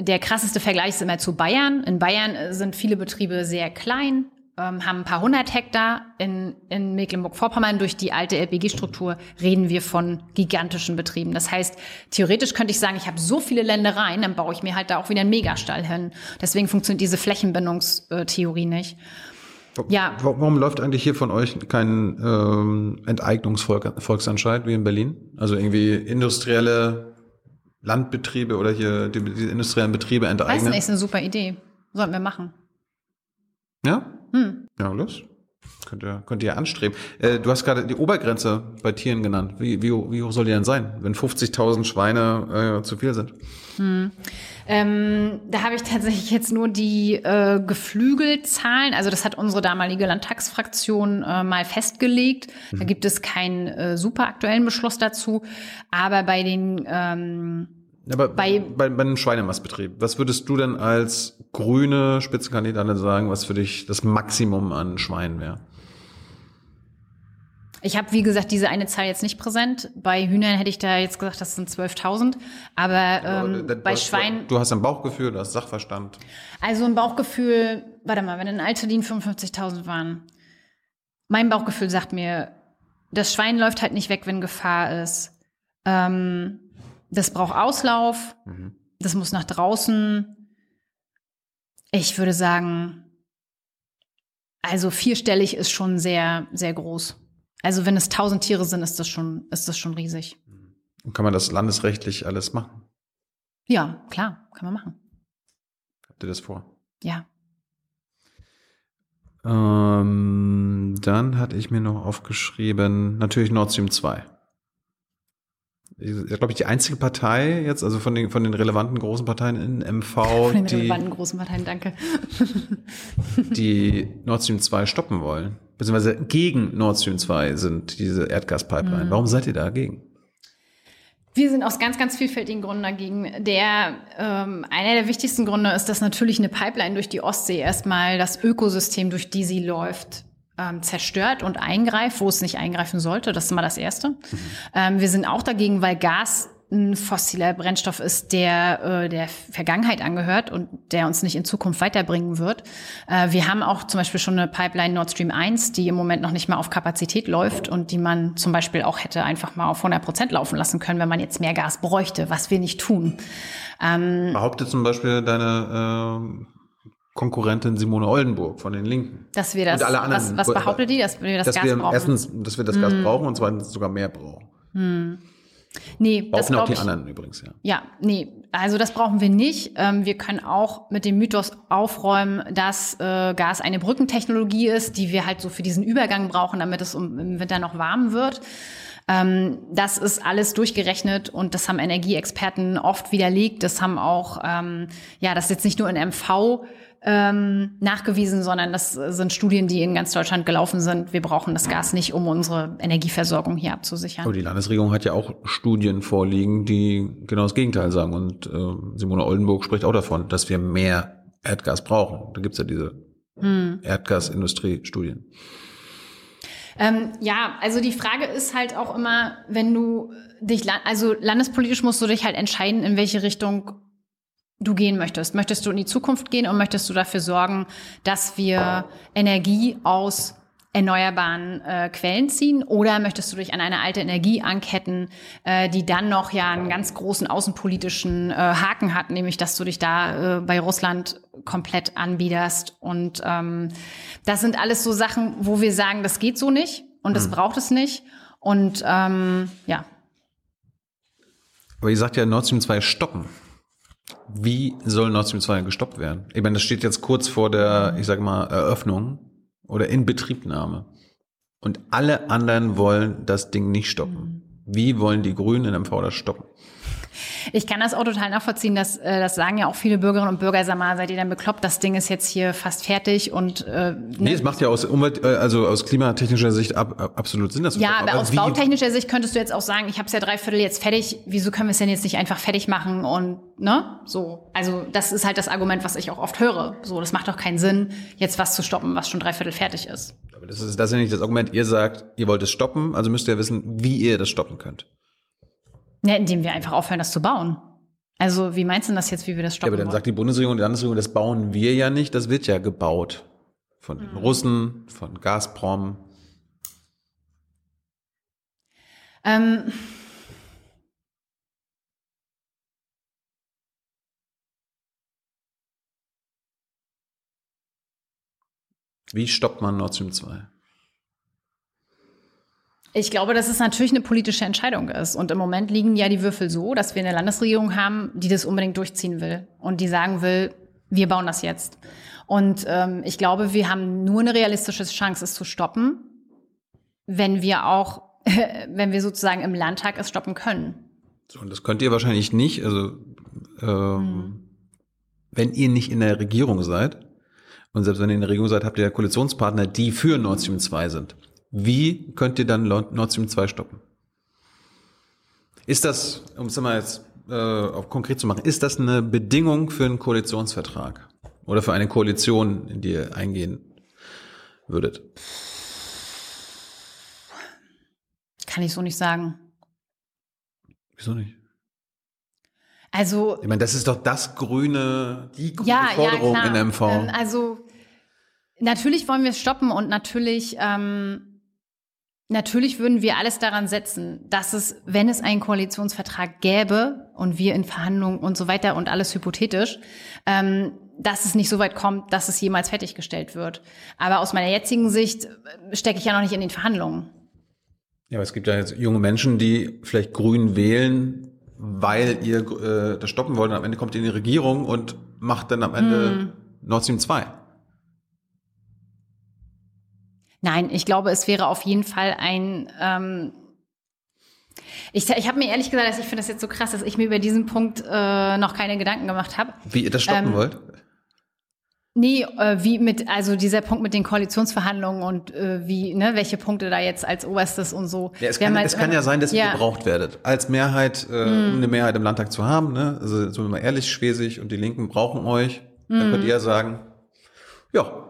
der krasseste Vergleich ist immer zu Bayern. In Bayern äh, sind viele Betriebe sehr klein, ähm, haben ein paar hundert Hektar. In, in Mecklenburg-Vorpommern durch die alte LPG-Struktur reden wir von gigantischen Betrieben. Das heißt, theoretisch könnte ich sagen, ich habe so viele Ländereien, dann baue ich mir halt da auch wieder einen Megastall hin. Deswegen funktioniert diese Flächenbindungstheorie nicht. Ja. Wa- Warum läuft eigentlich hier von euch kein ähm, Enteignungsvolksentscheid wie in Berlin? Also irgendwie industrielle Landbetriebe oder hier die, die industriellen Betriebe Weiß enteignen? nicht, ist eine super Idee. Sollten wir machen. Ja? Hm. Ja, los. Könnt ihr, könnt ihr anstreben. Äh, du hast gerade die Obergrenze bei Tieren genannt. Wie, wie, wie hoch soll die denn sein, wenn 50.000 Schweine äh, zu viel sind? Ähm, da habe ich tatsächlich jetzt nur die äh, Geflügelzahlen. Also das hat unsere damalige Landtagsfraktion äh, mal festgelegt. Da gibt es keinen äh, super aktuellen Beschluss dazu. Aber bei den ähm, Aber bei, Bei- bei, einem Schweinemastbetrieb, was würdest du denn als grüne Spitzenkandidatin sagen, was für dich das Maximum an Schweinen wäre? Ich habe, wie gesagt, diese eine Zahl jetzt nicht präsent. Bei Hühnern hätte ich da jetzt gesagt, das sind 12.000. Aber ähm, Du- bei Schweinen, Du hast ein Bauchgefühl, du hast Sachverstand. also ein Bauchgefühl, warte mal, wenn in Alterdien 55.000 waren, mein Bauchgefühl sagt mir, das Schwein läuft halt nicht weg, wenn Gefahr ist. Ähm, das braucht Auslauf, das muss nach draußen. Ich würde sagen, also vierstellig ist schon sehr, sehr groß. Also wenn es tausend Tiere sind, ist das schon, ist das schon riesig. Und kann man das landesrechtlich alles machen? Ja, klar, kann man machen. Habt ihr das vor? Ja. Ähm, dann hatte ich mir noch aufgeschrieben, natürlich Nord Stream 2. glaube ich, die einzige Partei jetzt, also von den, von den relevanten großen Parteien in MV, Von den die, relevanten großen Parteien, danke. die Nord Stream 2 stoppen wollen. Beziehungsweise gegen Nord Stream 2 sind diese Erdgaspipeline. Warum seid ihr dagegen? Wir sind aus ganz, ganz vielfältigen Gründen dagegen. Der ähm, einer der wichtigsten Gründe ist, dass natürlich eine Pipeline durch die Ostsee erstmal das Ökosystem, durch die sie läuft, ähm, zerstört und eingreift, wo es nicht eingreifen sollte. Das ist mal das Erste. Ähm, wir sind auch dagegen, weil Gas ein fossiler Brennstoff ist, der äh, der Vergangenheit angehört und der uns nicht in Zukunft weiterbringen wird. Äh, wir haben auch zum Beispiel schon eine Pipeline Nord Stream 1, die im Moment noch nicht mal auf Kapazität läuft und die man zum Beispiel auch hätte einfach mal auf 100 Prozent laufen lassen können, wenn man jetzt mehr Gas bräuchte, was wir nicht tun. Behauptet zum Beispiel deine ähm, Konkurrentin Simone Oldenburg von den Linken. Dass wir das, Und alle anderen, was, was behauptet die, dass wir das dass Gas wir brauchen? Erstens, dass wir das Gas brauchen und zweitens sogar mehr brauchen. nee, das Brauchen auch glaube die ich. anderen übrigens, ja. Ja, nee, also das brauchen wir nicht. Ähm, wir können auch mit dem Mythos aufräumen, dass äh, Gas eine Brückentechnologie ist, die wir halt so für diesen Übergang brauchen, damit es im Winter noch warm wird. Ähm, das ist alles durchgerechnet und das haben Energieexperten oft widerlegt. Das haben auch, ähm, ja, das ist jetzt nicht nur in MV ähm, nachgewiesen, sondern das sind Studien, die in ganz Deutschland gelaufen sind. Wir brauchen das Gas nicht, um unsere Energieversorgung hier abzusichern. Aber die Landesregierung hat ja auch Studien vorliegen, die genau das Gegenteil sagen. Und äh, Simone Oldenburg spricht auch davon, dass wir mehr Erdgas brauchen. Da gibt's ja diese Hm. Erdgasindustrie-Studien. Ähm, ja, also die Frage ist halt auch immer, wenn du dich, also landespolitisch musst du dich halt entscheiden, in welche Richtung du gehen möchtest. Möchtest du in die Zukunft gehen und möchtest du dafür sorgen, dass wir Energie aus erneuerbaren äh, Quellen ziehen oder möchtest du dich an eine alte Energie anketten, äh, die dann noch ja einen ganz großen außenpolitischen äh, Haken hat, nämlich dass du dich da äh, bei Russland komplett anbiederst. Und ähm, das sind alles so Sachen, wo wir sagen, das geht so nicht und das braucht es nicht. Und ähm, ja, Aber ihr sagt ja Nord Stream 2 stoppen. Wie soll Nord Stream 2 gestoppt werden? Ich meine, das steht jetzt kurz vor der, ich sage mal, Eröffnung oder Inbetriebnahme. Und alle anderen wollen das Ding nicht stoppen. Wie wollen die Grünen in MV das stoppen? Ich kann das auch total nachvollziehen. Das, äh, das sagen ja auch viele Bürgerinnen und Bürger. Sag mal, seid ihr denn bekloppt? Das Ding ist jetzt hier fast fertig und äh, Nee, es macht ja aus Umwelt, äh, also aus klimatechnischer Sicht ab, ab, absolut Sinn, dass wir ja, stoppen. aber aus bautechnischer Sicht könntest du jetzt auch sagen, ich habe es ja dreiviertel jetzt fertig. Wieso können wir es denn jetzt nicht einfach fertig machen und ne? So, also das ist halt das Argument, was ich auch oft höre. So, das macht doch keinen Sinn, jetzt was zu stoppen, was schon dreiviertel fertig ist. Aber das ist, das ist ja nicht das Argument. Ihr sagt, ihr wollt es stoppen, also müsst ihr wissen, wie ihr das stoppen könnt. Ja, indem wir einfach aufhören, das zu bauen. Also, wie meinst du denn das jetzt, wie wir das Ja, stoppen aber dann wollen? sagt die Bundesregierung und die Landesregierung, das bauen wir ja nicht, das wird ja gebaut. Von den Russen, von Gazprom. ähm, Wie stoppt man Nord Stream 2? Ich glaube, dass es natürlich eine politische Entscheidung ist. Und im Moment liegen ja die Würfel so, dass wir eine Landesregierung haben, die das unbedingt durchziehen will und die sagen will, wir bauen das jetzt. Und ähm, ich glaube, wir haben nur eine realistische Chance, es zu stoppen, wenn wir auch, wenn wir sozusagen im Landtag es stoppen können. So, und das könnt ihr wahrscheinlich nicht, also ähm, wenn ihr nicht in der Regierung seid, und selbst wenn ihr in der Regierung seid, habt ihr ja Koalitionspartner, die für Nord Stream 2 sind. Wie könnt ihr dann Nord Stream 2 stoppen? Ist das, um es mal jetzt äh, auf konkret zu machen, ist das eine Bedingung für einen Koalitionsvertrag? Oder für eine Koalition, in die ihr eingehen würdet? Kann ich so nicht sagen. Wieso nicht? Also Ich meine, das ist doch das grüne, die grüne ja, Forderung ja, in MV. Ähm, also natürlich wollen wir es stoppen und natürlich, ähm, natürlich würden wir alles daran setzen, dass es, wenn es einen Koalitionsvertrag gäbe und wir in Verhandlungen und so weiter und alles hypothetisch, ähm, dass es nicht so weit kommt, dass es jemals fertiggestellt wird. Aber aus meiner jetzigen Sicht äh, stecke ich ja noch nicht in den Verhandlungen. Ja, aber es gibt ja jetzt junge Menschen, die vielleicht grün wählen, weil ihr äh, das stoppen wollt und am Ende kommt ihr in die Regierung und macht dann am Ende Nord Stream 2. Nein, ich glaube, es wäre auf jeden Fall ein, ähm, Ich, ich habe mir ehrlich gesagt, dass ich finde das jetzt so krass, dass ich mir über diesen Punkt äh, noch keine Gedanken gemacht habe. Wie ihr das stoppen Ähm, wollt? Nee, äh, wie mit, also dieser Punkt mit den Koalitionsverhandlungen und äh, wie, ne, welche Punkte da jetzt als oberstes und so. Ja, es kann, haben es halt kann ja sein, dass ihr Ja. gebraucht werdet. Als Mehrheit, äh, um eine Mehrheit im Landtag zu haben, ne? Also sind wir mal ehrlich, Schwesig und die Linken brauchen euch. Dann könnt ihr ja sagen, ja,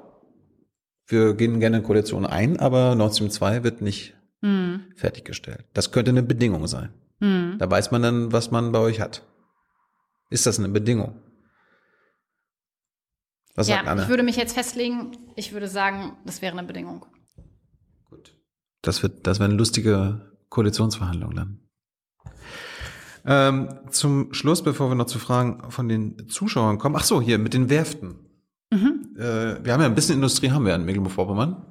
wir gehen gerne in Koalition ein, aber Nord Stream 2 wird nicht fertiggestellt. Das könnte eine Bedingung sein. Da weiß man dann, was man bei euch hat. Ist das eine Bedingung? Was sagt Ja, Anne? ich würde mich jetzt festlegen, ich würde sagen, das wäre eine Bedingung. Gut. Das wird, das wäre eine lustige Koalitionsverhandlung dann. Ähm, zum Schluss, bevor wir noch zu Fragen von den Zuschauern kommen. Ach so, hier mit den Werften. Mhm. Äh, wir haben ja ein bisschen Industrie, haben wir in Mecklenburg-Vorpommern.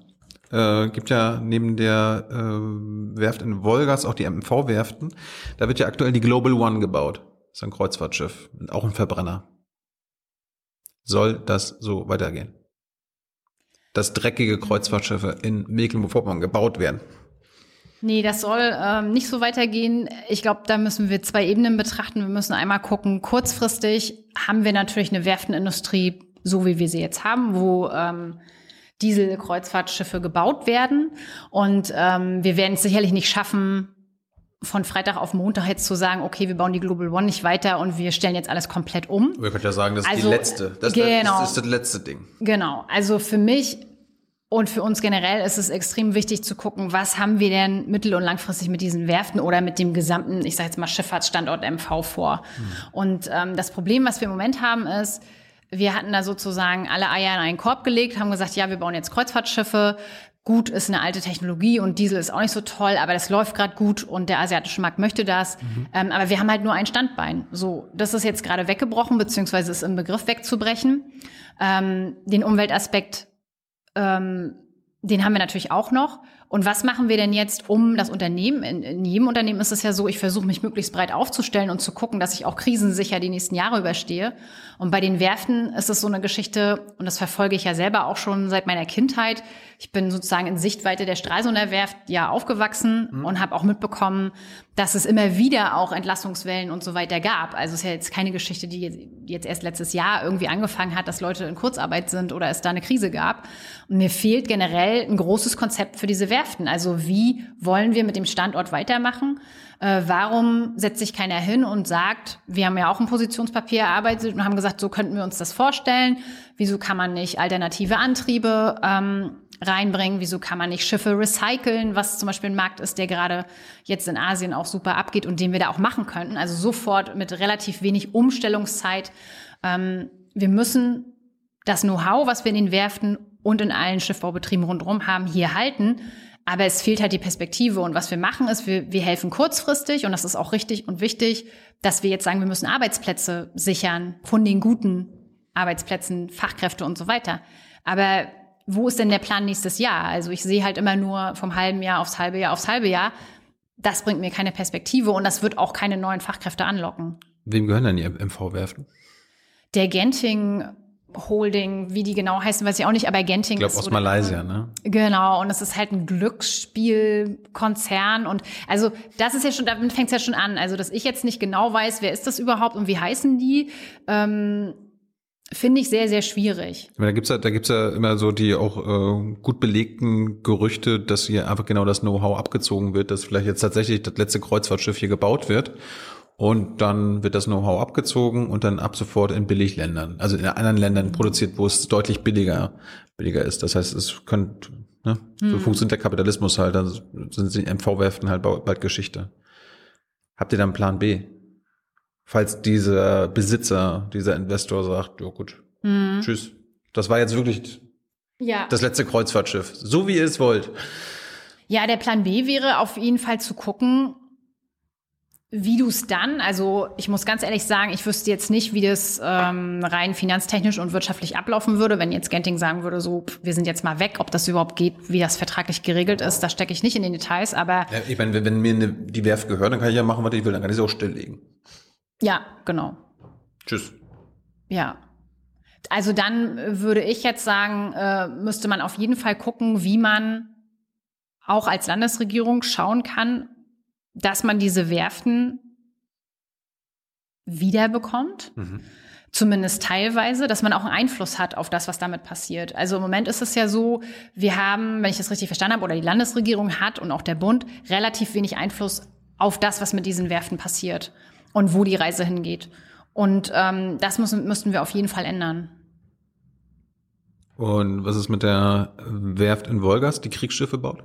Äh, gibt ja neben der äh, Werft in Wolgast auch die MV-Werften. Da wird ja aktuell die Global One gebaut. Das ist ein Kreuzfahrtschiff, auch ein Verbrenner. Soll das so weitergehen? Dass dreckige Kreuzfahrtschiffe in Mecklenburg-Vorpommern gebaut werden. Nee, das soll ähm, nicht so weitergehen. Ich glaube, da müssen wir zwei Ebenen betrachten. Wir müssen einmal gucken, kurzfristig haben wir natürlich eine Werftenindustrie, so wie wir sie jetzt haben, wo ähm, Diesel-Kreuzfahrtschiffe gebaut werden. Und ähm, wir werden es sicherlich nicht schaffen, von Freitag auf Montag jetzt zu sagen, okay, wir bauen die Global One nicht weiter und wir stellen jetzt alles komplett um. Wir können ja sagen, das ist Also, die letzte. Das, genau. das ist das letzte Ding. Genau. Also für mich und für uns generell ist es extrem wichtig zu gucken, was haben wir denn mittel- und langfristig mit diesen Werften oder mit dem gesamten, ich sage jetzt mal Schifffahrtsstandort MV vor. Und ähm, das Problem, was wir im Moment haben, ist, wir hatten da sozusagen alle Eier in einen Korb gelegt, haben gesagt, ja, wir bauen jetzt Kreuzfahrtschiffe. Gut, ist eine alte Technologie und Diesel ist auch nicht so toll, aber das läuft gerade gut und der asiatische Markt möchte das. Ähm, aber wir haben halt nur ein Standbein. So, das ist jetzt gerade weggebrochen, beziehungsweise ist im Begriff wegzubrechen. Ähm, den Umweltaspekt ähm, den haben wir natürlich auch noch. Und was machen wir denn jetzt, um das Unternehmen, in, in jedem Unternehmen ist es ja so, ich versuche mich möglichst breit aufzustellen und zu gucken, dass ich auch krisensicher die nächsten Jahre überstehe. Und bei den Werften ist es so eine Geschichte, und das verfolge ich ja selber auch schon seit meiner Kindheit. Ich bin sozusagen in Sichtweite der Stralsunder Werft ja aufgewachsen und habe auch mitbekommen, dass es immer wieder auch Entlassungswellen und so weiter gab. Also es ist ja jetzt keine Geschichte, die jetzt- jetzt erst letztes Jahr irgendwie angefangen hat, dass Leute in Kurzarbeit sind oder es da eine Krise gab. Und mir fehlt generell ein großes Konzept für diese Werften. Also wie wollen wir mit dem Standort weitermachen? Äh, warum setzt sich keiner hin und sagt, wir haben ja auch ein Positionspapier erarbeitet und haben gesagt, so könnten wir uns das vorstellen. Wieso kann man nicht alternative Antriebe ähm, reinbringen? Wieso kann man nicht Schiffe recyceln, was zum Beispiel ein Markt ist, der gerade jetzt in Asien auch super abgeht und den wir da auch machen könnten? Also sofort mit relativ wenig Umstellungszeit. Ähm, wir müssen das Know-how, was wir in den Werften und in allen Schiffbaubetrieben rundherum haben, hier halten. Aber es fehlt halt die Perspektive. Und was wir machen, ist, wir, wir helfen kurzfristig, und das ist auch richtig und wichtig, dass wir jetzt sagen, wir müssen Arbeitsplätze sichern von den guten Arbeitsplätzen, Fachkräfte und so weiter. Aber wo ist denn der Plan nächstes Jahr? Also ich sehe halt immer nur vom halben Jahr aufs halbe Jahr aufs halbe Jahr. Das bringt mir keine Perspektive und das wird auch keine neuen Fachkräfte anlocken. Wem gehören denn die MV-Werften? Der Genting Holding, wie die genau heißen, weiß ich auch nicht, aber Genting Ich glaube ist aus Malaysia, ne? Genau, und es ist halt ein Glücksspielkonzern und also das ist ja schon, damit fängt es ja schon an. Also, dass ich jetzt nicht genau weiß, wer ist das überhaupt und wie heißen die, ähm, finde ich sehr, sehr schwierig. Da gibt's ja, da gibt's ja immer so die auch äh, gut belegten Gerüchte, dass hier einfach genau das Know-how abgezogen wird, dass vielleicht jetzt tatsächlich das letzte Kreuzfahrtschiff hier gebaut wird. Und dann wird das Know-how abgezogen und dann ab sofort in Billigländern, also in anderen Ländern produziert, wo es deutlich billiger, billiger ist. Das heißt, es könnte, ne, so funktioniert der Kapitalismus halt, dann sind die MV-Werften halt bald Geschichte. Habt ihr dann einen Plan B? Falls dieser Besitzer, dieser Investor sagt, ja gut, tschüss. Das war jetzt wirklich Ja. das letzte Kreuzfahrtschiff. So wie ihr es wollt. Ja, der Plan B wäre auf jeden Fall zu gucken, wie du es dann, also ich muss ganz ehrlich sagen, ich wüsste jetzt nicht, wie das ähm, rein finanztechnisch und wirtschaftlich ablaufen würde, wenn jetzt Genting sagen würde, so, pff, wir sind jetzt mal weg, ob das überhaupt geht, wie das vertraglich geregelt ist, da stecke ich nicht in den Details, aber Ja, ich meine, wenn, wenn mir eine, die Werft gehört, dann kann ich ja machen, was ich will, dann kann ich sie auch stilllegen. Ja, genau. Tschüss. Ja. Also dann äh, würde ich jetzt sagen, äh, müsste man auf jeden Fall gucken, wie man auch als Landesregierung schauen kann, dass man diese Werften wiederbekommt. Mhm. Zumindest teilweise, dass man auch einen Einfluss hat auf das, was damit passiert. Also im Moment ist es ja so, wir haben, wenn ich das richtig verstanden habe, oder die Landesregierung hat und auch der Bund relativ wenig Einfluss auf das, was mit diesen Werften passiert und wo die Reise hingeht. Und ähm, das müssen, müssten wir auf jeden Fall ändern. Und was ist mit der Werft in Wolgast, die Kriegsschiffe baut?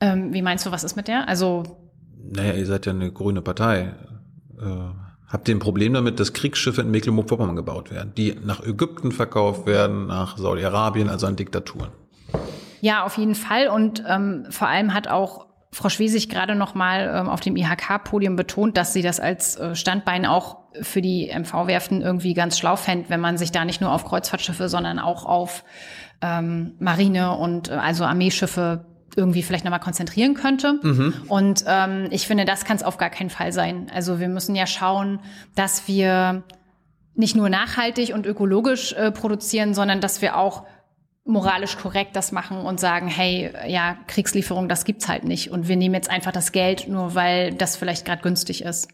Ähm, wie meinst du, was ist mit der? Also. Naja, ihr seid ja eine grüne Partei. Äh, habt ihr ein Problem damit, dass Kriegsschiffe in Mecklenburg-Vorpommern gebaut werden, die nach Ägypten verkauft werden, nach Saudi-Arabien, also an Diktaturen? Ja, auf jeden Fall. Und ähm, vor allem hat auch Frau Schwesig gerade noch mal ähm, auf dem IHK-Podium betont, dass sie das als äh, Standbein auch für die MV-Werften irgendwie ganz schlau fände, wenn man sich da nicht nur auf Kreuzfahrtschiffe, sondern auch auf ähm, Marine und äh, also Armeeschiffe irgendwie vielleicht nochmal konzentrieren könnte. Mhm. Und ähm, ich finde, das kann es auf gar keinen Fall sein. Also wir müssen ja schauen, dass wir nicht nur nachhaltig und ökologisch äh, produzieren, sondern dass wir auch moralisch korrekt das machen und sagen, hey, ja, Kriegslieferung, das gibt's halt nicht und wir nehmen jetzt einfach das Geld nur, weil das vielleicht gerade günstig ist.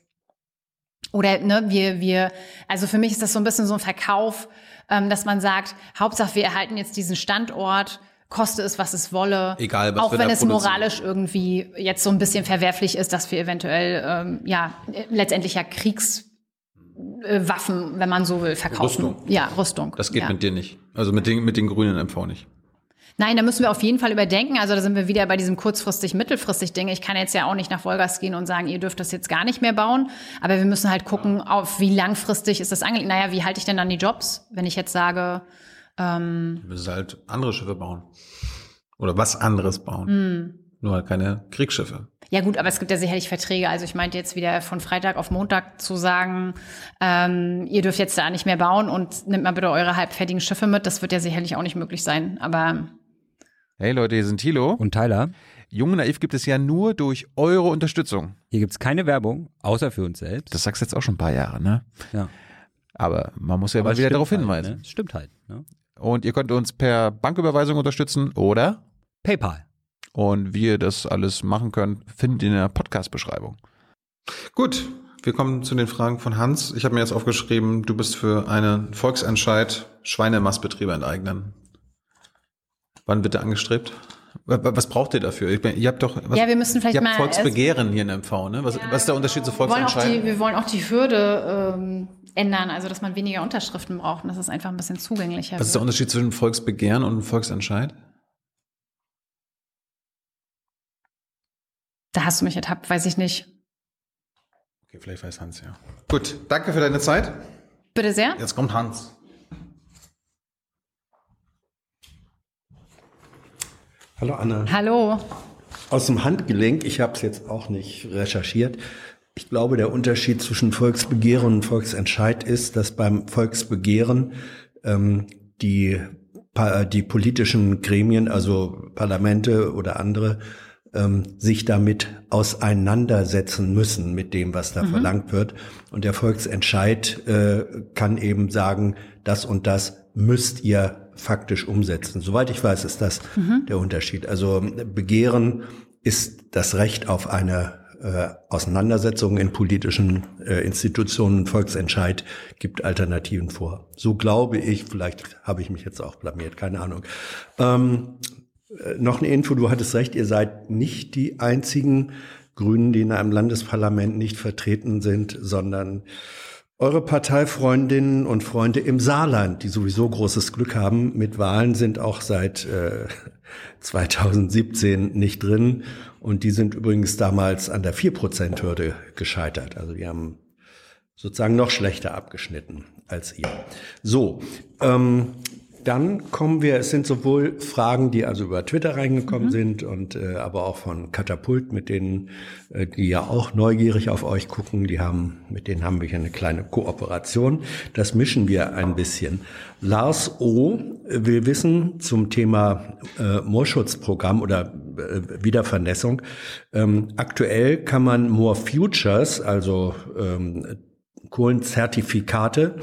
Oder ne, wir wir also für mich ist das so ein bisschen so ein Verkauf, ähm, dass man sagt, Hauptsache wir erhalten jetzt diesen Standort, koste es was es wolle, egal was auch wenn es moralisch irgendwie jetzt so ein bisschen verwerflich ist, dass wir eventuell ähm, ja letztendlich ja Kriegs äh, wenn man so will, verkaufen. Rüstung. Ja, Rüstung. Das geht ja. mit dir nicht. Also mit den, mit den grünen MV nicht. Nein, da müssen wir auf jeden Fall überdenken. Also da sind wir wieder bei diesem kurzfristig, mittelfristig Ding. Ich kann jetzt ja auch nicht nach Wolgast gehen und sagen, ihr dürft das jetzt gar nicht mehr bauen. Aber wir müssen halt gucken, auf wie langfristig ist das angelegt. Naja, wie halte ich denn dann die Jobs, wenn ich jetzt sage, ähm, Du müssen halt andere Schiffe bauen. Oder was anderes bauen. hm. Nur halt keine Kriegsschiffe. Ja gut, aber es gibt ja sicherlich Verträge. Also ich meinte jetzt wieder von Freitag auf Montag zu sagen, ähm, ihr dürft jetzt da nicht mehr bauen und nimmt mal bitte eure halbfertigen Schiffe mit. Das wird ja sicherlich auch nicht möglich sein. Aber Hey Leute, hier sind Thilo. Und Tyler, Junge Naiv gibt es ja nur durch eure Unterstützung. hier gibt's keine Werbung, außer für uns selbst. Das sagst du jetzt auch schon ein paar Jahre, ne? ja. Aber man muss ja Aber mal es wieder darauf halt, hinweisen. Ne? Es Stimmt halt. Ne? Und ihr könnt uns per Banküberweisung unterstützen oder PayPal. Und wie ihr das alles machen könnt, findet ihr in der Podcast-Beschreibung. Gut, wir kommen zu den Fragen von Hans. Ich habe mir jetzt aufgeschrieben, du bist für einen Volksentscheid Schweinemastbetriebe enteignen. Wann bitte angestrebt? Wa- wa- Was braucht ihr dafür? Ich meine, ihr habt doch was, Ja, wir müssen vielleicht ihr habt mal Volksbegehren hier in MV, ne? Was, was ist der Unterschied zu wir Volksentscheid? die, wir wollen auch die Hürde ähm, ändern, also dass man weniger Unterschriften braucht und dass es einfach ein bisschen zugänglicher Was ist der wird. Unterschied zwischen Volksbegehren und Volksentscheid? Da hast du mich ertappt, weiß ich nicht. Okay, vielleicht weiß Hans ja. Gut, danke für deine Zeit. Bitte sehr. Jetzt kommt Hans. Hallo Anne. Hallo. Aus dem Handgelenk, ich habe es jetzt auch nicht recherchiert. Ich glaube, der Unterschied zwischen Volksbegehren und Volksentscheid ist, dass beim Volksbegehren ähm, die, die politischen Gremien, also Parlamente oder andere, ähm, sich damit auseinandersetzen müssen mit dem, was da verlangt wird. Und der Volksentscheid äh, kann eben sagen, das und das müsst ihr faktisch umsetzen. Soweit ich weiß, ist das der Unterschied. Also Begehren ist das Recht auf eine äh, Auseinandersetzung in politischen äh, Institutionen. Volksentscheid gibt Alternativen vor. So glaube ich, vielleicht habe ich mich jetzt auch blamiert, keine Ahnung. Ähm, äh, noch eine Info, du hattest recht, ihr seid nicht die einzigen Grünen, die in einem Landesparlament nicht vertreten sind, sondern eure Parteifreundinnen und Freunde im Saarland, die sowieso großes Glück haben mit Wahlen, sind auch seit äh, 2017 nicht drin. Und die sind übrigens damals an der 4%-Hürde gescheitert. Also die haben sozusagen noch schlechter abgeschnitten als ihr. So, ähm, dann kommen wir, es sind sowohl Fragen, die also über Twitter reingekommen sind und äh, aber auch von Katapult, mit denen, äh, die ja auch neugierig auf euch gucken, die haben, mit denen haben wir hier eine kleine Kooperation. Das mischen wir ein bisschen. Lars O. will wissen zum Thema äh, Moorschutzprogramm oder äh, Wiedervernässung. Ähm, aktuell kann man More Futures, also ähm, Kohlenzertifikate,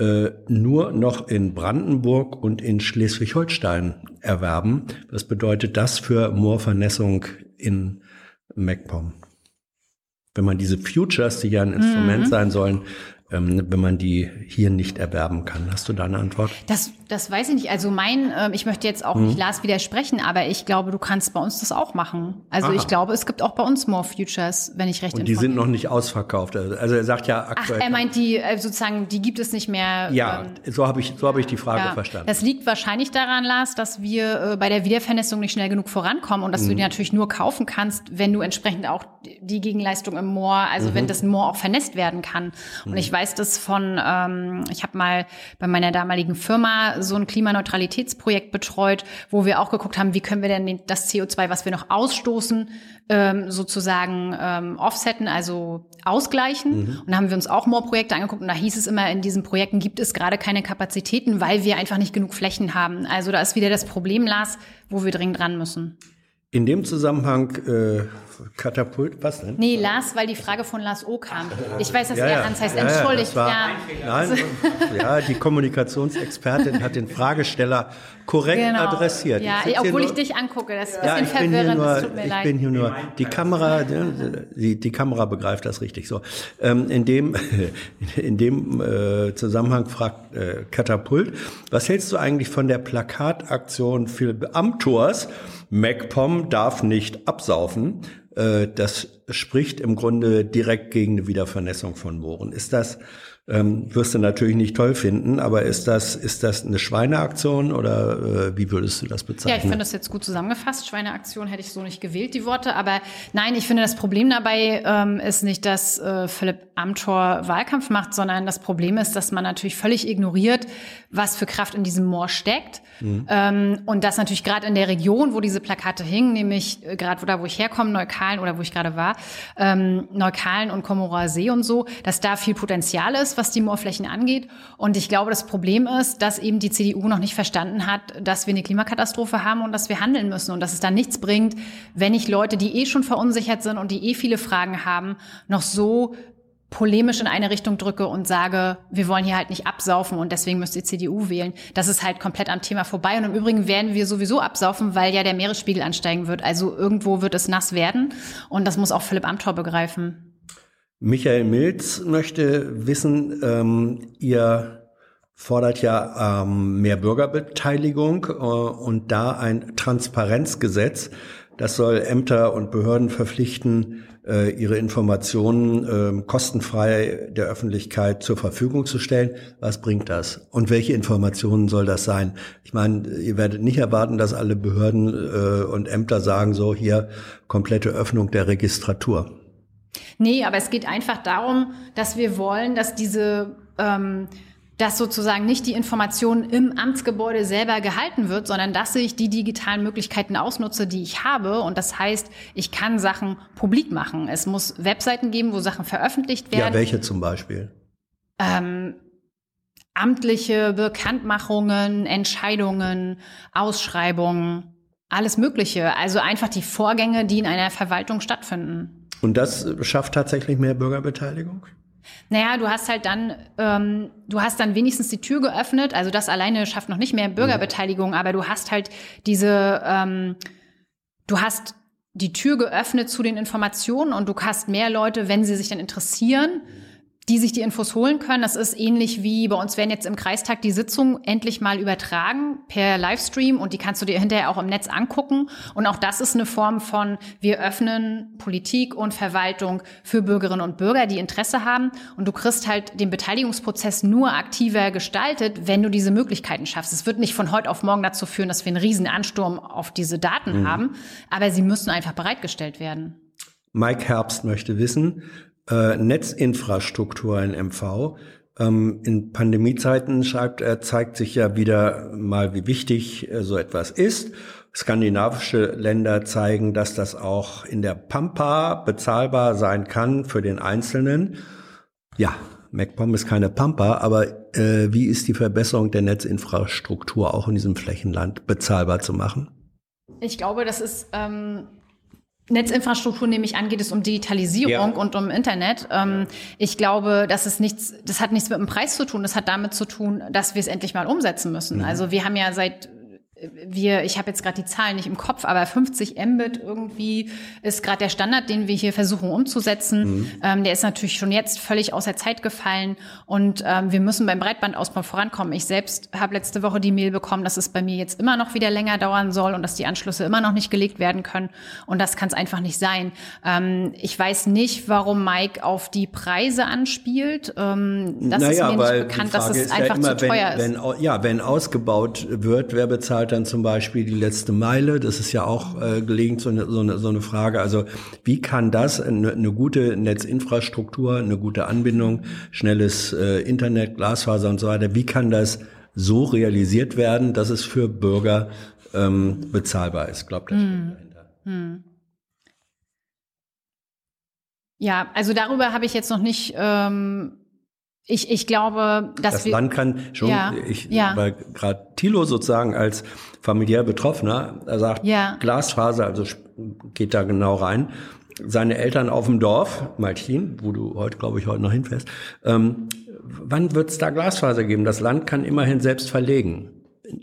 äh, nur noch in Brandenburg und in Schleswig-Holstein erwerben. Was bedeutet das für Moorvernässung in MacPom? Wenn man diese Futures, die ja ein Instrument sein sollen, ähm, wenn man die hier nicht erwerben kann. Hast du da eine Antwort? Das, das weiß ich nicht. Also mein, ähm, ich möchte jetzt auch Mhm. nicht Lars widersprechen, aber ich glaube, du kannst bei uns das auch machen. Also Aha. ich glaube, es gibt auch bei uns More Futures, wenn ich recht Und die sind noch nicht ausverkauft. Also also er sagt ja Ach, aktuell. er meint die äh, sozusagen, die gibt es nicht mehr. ja, ähm, so habe ich, so habe ich die Frage ja. verstanden. Das liegt wahrscheinlich daran, Lars, dass wir äh, bei der Wiedervernässung nicht schnell genug vorankommen und dass Mhm. du die natürlich nur kaufen kannst, wenn du entsprechend auch die Gegenleistung im Moor, also Mhm. wenn das Moor auch vernässt werden kann. Und ich weiß das von, ähm, ich habe mal bei meiner damaligen Firma so ein Klimaneutralitätsprojekt betreut, wo wir auch geguckt haben, wie können wir denn den- das CO2, was wir noch ausstoßen, ähm, sozusagen ähm, offsetten, also ausgleichen. Und da haben wir uns auch Moor-Projekte angeguckt und da hieß es immer, in diesen Projekten gibt es gerade keine Kapazitäten, weil wir einfach nicht genug Flächen haben. Also da ist wieder das Problem, Lars, wo wir dringend ran müssen. In dem Zusammenhang äh, Katapult, was denn? Nee, Lars, weil die Frage von Lars O kam. Ich weiß, dass Ja, er ja. Hans heißt. Ja, ja, Entschuldigt, das war- ja. Nein, ja, die Kommunikationsexpertin hat den Fragesteller korrekt Genau. adressiert. Ja, hier obwohl nur- ich dich angucke. Das ist ein Ja, bisschen ich verwirrend. nur, Es tut mir ich leid. bin hier nur, die Kamera, ne, die, die Kamera begreift das richtig so. Ähm, in dem, in dem äh, Zusammenhang fragt äh, Katapult, was hältst du eigentlich von der Plakataktion Philipp Amthors? MacPom darf nicht absaufen. Äh, das spricht im Grunde direkt gegen eine Wiedervernässung von Mooren. Ist das, ähm, wirst du natürlich nicht toll finden, aber ist das, ist das eine Schweineaktion oder äh, wie würdest du das bezeichnen? Ja, ich finde das jetzt gut zusammengefasst. Schweineaktion hätte ich so nicht gewählt, die Worte. Aber nein, ich finde, das Problem dabei ähm, ist nicht, dass äh, Philipp Amthor Wahlkampf macht, sondern das Problem ist, dass man natürlich völlig ignoriert, was für Kraft in diesem Moor steckt. Ähm, und das natürlich gerade in der Region, wo diese Plakate hingen, nämlich äh, gerade da, wo ich herkomme, Neukalen oder wo ich gerade war, ähm, Neukalen und Komorer See und so, dass da viel Potenzial ist, was die Moorflächen angeht. Und ich glaube, das Problem ist, dass eben die CDU noch nicht verstanden hat, dass wir eine Klimakatastrophe haben und dass wir handeln müssen und dass es da nichts bringt, wenn ich Leute, die eh schon verunsichert sind und die eh viele Fragen haben, noch so polemisch in eine Richtung drücke und sage, wir wollen hier halt nicht absaufen und deswegen müsst ihr CDU wählen. Das ist halt komplett am Thema vorbei. Und im Übrigen werden wir sowieso absaufen, weil ja der Meeresspiegel ansteigen wird. Also irgendwo wird es nass werden. Und das muss auch Philipp Amthor begreifen. Michael Milz möchte wissen, ähm, ihr fordert ja ähm, mehr Bürgerbeteiligung äh, und da ein Transparenzgesetz. Das soll Ämter und Behörden verpflichten, äh, ihre Informationen äh, kostenfrei der Öffentlichkeit zur Verfügung zu stellen. Was bringt das? Und welche Informationen soll das sein? Ich meine, ihr werdet nicht erwarten, dass alle Behörden äh, und Ämter sagen, so hier komplette Öffnung der Registratur. Nee, aber es geht einfach darum, dass wir wollen, dass diese, ähm, dass sozusagen nicht die Information im Amtsgebäude selber gehalten wird, sondern dass ich die digitalen Möglichkeiten ausnutze, die ich habe. Und das heißt, ich kann Sachen publik machen. Es muss Webseiten geben, wo Sachen veröffentlicht Ja, werden. welche zum Beispiel? ähm, amtliche Bekanntmachungen, Entscheidungen, Ausschreibungen, alles Mögliche. Also einfach die Vorgänge, die in einer Verwaltung stattfinden. Und das schafft tatsächlich mehr Bürgerbeteiligung? Naja, du hast halt dann, ähm, du hast dann wenigstens die Tür geöffnet. Also das alleine schafft noch nicht mehr Bürgerbeteiligung, aber du hast halt diese, ähm, du hast die Tür geöffnet zu den Informationen und du hast mehr Leute, wenn sie sich dann interessieren, die sich die Infos holen können. Das ist ähnlich wie bei uns werden jetzt im Kreistag die Sitzungen endlich mal übertragen per Livestream und die kannst du dir hinterher auch im Netz angucken. Und auch das ist eine Form von, wir öffnen Politik und Verwaltung für Bürgerinnen und Bürger, die Interesse haben. Und du kriegst halt den Beteiligungsprozess nur aktiver gestaltet, wenn du diese Möglichkeiten schaffst. Es wird nicht von heute auf morgen dazu führen, dass wir einen riesen Ansturm auf diese Daten haben, aber sie müssen einfach bereitgestellt werden. Mike Herbst möchte wissen, äh, Netzinfrastruktur in MV. Ähm, in Pandemiezeiten, schreibt er, zeigt sich ja wieder mal, wie wichtig äh, so etwas ist. Skandinavische Länder zeigen, dass das auch in der Pampa bezahlbar sein kann für den Einzelnen. Ja, MacPom ist keine Pampa, aber äh, wie ist die Verbesserung der Netzinfrastruktur auch in diesem Flächenland bezahlbar zu machen? Ich glaube, das ist ähm, Netzinfrastruktur, nehme ich an, geht es um Digitalisierung Ja. und um Internet. Ähm, ich glaube, das ist nichts, das hat nichts mit dem Preis zu tun. Das hat damit zu tun, dass wir es endlich mal umsetzen müssen. Also wir haben ja seit wir, ich habe jetzt gerade die Zahlen nicht im Kopf, aber 50 Mbit irgendwie ist gerade der Standard, den wir hier versuchen umzusetzen. Mhm. Ähm, der ist natürlich schon jetzt völlig aus der Zeit gefallen und ähm, wir müssen beim Breitbandausbau vorankommen. Ich selbst habe letzte Woche die Mail bekommen, dass es bei mir jetzt immer noch wieder länger dauern soll und dass die Anschlüsse immer noch nicht gelegt werden können und das kann es einfach nicht sein. Ähm, ich weiß nicht, warum Mike auf die Preise anspielt. Ähm, das naja, ist mir nicht bekannt, dass es einfach ja immer, zu teuer wenn, ist. Wenn, ja, wenn ausgebaut wird, wer bezahlt dann zum Beispiel die letzte Meile. Das ist ja auch äh, gelegentlich so eine, so, eine, so eine Frage. Also wie kann das eine, eine gute Netzinfrastruktur, eine gute Anbindung, schnelles äh, Internet, Glasfaser und so weiter, wie kann das so realisiert werden, dass es für Bürger ähm, bezahlbar ist? Glaubt das hm. dahinter? Hm. Ja, also darüber habe ich jetzt noch nicht ähm, ich, ich glaube, dass das wir, Land kann schon, ja, ich, ja. weil gerade Thilo sozusagen als familiär Betroffener, er sagt, ja. Glasfaser, also geht da genau rein. Seine Eltern auf dem Dorf, Malchin, wo du heute, glaube ich, heute noch hinfährst, ähm, wann wird es da Glasfaser geben? Das Land kann immerhin selbst verlegen.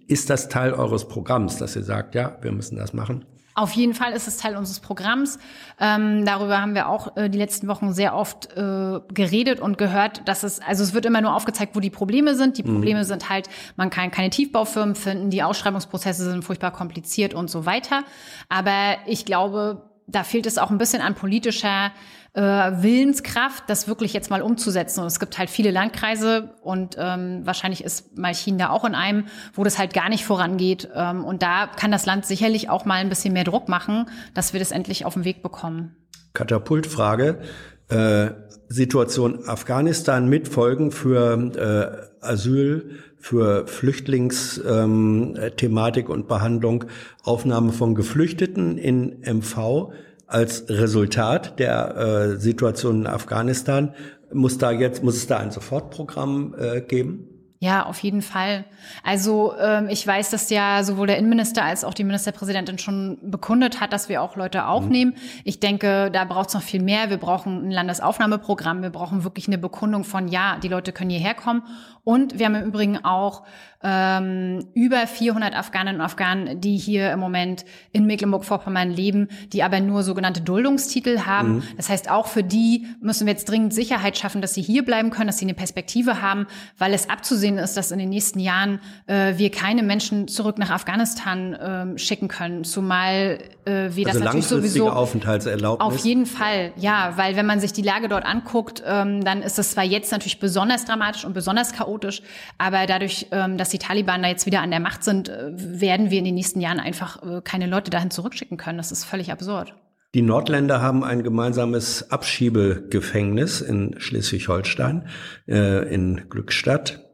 Ist das Teil eures Programms, dass ihr sagt, ja, wir müssen das machen? Auf jeden Fall ist es Teil unseres Programms. Ähm, darüber haben wir auch äh, die letzten Wochen sehr oft äh, geredet und gehört, dass es, also es wird immer nur aufgezeigt, wo die Probleme sind. Die mhm. Probleme mhm. sind halt, man kann keine Tiefbaufirmen finden, die Ausschreibungsprozesse sind furchtbar kompliziert und so weiter. Aber ich glaube, da fehlt es auch ein bisschen an politischer äh, Willenskraft, das wirklich jetzt mal umzusetzen. Und es gibt halt viele Landkreise und ähm, wahrscheinlich ist Malchin da auch in einem, wo das halt gar nicht vorangeht. Ähm, und da kann das Land sicherlich auch mal ein bisschen mehr Druck machen, dass wir das endlich auf den Weg bekommen. Katapultfrage. Äh, Situation Afghanistan mit Folgen für äh, Asyl, für Flüchtlingsthematik und Behandlung, Aufnahme von Geflüchteten in MV als Resultat der äh, Situation in Afghanistan. Muss da jetzt, muss es da ein Sofortprogramm äh, geben? Ja, auf jeden Fall. Also ähm, ich weiß, dass ja sowohl der Innenminister als auch die Ministerpräsidentin schon bekundet hat, dass wir auch Leute aufnehmen. Mhm. Ich denke, da braucht es noch viel mehr. Wir brauchen ein Landesaufnahmeprogramm. Wir brauchen wirklich eine Bekundung von, ja, die Leute können hierher kommen. Und wir haben im Übrigen auch ähm, über 400 Afghaninnen und Afghanen, die hier im Moment in Mecklenburg-Vorpommern leben, die aber nur sogenannte Duldungstitel haben. Mhm. Das heißt, auch für die müssen wir jetzt dringend Sicherheit schaffen, dass sie hier bleiben können, dass sie eine Perspektive haben, weil es abzusehen ist, dass in den nächsten Jahren äh, wir keine Menschen zurück nach Afghanistan äh, schicken können, zumal äh, wir also das natürlich sowieso Aufenthaltserlaubnis. Auf jeden Fall, ja, weil wenn man sich die Lage dort anguckt, ähm, dann ist es zwar jetzt natürlich besonders dramatisch und besonders chaotisch, aber dadurch, ähm, dass dass die Taliban da jetzt wieder an der Macht sind, äh, werden wir in den nächsten Jahren einfach äh, keine Leute dahin zurückschicken können. Das ist völlig absurd. Die Nordländer haben ein gemeinsames Abschiebegefängnis in Schleswig-Holstein, äh, in Glückstadt.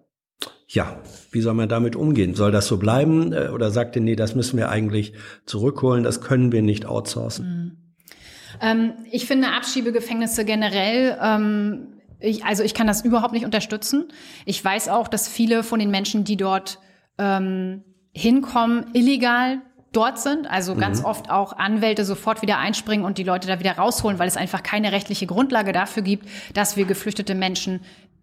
Ja, wie soll man damit umgehen? Soll das so bleiben? Äh, oder sagt ihr, nee, das müssen wir eigentlich zurückholen, das können wir nicht outsourcen? Mhm. Ähm, ich finde Abschiebegefängnisse generell ähm, ich, also ich kann das überhaupt nicht unterstützen. Ich weiß auch, dass viele von den Menschen, die dort ähm, hinkommen, illegal dort sind. Also ganz mhm. oft auch Anwälte sofort wieder einspringen und die Leute da wieder rausholen, weil es einfach keine rechtliche Grundlage dafür gibt, dass wir geflüchtete Menschen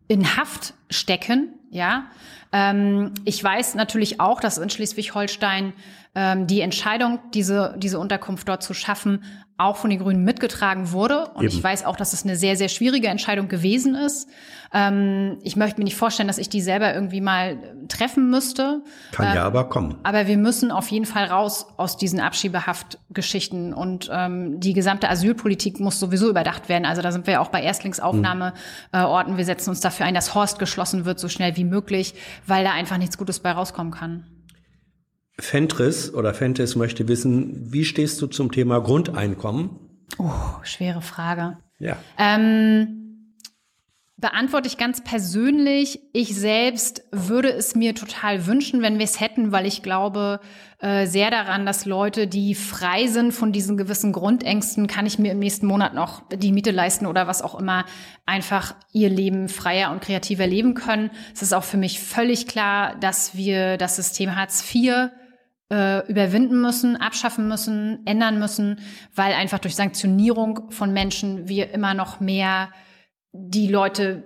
in Haft stecken. Ja, ähm, ich weiß natürlich auch, dass in Schleswig-Holstein ähm, die Entscheidung, diese, diese Unterkunft dort zu schaffen, auch von den Grünen mitgetragen wurde. Und Eben. ich weiß auch, dass es eine sehr, sehr schwierige Entscheidung gewesen ist. Ähm, ich möchte mir nicht vorstellen, dass ich die selber irgendwie mal treffen müsste. Kann ähm, ja aber kommen. Aber wir müssen auf jeden Fall raus aus diesen Abschiebehaftgeschichten. Und ähm, die gesamte Asylpolitik muss sowieso überdacht werden. Also da sind wir auch bei Erstlingsaufnahmeorten. Wir setzen uns dafür ein, dass Horst geschlossen wird, so schnell wie möglich, weil da einfach nichts Gutes bei rauskommen kann. Fentris oder Fentis möchte wissen, wie stehst du zum Thema Grundeinkommen? Oh, schwere Frage. Ja. Ähm, beantworte ich ganz persönlich. Ich selbst würde es mir total wünschen, wenn wir es hätten, weil ich glaube äh, sehr daran, dass Leute, die frei sind von diesen gewissen Grundängsten, kann ich mir im nächsten Monat noch die Miete leisten oder was auch immer, einfach ihr Leben freier und kreativer leben können. Es ist auch für mich völlig klar, dass wir das System Hartz IV äh, überwinden müssen, abschaffen müssen, ändern müssen, weil einfach durch Sanktionierung von Menschen wir immer noch mehr die Leute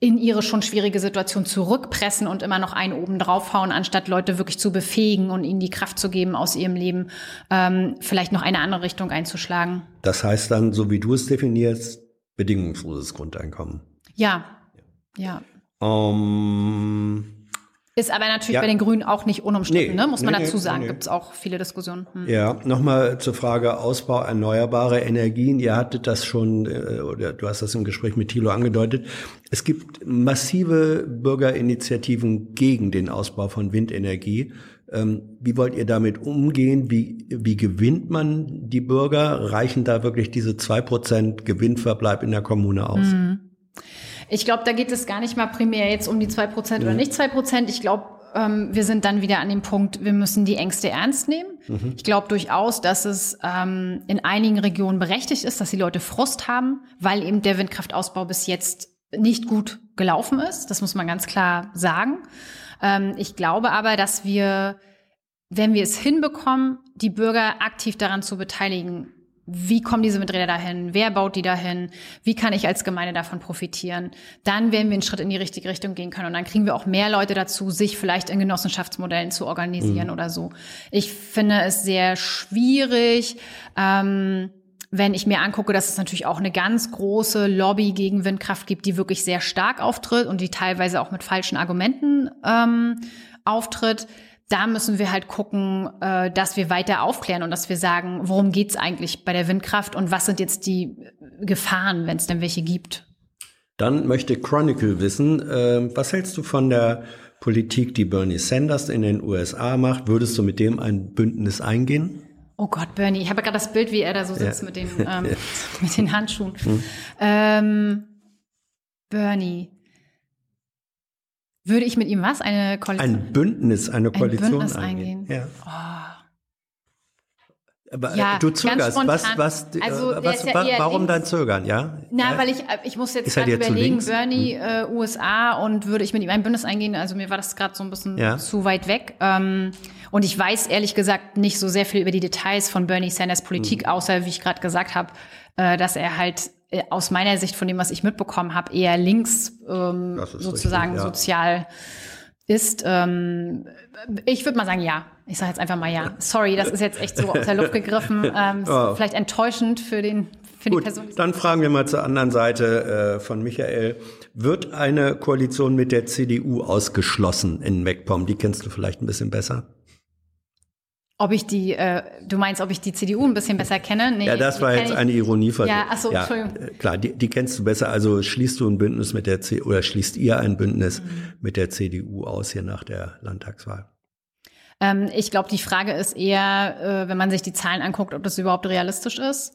in ihre schon schwierige Situation zurückpressen und immer noch einen oben draufhauen, anstatt Leute wirklich zu befähigen und ihnen die Kraft zu geben, aus ihrem Leben ähm, vielleicht noch eine andere Richtung einzuschlagen. Das heißt dann, so wie du es definierst, bedingungsloses Grundeinkommen. Ja, ja. Ähm, Ist aber natürlich Ja. bei den Grünen auch nicht unumstritten, Nee, ne? muss man nee, dazu sagen. nee. Gibt es auch viele Diskussionen. Hm. Ja, nochmal zur Frage Ausbau erneuerbarer Energien. Ihr hattet das schon, äh, oder du hast das im Gespräch mit Thilo angedeutet. Es gibt massive Bürgerinitiativen gegen den Ausbau von Windenergie. Ähm, Wie wollt ihr damit umgehen? Wie, wie gewinnt man die Bürger? Reichen da wirklich diese zwei Prozent Gewinnverbleib in der Kommune aus? Ich glaube, da geht es gar nicht mal primär jetzt um die 2% Mhm. oder nicht 2%. Ich glaube, ähm, wir sind dann wieder an dem Punkt, wir müssen die Ängste ernst nehmen. Mhm. Ich glaube durchaus, dass es ähm, in einigen Regionen berechtigt ist, dass die Leute Frust haben, weil eben der Windkraftausbau bis jetzt nicht gut gelaufen ist. Das muss man ganz klar sagen. Ähm, ich glaube aber, dass wir, wenn wir es hinbekommen, die Bürger aktiv daran zu beteiligen, wie kommen diese Windräder dahin? Wer baut die dahin? Wie kann ich als Gemeinde davon profitieren? Dann werden wir einen Schritt in die richtige Richtung gehen können. Und dann kriegen wir auch mehr Leute dazu, sich vielleicht in Genossenschaftsmodellen zu organisieren oder so. Ich finde es sehr schwierig, ähm, wenn ich mir angucke, dass es natürlich auch eine ganz große Lobby gegen Windkraft gibt, die wirklich sehr stark auftritt und die teilweise auch mit falschen Argumenten ähm, auftritt. Da müssen wir halt gucken, äh, dass wir weiter aufklären und dass wir sagen, worum geht's eigentlich bei der Windkraft und was sind jetzt die Gefahren, wenn es denn welche gibt. Dann möchte Chronicle wissen, äh, was hältst du von der Politik, die Bernie Sanders in den USA macht? Würdest du mit dem ein Bündnis eingehen? Oh Gott, Bernie, ich habe gerade das Bild, wie er da so sitzt Ja. mit, den, ähm, mit den Handschuhen. Ähm, Bernie. Würde ich mit ihm was? Eine Koalition? Ein Bündnis, eine Koalition Bündnis eingehen. eingehen. Ja. Aber Ja, äh, du ganz zögerst. Was, was, äh, Also, der was, ja warum links. dein Zögern, ja? Na, ja? weil ich, äh, ich muss jetzt er gerade überlegen, links? Hm. Bernie, äh, USA und würde ich mit ihm ein Bündnis eingehen, also mir war das gerade so ein bisschen Ja. zu weit weg. Ähm, und ich weiß ehrlich gesagt nicht so sehr viel über die Details von Bernie Sanders Politik, Hm. außer wie ich gerade gesagt habe, äh, dass er halt äh, aus meiner Sicht von dem, was ich mitbekommen habe, eher links ähm, sozusagen richtig, ja. sozial ist. Ähm, ich würde mal sagen, ja. Ich sage jetzt einfach mal ja. Sorry, das ist jetzt echt so aus der Luft gegriffen. Ähm, Oh. Vielleicht enttäuschend für den für die Gut, Person. die- dann fragen wir mal zur anderen Seite äh, von Michael. Wird eine Koalition mit der CDU ausgeschlossen in MacPom? Die kennst du vielleicht ein bisschen besser. Ob ich die, äh, du meinst, ob ich die CDU ein bisschen besser kenne? Nee, Ja, das war jetzt ich- eine Ironie von Ja, ach so, Entschuldigung. äh, Klar, die, die kennst du besser. Also schließt du ein Bündnis mit der C oder schließt ihr ein Bündnis Mhm. mit der CDU aus hier nach der Landtagswahl? Ähm, ich glaube, die Frage ist eher, äh, wenn man sich die Zahlen anguckt, ob das überhaupt realistisch ist.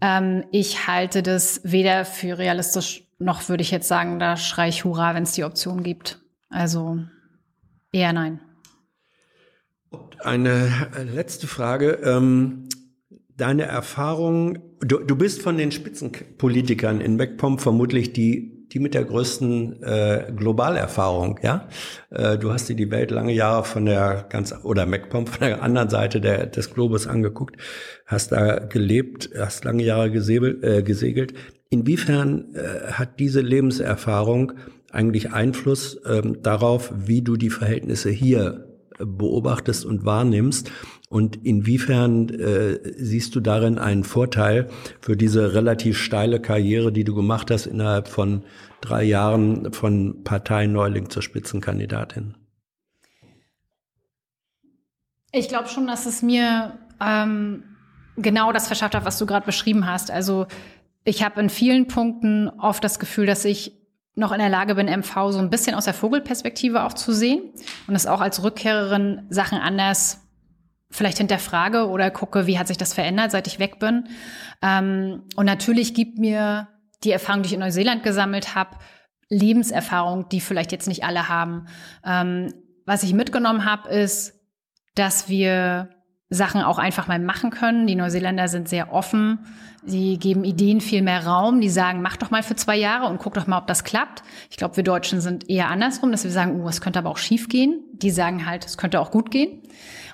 Ähm, ich halte das weder für realistisch, noch würde ich jetzt sagen, da schrei ich Hurra, wenn es die Option gibt. Also eher nein. Eine letzte Frage. Ähm, deine Erfahrung, du, du bist von den Spitzenpolitikern in MacPom vermutlich die, die mit der größten äh, Globalerfahrung, ja? Äh, du hast dir die Welt lange Jahre von der ganz, oder MacPom von der anderen Seite der, des Globus angeguckt, hast da gelebt, hast lange Jahre gesegelt. Äh, gesegelt. Inwiefern äh, hat diese Lebenserfahrung eigentlich Einfluss ähm, darauf, wie du die Verhältnisse hier beobachtest und wahrnimmst und inwiefern äh, siehst du darin einen Vorteil für diese relativ steile Karriere, die du gemacht hast innerhalb von drei Jahren von Parteineuling zur Spitzenkandidatin? Ich glaube schon, dass es mir ähm, genau das verschafft hat, was du gerade beschrieben hast. Also ich habe in vielen Punkten oft das Gefühl, dass ich noch in der Lage bin, MV so ein bisschen aus der Vogelperspektive auch zu sehen und es auch als Rückkehrerin Sachen anders vielleicht hinterfrage oder gucke, wie hat sich das verändert, seit ich weg bin. Ähm, und natürlich gibt mir die Erfahrung, die ich in Neuseeland gesammelt habe, Lebenserfahrung, die vielleicht jetzt nicht alle haben. Ähm, was ich mitgenommen habe, ist, dass wir Sachen auch einfach mal machen können. Die Neuseeländer sind sehr offen, Sie geben Ideen viel mehr Raum. Die sagen, mach doch mal für zwei Jahre und guck doch mal, ob das klappt. Ich glaube, wir Deutschen sind eher andersrum, dass wir sagen, uh, es könnte aber auch schief gehen. Die sagen halt, es könnte auch gut gehen.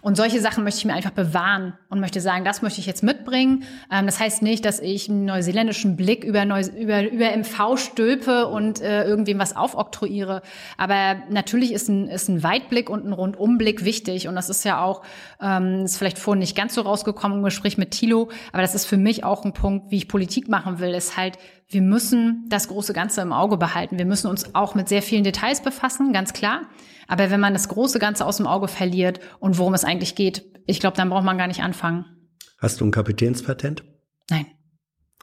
Und solche Sachen möchte ich mir einfach bewahren und möchte sagen, das möchte ich jetzt mitbringen. Ähm, das heißt nicht, dass ich einen neuseeländischen Blick über, Neu über, über MV stülpe und äh, irgendwem was aufoktroyiere. Aber natürlich ist ein, ist ein Weitblick und ein Rundumblick wichtig. Und das ist ja auch, ähm, ist vielleicht vorhin nicht ganz so rausgekommen im Gespräch mit Thilo, aber das ist für mich auch ein Punkt, wie ich Politik machen will, ist halt, wir müssen das große Ganze im Auge behalten. Wir müssen uns auch mit sehr vielen Details befassen, ganz klar. Aber wenn man das große Ganze aus dem Auge verliert und worum es eigentlich geht, ich glaube, dann braucht man gar nicht anfangen. Hast du ein Kapitänspatent? Nein.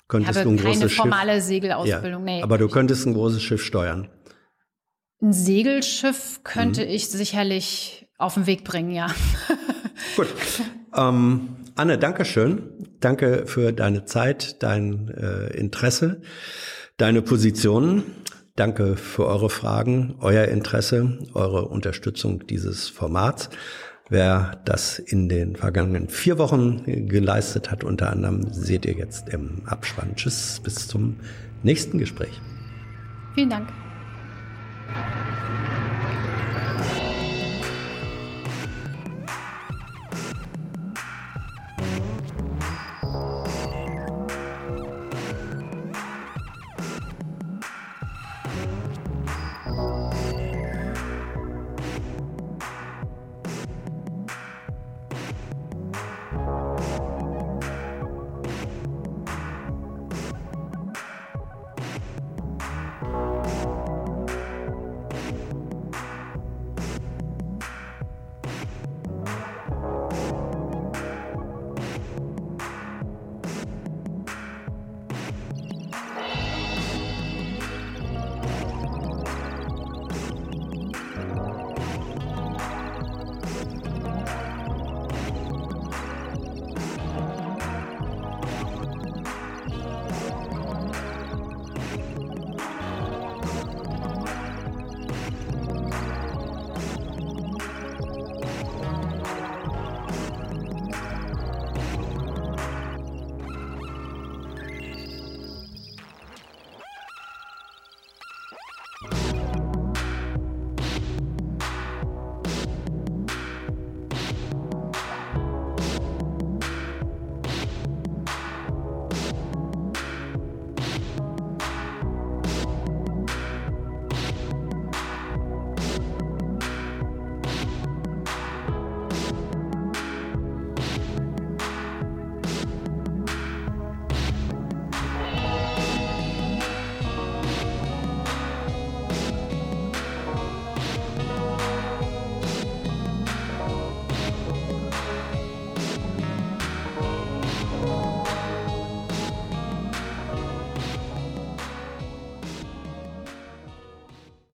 Könntest ich habe du ein keine großes formale Schiff? Segelausbildung. Ja, nee. aber du könntest ein großes Schiff steuern. Ein Segelschiff könnte Mhm. ich sicherlich auf den Weg bringen, ja. Gut. Ähm, Anne, danke schön. Danke für deine Zeit, dein äh, Interesse, deine Positionen. Danke für eure Fragen, euer Interesse, eure Unterstützung dieses Formats. Wer das in den vergangenen vier Wochen geleistet hat, unter anderem, seht ihr jetzt im Abspann. Tschüss, bis zum nächsten Gespräch. Vielen Dank.